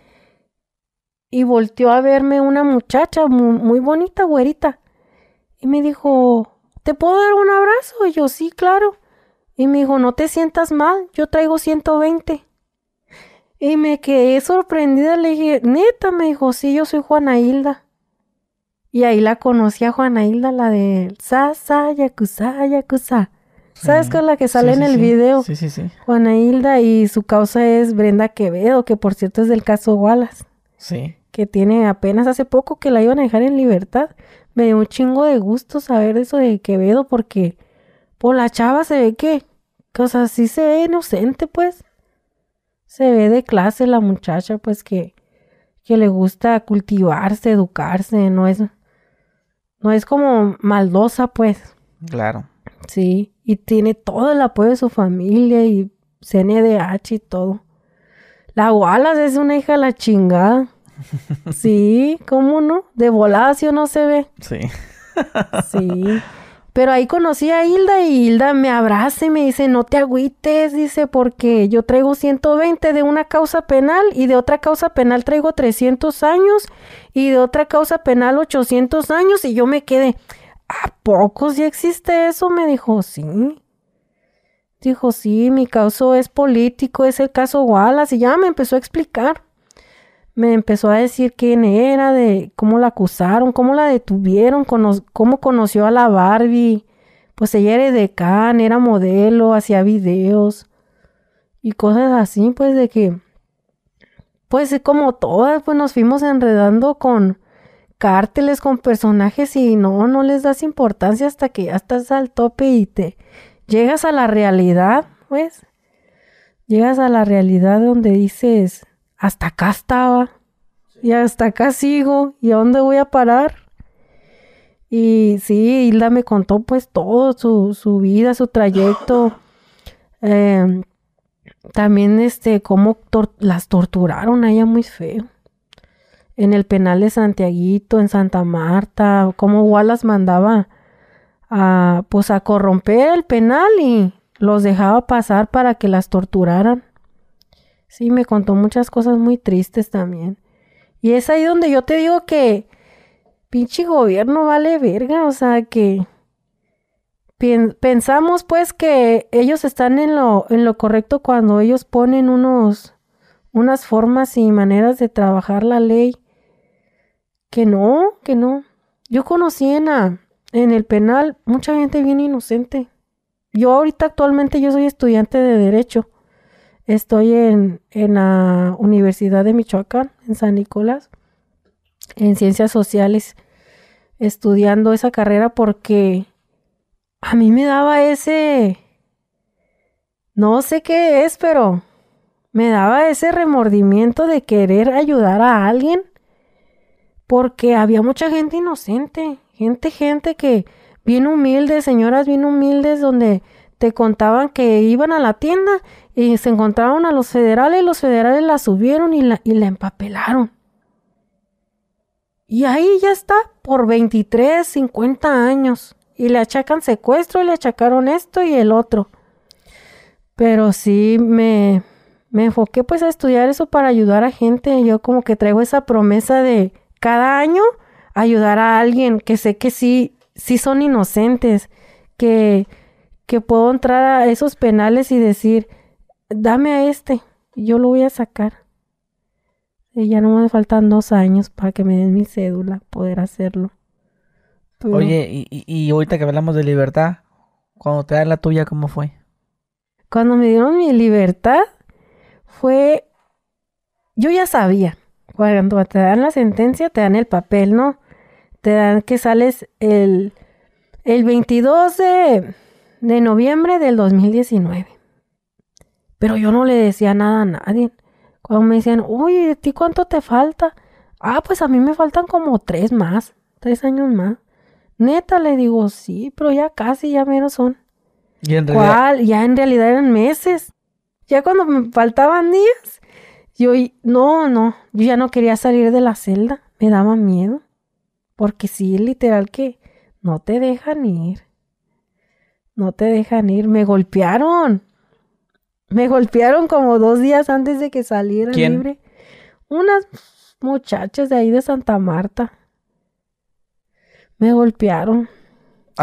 Y volteó a verme una muchacha muy, muy bonita, güerita. Y me dijo, ¿te puedo dar un abrazo? Y yo, sí, claro. Y me dijo, no te sientas mal, yo traigo 120. Y me quedé sorprendida, le dije, neta, me dijo, sí, yo soy Juana Hilda. Y ahí la conocí a Juana Hilda, la de Sasa, Yakuza, Yakuza. ¿Sabes con la que sale en el video? Sí, sí, sí. Juana Hilda y su causa es Brenda Quevedo, que por cierto es del caso Wallace. Sí. Que tiene apenas hace poco que la iban a dejar en libertad me dio un chingo de gusto saber eso de Quevedo porque por la chava se ve que, o sea, sí se ve inocente, pues. Se ve de clase la muchacha, pues que, que le gusta cultivarse, educarse, no es, no es como maldosa, pues. Claro. Sí, y tiene todo el apoyo de su familia y CNDH y todo. La Wallace es una hija de la chingada. Sí, ¿cómo no? De volacio no se ve. Sí. Sí. Pero ahí conocí a Hilda y Hilda me abraza y me dice, no te agüites, dice, porque yo traigo 120 de una causa penal y de otra causa penal traigo 300 años y de otra causa penal 800 años y yo me quedé, ¿a poco si existe eso? Me dijo, sí. Dijo, sí, mi caso es político, es el caso Wallace y ya me empezó a explicar me empezó a decir quién era, de cómo la acusaron, cómo la detuvieron, cómo conoció a la Barbie. Pues ella era de Can, era modelo, hacía videos y cosas así, pues de que, pues como todas, pues nos fuimos enredando con, cárteles con personajes y no, no les das importancia hasta que ya estás al tope y te llegas a la realidad, pues. Llegas a la realidad donde dices, hasta acá estaba y hasta acá sigo y a dónde voy a parar. Y sí, Hilda me contó pues todo, su, su vida, su trayecto. Em, también este, cómo las torturaron a ella muy feo. En el penal de Santiaguito, en Santa Marta, cómo Wallace mandaba a, pues a corromper el penal y los dejaba pasar para que las torturaran. Sí, me contó muchas cosas muy tristes también. Y es ahí donde yo te digo que pinche gobierno vale verga, o sea que pensamos pues que ellos están en lo, en lo correcto cuando ellos ponen unos, unas formas y maneras de trabajar la ley. Que no, que no. Yo conocí en, en el penal mucha gente bien inocente. Yo ahorita actualmente yo soy estudiante de Derecho. Estoy en, en la Universidad de Michoacán, en San Nicolás, en Ciencias Sociales, estudiando esa carrera porque a mí me daba ese, no sé qué es, pero me daba ese remordimiento de querer ayudar a alguien porque había mucha gente inocente, gente, gente que bien humilde, señoras bien humildes, donde te contaban que iban a la tienda y se encontraron a los federales los federales la subieron y la, y la empapelaron. Y ahí ya está por 23, 50 años y le achacan secuestro y le achacaron esto y el otro. Pero sí me, me enfoqué pues a estudiar eso para ayudar a gente. Yo como que traigo esa promesa de cada año ayudar a alguien que sé que sí, sí son inocentes, que, que puedo entrar a esos penales y decir, dame a este, yo lo voy a sacar. Y ya no me faltan dos años para que me den mi cédula, poder hacerlo. Oye, y, y, ahorita que hablamos de libertad, cuando te dan la tuya, ¿cómo fue? Cuando me dieron mi libertad, fue. Yo ya sabía. Cuando te dan la sentencia, te dan el papel, ¿no? Te dan que sales el, el 22 de, de noviembre del 2019. Pero yo no le decía nada a nadie. Cuando me decían, uy, ¿de ti cuánto te falta? Ah, pues a mí me faltan como tres más, tres años más. Neta, le digo, sí, pero ya casi, ya menos son. ¿Y en ¿Cuál? Ya en realidad eran meses. Ya cuando me faltaban días, yo, no, no, yo ya no quería salir de la celda, me daba miedo. Porque sí, literal que no te dejan ir. No te dejan ir, me golpearon. Me golpearon como dos días antes de que saliera libre. Unas muchachas de ahí de Santa Marta. Me golpearon.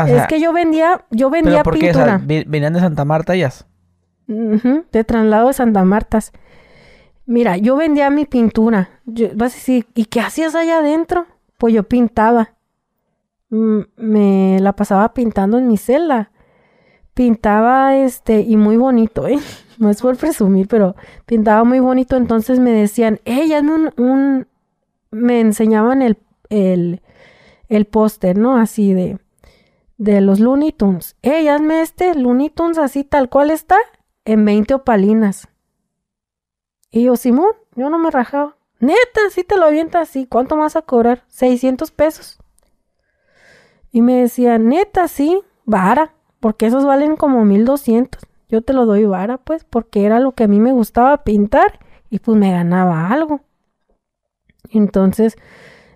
es que yo vendía, yo vendía ¿pero por pintura. ¿Venían de Santa Marta ellas? de traslado de Santa Marta. Mira, yo vendía mi pintura. vas a decir, ¿y qué hacías allá adentro? Pues yo pintaba. me la pasaba pintando en mi celda. Pintaba este, y muy bonito, ¿eh? No es por presumir, pero pintaba muy bonito. Entonces me decían, ella un, un, me enseñaban el, el, el póster, ¿no? Así de, de los Looney Tunes. Ey, hazme este Looney Tunes así tal cual está, en 20 opalinas. Y yo, Simón, yo no me rajaba. Neta, si te lo avienta así, ¿cuánto vas a cobrar? 600 pesos. Y me decía, neta, sí, vara, porque esos valen como 1200. Yo te lo doy vara, pues, porque era lo que a mí me gustaba pintar y pues me ganaba algo. Entonces,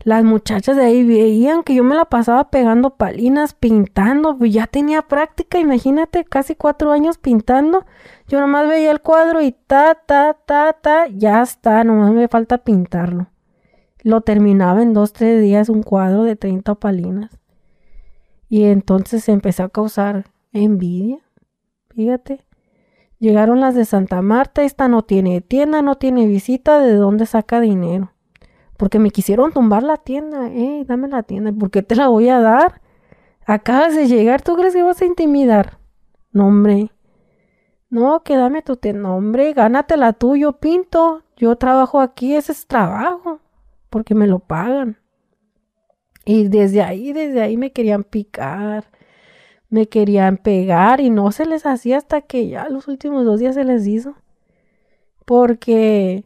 las muchachas de ahí veían que yo me la pasaba pegando palinas, pintando, pues ya tenía práctica, imagínate, casi cuatro años pintando. Yo nomás veía el cuadro y ta, ta, ta, ta, ya está, nomás me falta pintarlo. Lo terminaba en dos, tres días un cuadro de 30 palinas. Y entonces empecé a causar envidia, fíjate. Llegaron las de Santa Marta, esta no tiene tienda, no tiene visita, ¿de dónde saca dinero? porque me quisieron tumbar la tienda. Eh, dame la tienda. ¿Por qué te la voy a dar? Acabas de llegar, ¿tú crees que vas a intimidar? No, hombre. No, que dame tu tienda. No, hombre, gánatela tú, yo pinto. Yo trabajo aquí, ese es trabajo. Porque me lo pagan. Y desde ahí, desde ahí me querían picar, me querían pegar y no se les hacía hasta que ya los últimos dos días se les hizo. Porque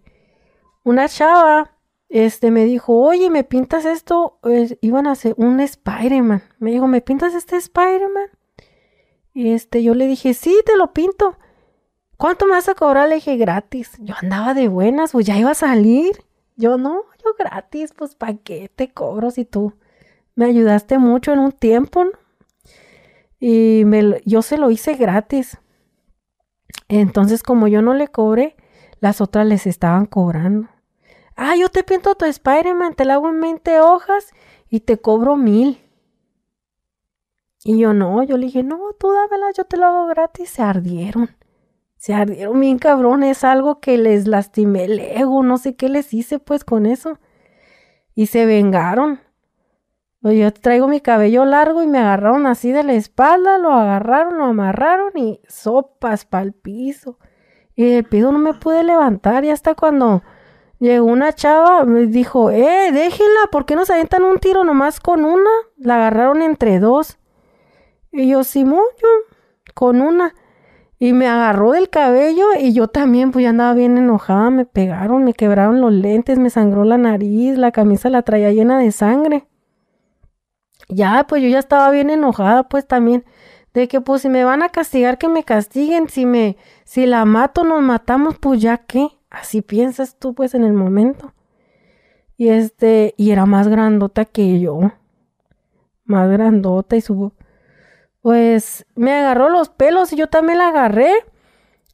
una chava, este, me dijo, oye, ¿me pintas esto? iban a hacer un Spider-Man. Me dijo, ¿me pintas este Spider-Man? Este, yo le dije, sí, te lo pinto. ¿Cuánto me vas a cobrar? Le dije, gratis. Yo andaba de buenas, pues ya iba a salir. Yo no, yo gratis, pues ¿para qué te cobro si tú me ayudaste mucho en un tiempo? Y yo se lo hice gratis. Entonces, como yo no le cobré, las otras les estaban cobrando. Ah, yo te pinto tu Spider-Man, te la hago en 20 hojas y te cobro mil. Y yo no, yo le dije, no, tú dámela, yo te lo hago gratis. Se ardieron. Se ardieron bien cabrón. Es algo que les lastimé el ego. No sé qué les hice pues con eso. Y se vengaron. Yo traigo mi cabello largo y me agarraron así de la espalda, lo agarraron, lo amarraron y sopas para el piso. Y el piso no me pude levantar y hasta cuando llegó una chava me dijo, eh, déjenla, ¿por qué no se aventan un tiro nomás con una? La agarraron entre dos. Y yo, Simón, yo, con una. Y me agarró del cabello y yo también, pues ya andaba bien enojada, me pegaron, me quebraron los lentes, me sangró la nariz, la camisa la traía llena de sangre. Ya, pues yo ya estaba bien enojada, pues también, de que pues si me van a castigar, que me castiguen, si me, si la mato, nos matamos, pues ya qué, así piensas tú, pues en el momento. Y este, y era más grandota que yo, más grandota y su pues me agarró los pelos y yo también la agarré.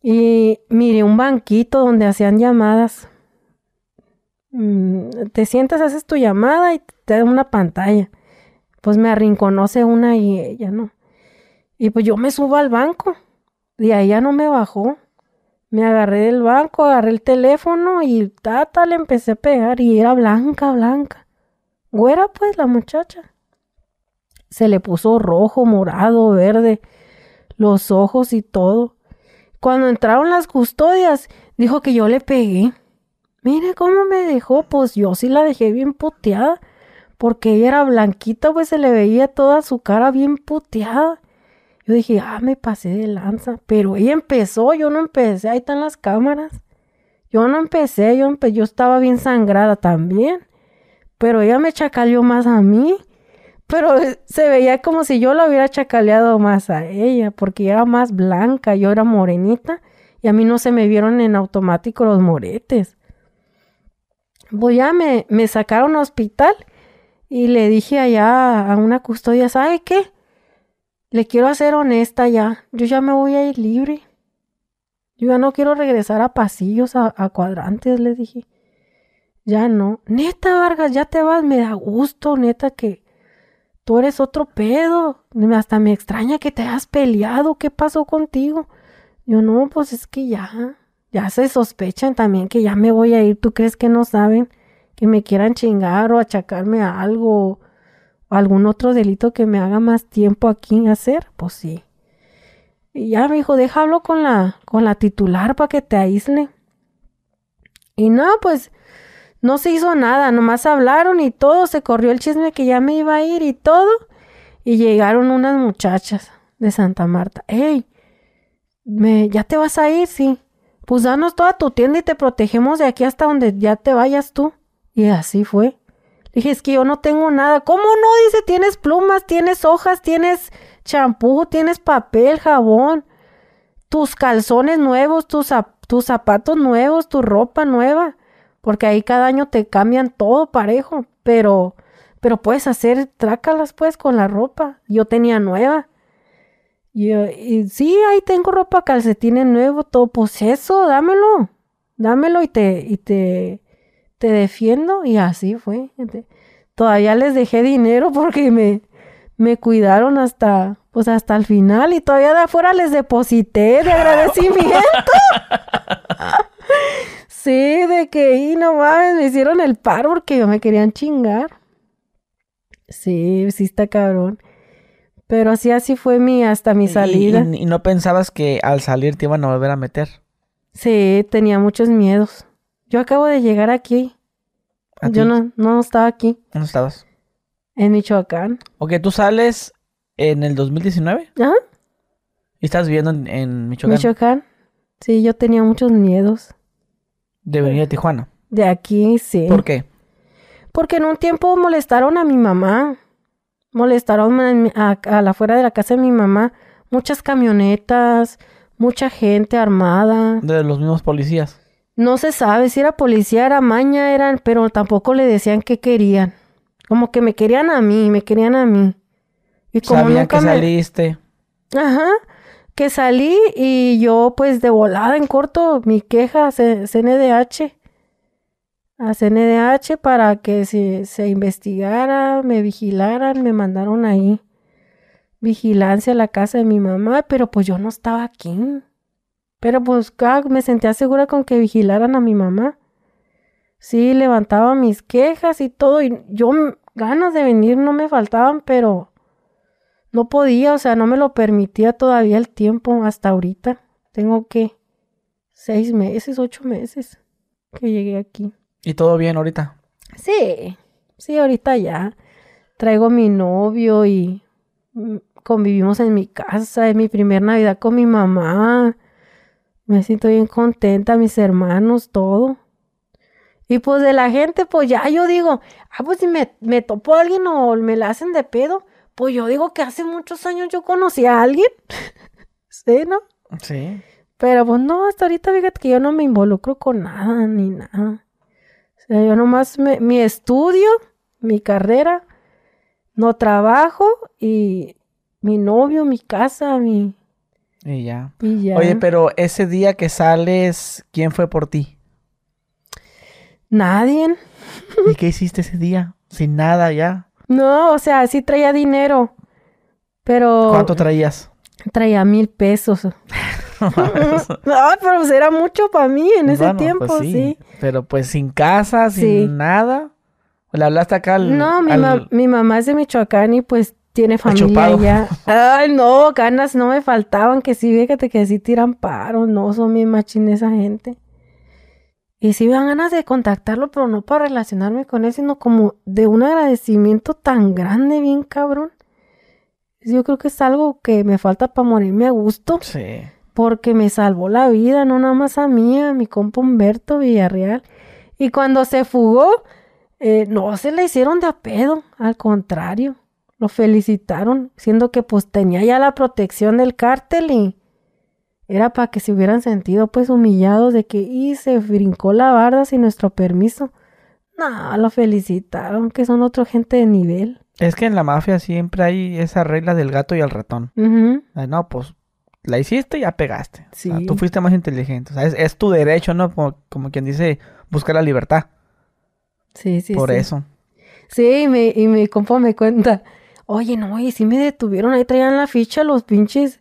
Y miré un banquito donde hacían llamadas. Mm, te sientas, haces tu llamada y te da una pantalla. Pues me arrinconóse una y ella, ¿no? Y pues yo me subo al banco. Y ahí ya no me bajó. Me agarré del banco, agarré el teléfono y tata le empecé a pegar. Y era blanca, blanca. Güera, pues, la muchacha se le puso rojo, morado, verde, los ojos y todo. Cuando entraron las custodias, dijo que yo le pegué. Mire cómo me dejó, pues yo sí la dejé bien puteada, porque ella era blanquita, pues se le veía toda su cara bien puteada. Yo dije, ah, me pasé de lanza, pero ella empezó, yo no empecé, ahí están las cámaras. Yo no empecé, yo, yo estaba bien sangrada también, pero ella me chacaleó más a mí. Pero se veía como si yo la hubiera chacaleado más a ella, porque era más blanca, yo era morenita, y a mí no se me vieron en automático los moretes. Pues ya me, me sacaron al hospital y le dije allá a una custodia, ¿sabe qué? Le quiero hacer honesta ya, yo ya me voy a ir libre. Yo ya no quiero regresar a pasillos, a, cuadrantes, le dije. Ya no. Neta, Vargas, ya te vas, me da gusto, neta, que, tú eres otro pedo. Hasta me extraña que te hayas peleado. ¿Qué pasó contigo? Yo no, pues es que ya, ya se sospechan también que ya me voy a ir. ¿Tú crees que no saben que me quieran chingar o achacarme a algo o algún otro delito que me haga más tiempo aquí hacer? Pues sí. Y ya me dijo, déjalo con la, con la titular para que te aísle. Y no, pues no se hizo nada, nomás hablaron y todo, se corrió el chisme que ya me iba a ir y todo. Y llegaron unas muchachas de Santa Marta. ¡Ey! Me, ¿Ya te vas a ir? Sí. Pues danos toda tu tienda y te protegemos de aquí hasta donde ya te vayas tú. Y así fue. dije, es que yo no tengo nada. ¿Cómo no? Dice, tienes plumas, tienes hojas, tienes champú, tienes papel, jabón, tus calzones nuevos, tus, tus zapatos nuevos, tu ropa nueva porque ahí cada año te cambian todo parejo, pero, pero puedes hacer trácalas pues con la ropa. Yo tenía nueva. Y, y sí, ahí tengo ropa, calcetines nuevo, todo, pues eso, dámelo, dámelo y te, y te, te defiendo. Y así fue. Todavía les dejé dinero porque me, me cuidaron hasta, pues hasta el final y todavía de afuera les deposité de agradecimiento. Sí, de que, y no mames, me hicieron el paro porque me querían chingar. Sí, sí está cabrón. Pero así, así fue mi, hasta mi salida. ¿Y, no pensabas que al salir te iban a volver a meter? Sí, tenía muchos miedos. Yo acabo de llegar aquí. Yo no, no estaba aquí. ¿Dónde estabas? En Michoacán. Ok, tú sales en el 2019 Ajá. y estás viviendo en, en Michoacán. Michoacán. Sí, yo tenía muchos miedos. De venir a Tijuana. De aquí, sí. ¿Por qué? Porque en un tiempo molestaron a mi mamá. Molestaron a, mi- a, a la afuera de la casa de mi mamá. Muchas camionetas, mucha gente armada. De los mismos policías. No se sabe si era policía, era maña, eran, pero tampoco le decían qué querían. Como que me querían a mí, me querían a mí. Y como Sabían nunca que me... saliste. Ajá, que salí y yo pues de volada en corto mi queja a CNDH. A CNDH para que se, se investigara, me vigilaran, me mandaron ahí vigilancia a la casa de mi mamá, pero pues yo no estaba aquí. Pero pues me sentía segura con que vigilaran a mi mamá. Sí, levantaba mis quejas y todo, y yo ganas de venir no me faltaban, pero no podía, o sea, no me lo permitía todavía el tiempo hasta ahorita. Tengo que seis meses, ocho meses que llegué aquí. ¿Y todo bien ahorita? Sí, sí, ahorita ya. Traigo mi novio y mm, convivimos en mi casa, es mi primer Navidad con mi mamá. Me siento bien contenta, mis hermanos, todo. Y pues de la gente, pues ya yo digo, ah, pues si me, me topo a alguien o me la hacen de pedo, pues yo digo que hace muchos años yo conocí a alguien. sí, ¿no? Sí. Pero pues no, hasta ahorita fíjate que yo no me involucro con nada ni nada. O sea, yo nomás me- mi estudio, mi carrera, no trabajo y mi novio, mi casa, mi... Y ya. Y ya. Oye, pero ese día que sales, ¿quién fue por ti? Nadie. ¿Y qué hiciste ese día? Sin nada ya. No, o sea, sí traía dinero. Pero ¿Cuánto traías? traía mil pesos. no, pero pues era mucho para mí en ese Bueno, tiempo, pues sí. Pero pues sin casa, sin Sí. nada. ¿Le hablaste acá al... No, mi, al- ma- mi mamá es de Michoacán y pues tiene familia allá. Ay, no, ganas no me faltaban, que sí, fíjate que sí tiran paro, no, son bien machín esa gente. Y sí me dan ganas de contactarlo, pero no para relacionarme con él, sino como de un agradecimiento tan grande, bien cabrón. Yo creo que es algo que me falta para morirme a gusto, Sí. porque me salvó la vida, no nada más a mí, a mi compa Humberto Villarreal. Y cuando se fugó, eh, no se le hicieron de a pedo, al contrario, lo felicitaron, siendo que pues tenía ya la protección del cártel y era para que se hubieran sentido pues humillados de que y se brincó la barda sin nuestro permiso. No, lo felicitaron, que son otra gente de nivel. Es que en la mafia siempre hay esa regla del gato y el ratón. Ay, no, pues la hiciste y ya pegaste. O sea, Sí. tú fuiste más inteligente. O sea, es, es tu derecho, ¿no? Como, como quien dice, buscar la libertad. Sí, sí, Por sí. eso. Sí, y mi, y mi compa me cuenta, oye, no, y sí me detuvieron, ahí traían la ficha los pinches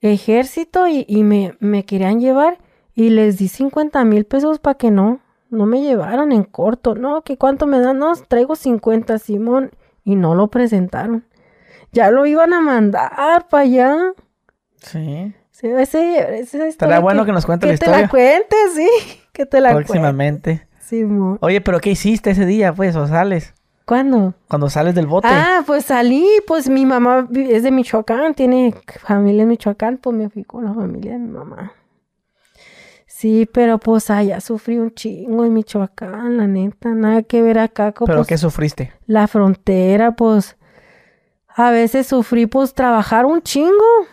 ejército y, y me, me querían llevar y les di 50 mil pesos para que no, no me llevaran en corto, no, que cuánto me dan, no, traigo 50, Simón, y no lo presentaron. Ya lo iban a mandar para allá. Sí. Sí, ese, esa Estaría bueno que nos cuente la que te la historia. cuentes, sí, que te la cuentes. Próximamente. Simón. Oye, pero ¿qué hiciste ese día, pues? ¿O sales? ¿Cuándo? Cuando sales del bote. Ah, pues salí, pues mi mamá es de Michoacán, tiene familia en Michoacán, pues me fui con la familia de mi mamá. Sí, pero pues allá sufrí un chingo en Michoacán, la neta, nada que ver acá con ¿Pero pues, qué sufriste? la frontera, pues a veces sufrí pues trabajar un chingo,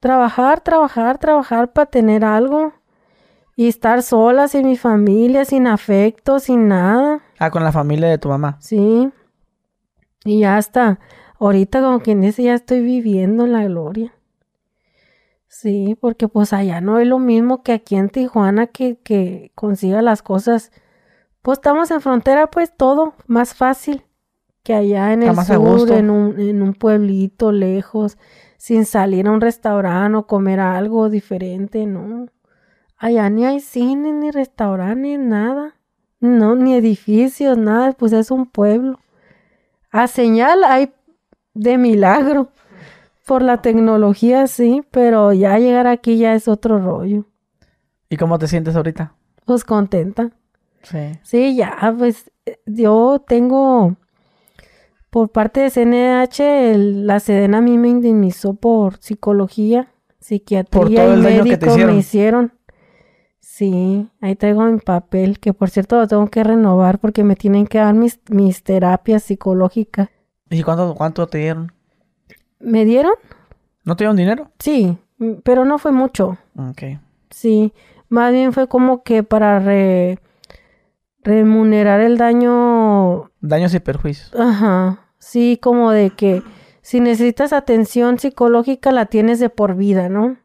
trabajar, trabajar, trabajar para tener algo y estar sola sin mi familia, sin afecto, sin nada. Ah, con la familia de tu mamá. Sí. Y ya está. Ahorita como quien dice, ya estoy viviendo la gloria. Sí, porque pues allá no es lo mismo que aquí en Tijuana que, que consiga las cosas. Pues estamos en frontera, pues todo más fácil que allá en Está el sur, en un, en un pueblito lejos, sin salir a un restaurante o comer algo diferente, no. Allá ni hay cine, ni restaurante, nada. No, ni edificios, nada, pues es un pueblo. A señal hay de milagro. Por la tecnología sí, pero ya llegar aquí ya es otro rollo. ¿Y cómo te sientes ahorita? Pues contenta. Sí. Sí, ya, pues eh, yo tengo por parte de CNH, la Sedena a mí me indemnizó por psicología, psiquiatría y médico me hicieron. Sí, ahí traigo mi papel, que por cierto lo tengo que renovar porque me tienen que dar mis, mis terapias psicológicas. ¿Y cuánto, cuánto te dieron? ¿Me dieron? ¿No te dieron dinero? Sí, pero no fue mucho. Ok. Sí, más bien fue como que para remunerar el daño. Daños y perjuicios. Ajá. Sí, como de que si necesitas atención psicológica la tienes de por vida, ¿no?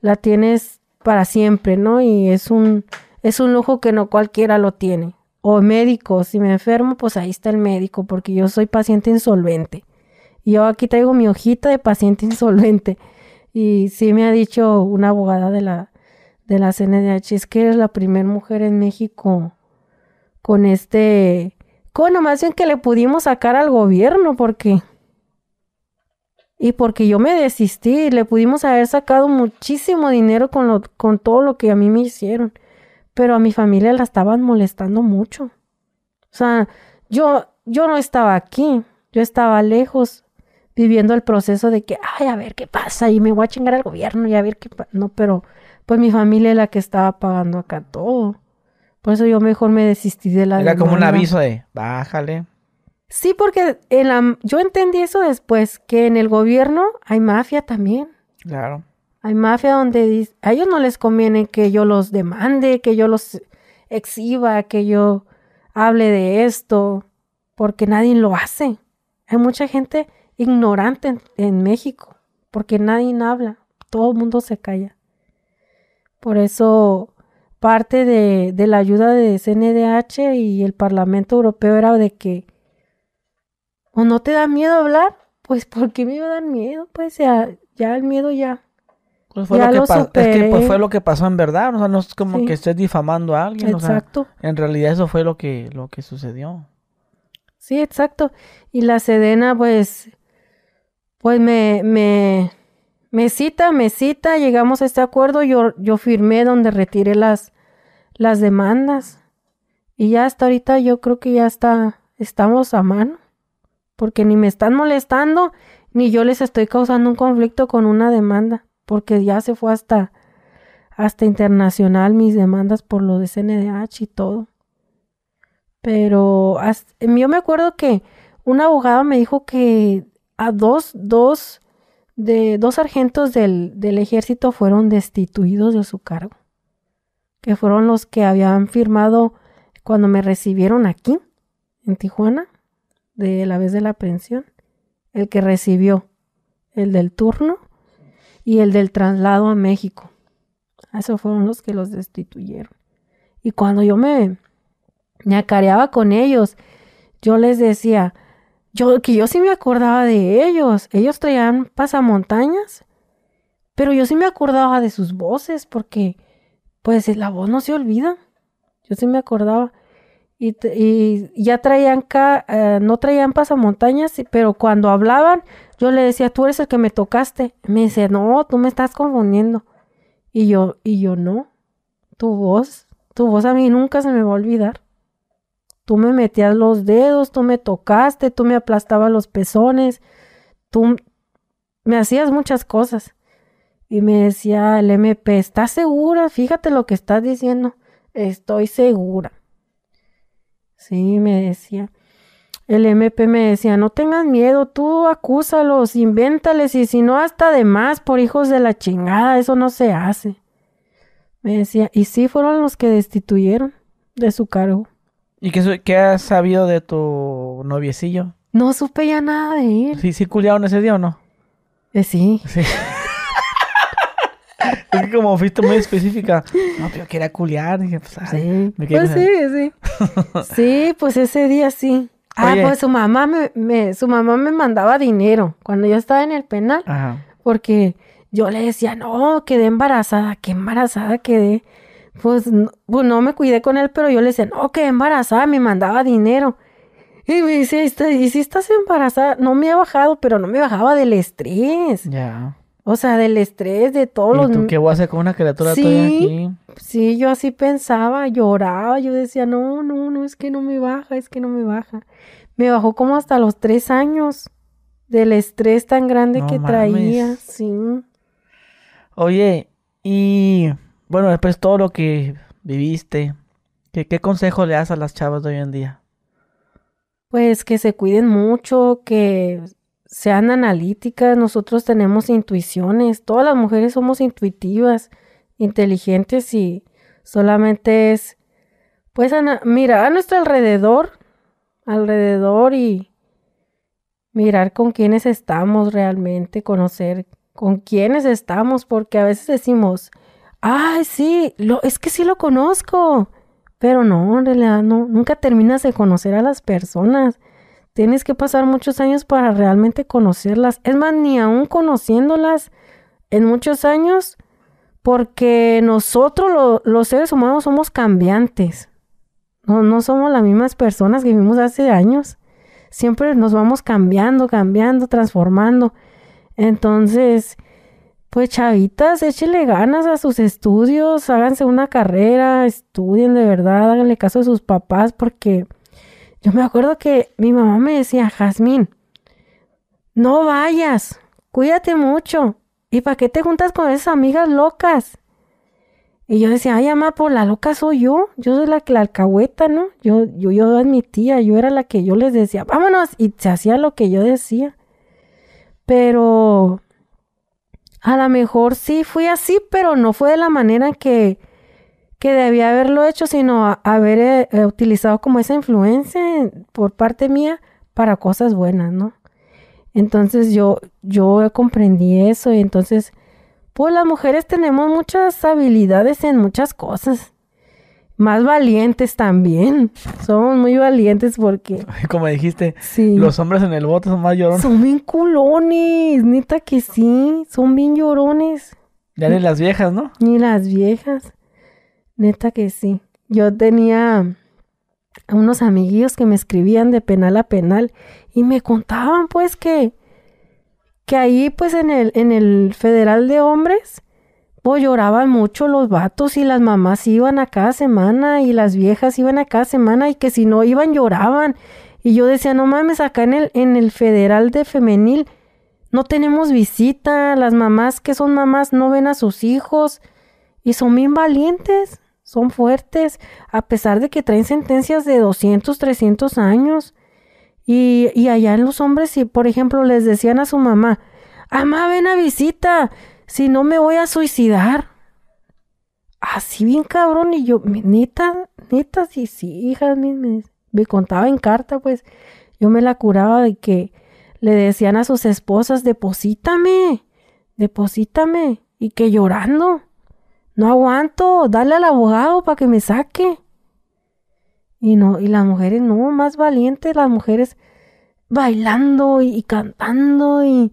La tienes para siempre, ¿no? Y es un es un lujo que no cualquiera lo tiene. O médico, si me enfermo, pues ahí está el médico, porque yo soy paciente insolvente. Yo aquí traigo mi hojita de paciente insolvente. Y sí me ha dicho una abogada de la, de la CNDH, es que eres la primera mujer en México con este, con nomás bien que le pudimos sacar al gobierno, porque, y porque yo me desistí, le pudimos haber sacado muchísimo dinero con, lo, con todo lo que a mí me hicieron, pero a mi familia la estaban molestando mucho. O sea, yo, yo no estaba aquí, yo estaba lejos, viviendo el proceso de que, ay, a ver qué pasa, y me voy a chingar al gobierno, y a ver qué pasa. No, pero pues mi familia es la que estaba pagando acá todo. Por eso yo mejor me desistí de la Era como un aviso de, bájale. Sí, porque en la, yo entendí eso después, que en el gobierno hay mafia también. Claro. Hay mafia donde a ellos no les conviene que yo los demande, que yo los exhiba, que yo hable de esto, porque nadie lo hace. Hay mucha gente ignorante en, México, porque nadie habla, todo el mundo se calla. Por eso parte de, de, la ayuda de CNDH y el Parlamento Europeo era de que o no te da miedo hablar, pues ¿por qué me iba a dar miedo? Pues ya, ya el miedo ya. Pues fue lo que es que pues, fue lo que pasó en verdad, o sea, no es como que estés difamando a alguien, exacto. en realidad eso fue lo que lo que sucedió. Sí, exacto. Y la Sedena pues pues me, me, me cita, me cita, llegamos a este acuerdo, yo, yo firmé donde retiré las, las demandas. Y ya hasta ahorita yo creo que ya está, estamos a mano, porque ni me están molestando, ni yo les estoy causando un conflicto con una demanda, porque ya se fue hasta, hasta internacional mis demandas por lo de CNDH y todo. Pero yo me acuerdo que un abogado me dijo que a dos, dos, de dos sargentos del, del ejército fueron destituidos de su cargo, que fueron los que habían firmado cuando me recibieron aquí, en Tijuana, de la vez de la pensión, el que recibió, el del turno y el del traslado a México. Esos fueron los que los destituyeron. Y cuando yo me, me acareaba con ellos, yo les decía, yo, que yo sí me acordaba de ellos. Ellos traían pasamontañas, pero yo sí me acordaba de sus voces porque, pues, la voz no se olvida. Yo sí me acordaba. Y, ya traían, uh, no traían pasamontañas, pero cuando hablaban, yo le decía, tú eres el que me tocaste. Me dice, no, tú me estás confundiendo. Y yo, y yo no. Tu voz, tu voz a mí nunca se me va a olvidar. Tú me metías los dedos, tú me tocaste, tú me aplastabas los pezones, tú me hacías muchas cosas. Y me decía el MP, ¿estás segura? Fíjate lo que estás diciendo. Estoy segura. Sí, me decía. El MP me decía, no tengas miedo, tú acúsalos, invéntales y si no hasta de más por hijos de la chingada, eso no se hace. Me decía, y sí fueron los que destituyeron de su cargo. ¿Y qué, qué has sabido de tu noviecillo? No supe ya nada de él. ¿Sí, sí culiaron ese día o no? Eh, sí. Sí. es que como fuiste muy específica. No, pero quería culiar. Dije, pues, sí. pues sí, sí. sí, pues ese día sí. Ah, pues su mamá me, su mamá me mandaba dinero cuando yo estaba en el penal. Ajá. Porque yo le decía, no, quedé embarazada, qué embarazada quedé. Pues no, pues no me cuidé con él, pero yo le decía, no, que embarazada, me mandaba dinero. Y me dice, ¿y si estás embarazada? No me ha bajado, pero no me bajaba del estrés. Ya. O sea, del estrés, de todos ¿Y los... tú qué voy a hacer con una criatura Sí. todavía aquí? Sí, yo así pensaba, lloraba, yo decía, no, no, no, es que no me baja, es que no me baja. Me bajó como hasta los tres años del estrés tan grande No que traía, sí. Oye, y bueno, después todo lo que viviste, ¿qué, qué consejo le das a las chavas de hoy en día? Pues que se cuiden mucho, que sean analíticas, nosotros tenemos intuiciones, todas las mujeres somos intuitivas, inteligentes y solamente es, pues, mirar a nuestro alrededor, alrededor y mirar con quiénes estamos realmente, conocer con quiénes estamos, porque a veces decimos, ay, sí, lo, es que sí lo conozco, pero no, en realidad no, nunca terminas de conocer a las personas. Tienes que pasar muchos años para realmente conocerlas. Es más, ni aún conociéndolas en muchos años, porque nosotros lo- los seres humanos somos cambiantes. No, no somos las mismas personas que vivimos hace años. Siempre nos vamos cambiando, cambiando, transformando. Entonces, pues chavitas, échenle ganas a sus estudios, háganse una carrera, estudien de verdad, háganle caso a sus papás, porque yo me acuerdo que mi mamá me decía, Jazmín, no vayas, cuídate mucho. ¿Y para qué te juntas con esas amigas locas? Y yo decía, ay, mamá, pues la loca soy yo. Yo soy la, la alcahueta, ¿no? Yo, yo, yo admitía, yo era la que yo les decía, vámonos. Y se hacía lo que yo decía. Pero a lo mejor sí fui así, pero no fue de la manera que, que debía haberlo hecho, sino haber eh, eh, utilizado como esa influencia en- por parte mía para cosas buenas, ¿no? Entonces yo, yo comprendí eso y entonces, pues las mujeres tenemos muchas habilidades en muchas cosas. Más valientes también. Somos muy valientes porque Como dijiste, sí. los hombres en el bote son más llorones. Son bien culones, neta que sí, son bien llorones. Ya ni las viejas, ¿no? Ni las viejas, neta que sí. Yo tenía unos amiguillos que me escribían de penal a penal y me contaban pues que, que ahí pues en el, en el Federal de Hombres, pues lloraban mucho los vatos y las mamás iban a cada semana y las viejas iban a cada semana y que si no iban lloraban. Y yo decía, no mames, acá en el, en el Federal de Femenil no tenemos visita, las mamás que son mamás no ven a sus hijos y son bien valientes, son fuertes, a pesar de que traen sentencias de 200, 300 años. Y, y allá en los hombres, si por ejemplo les decían a su mamá, mamá, ven a visita, si no me voy a suicidar. Así bien cabrón, y yo, "Mi- neta, neta, sí, sí, hija, me, me, me contaba en carta, pues yo me la curaba de que le decían a sus esposas, deposítame, deposítame, y que llorando, no aguanto, dale al abogado para que me saque. Y no, y las mujeres no, más valientes, las mujeres bailando y, cantando y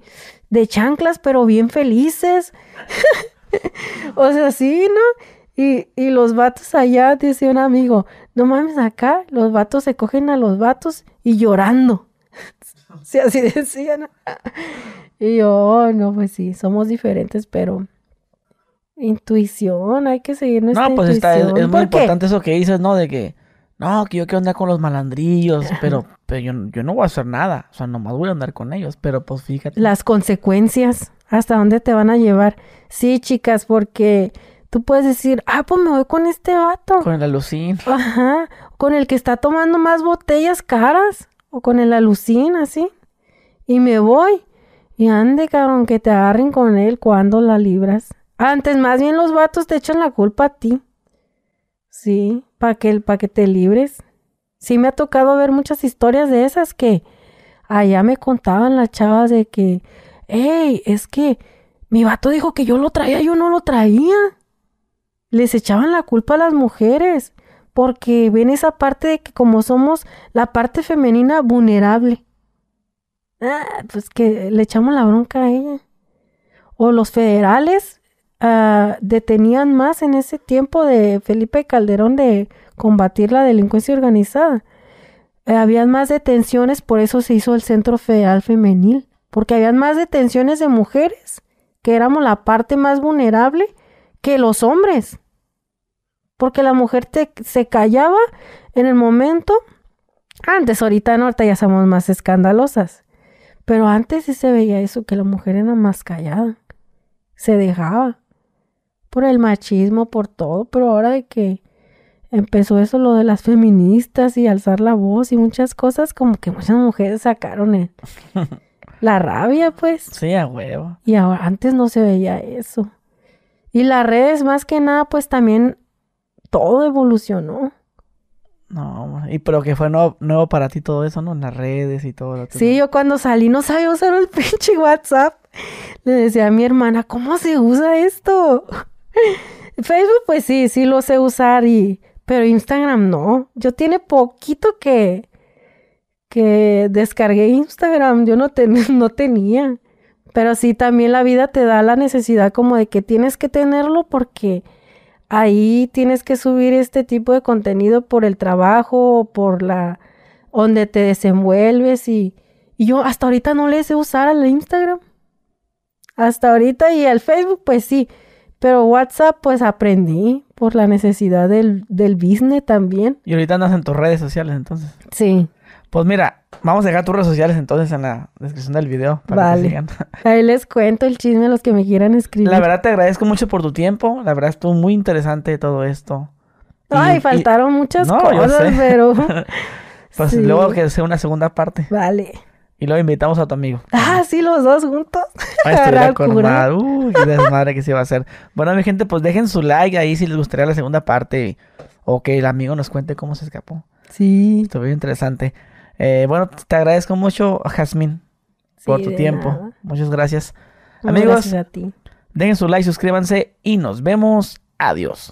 de chanclas, pero bien felices. o sea, sí, ¿no? Y, y los vatos allá, dice un amigo, no mames, acá los vatos se cogen a los vatos y llorando. Sí, así decían. Y yo, "Oh, no, pues sí, somos diferentes, pero intuición, hay que seguir nuestra No, pues está, es, muy importante eso que dices, ¿no? De que, no, que yo quiero andar con los malandrillos, pero, pero yo, yo no voy a hacer nada. O sea, nomás voy a andar con ellos, pero pues fíjate. Las consecuencias, hasta dónde te van a llevar. Sí, chicas, porque tú puedes decir, ah, pues me voy con este vato. Con el alucín. Ajá, con el que está tomando más botellas caras o con el alucín así. Y me voy. Y ande, cabrón, que te agarren con él cuando la libras. Antes, más bien los vatos te echan la culpa a ti. Sí, para que, pa' que te libres. Sí, me ha tocado ver muchas historias de esas que allá me contaban las chavas de que, hey, es que mi vato dijo que yo lo traía, yo no lo traía. Les echaban la culpa a las mujeres porque ven esa parte de que como somos la parte femenina vulnerable. Ah, pues que le echamos la bronca a ella. O los federales ah, detenían más en ese tiempo de Felipe Calderón de combatir la delincuencia organizada. Eh, habían más detenciones, por eso se hizo el Centro Federal Femenil, porque habían más detenciones de mujeres que éramos la parte más vulnerable que los hombres. Porque la mujer se callaba en el momento. Antes, ahorita no, ahorita ya somos más escandalosas. Pero antes sí se veía eso, que la mujer era más callada. Se dejaba. Por el machismo, por todo. Pero ahora de que empezó eso, lo de las feministas y alzar la voz y muchas cosas, como que muchas mujeres sacaron el, la rabia, pues. Sí, a huevo. Y ahora, antes no se veía eso. Y las redes, más que nada, pues también todo evolucionó. No, y pero que fue nuevo, nuevo, para ti todo eso, ¿no? Las redes y todo. Sí, yo cuando salí no sabía usar el pinche WhatsApp. Le decía a mi hermana, ¿cómo se usa esto? Facebook, pues sí, sí lo sé usar y... Pero Instagram no. Yo tiene poquito que... Que descargué Instagram. Yo no, no tenía. Pero sí, también la vida te da la necesidad como de que tienes que tenerlo porque ahí tienes que subir este tipo de contenido por el trabajo o por la donde te desenvuelves y, y yo hasta ahorita no le sé usar al Instagram. Hasta ahorita y al Facebook pues sí, pero WhatsApp pues aprendí por la necesidad del, del business también. Y ahorita andas en tus redes sociales entonces. Sí. Pues mira, vamos a dejar tus redes sociales entonces en la descripción del video. Para vale. Que sigan. Ahí les cuento el chisme a los que me quieran escribir. La verdad te agradezco mucho por tu tiempo. La verdad estuvo muy interesante todo esto. Ay, Y- faltaron muchas No, cosas, pero... Pues Sí. luego que sea una segunda parte. Vale. Y luego invitamos a tu amigo. Ah, sí, los dos juntos. Ay, con madre. Uy, qué desmadre que se iba a hacer. Bueno, mi gente, pues dejen su like ahí si les gustaría la segunda parte. O que el amigo nos cuente cómo se escapó. Sí. Estuvo bien interesante. Eh, bueno, te agradezco mucho, Jazmín, por tu tiempo. nada. Muchas gracias. Amigos, gracias a ti. dejen su like, suscríbanse y nos vemos. Adiós.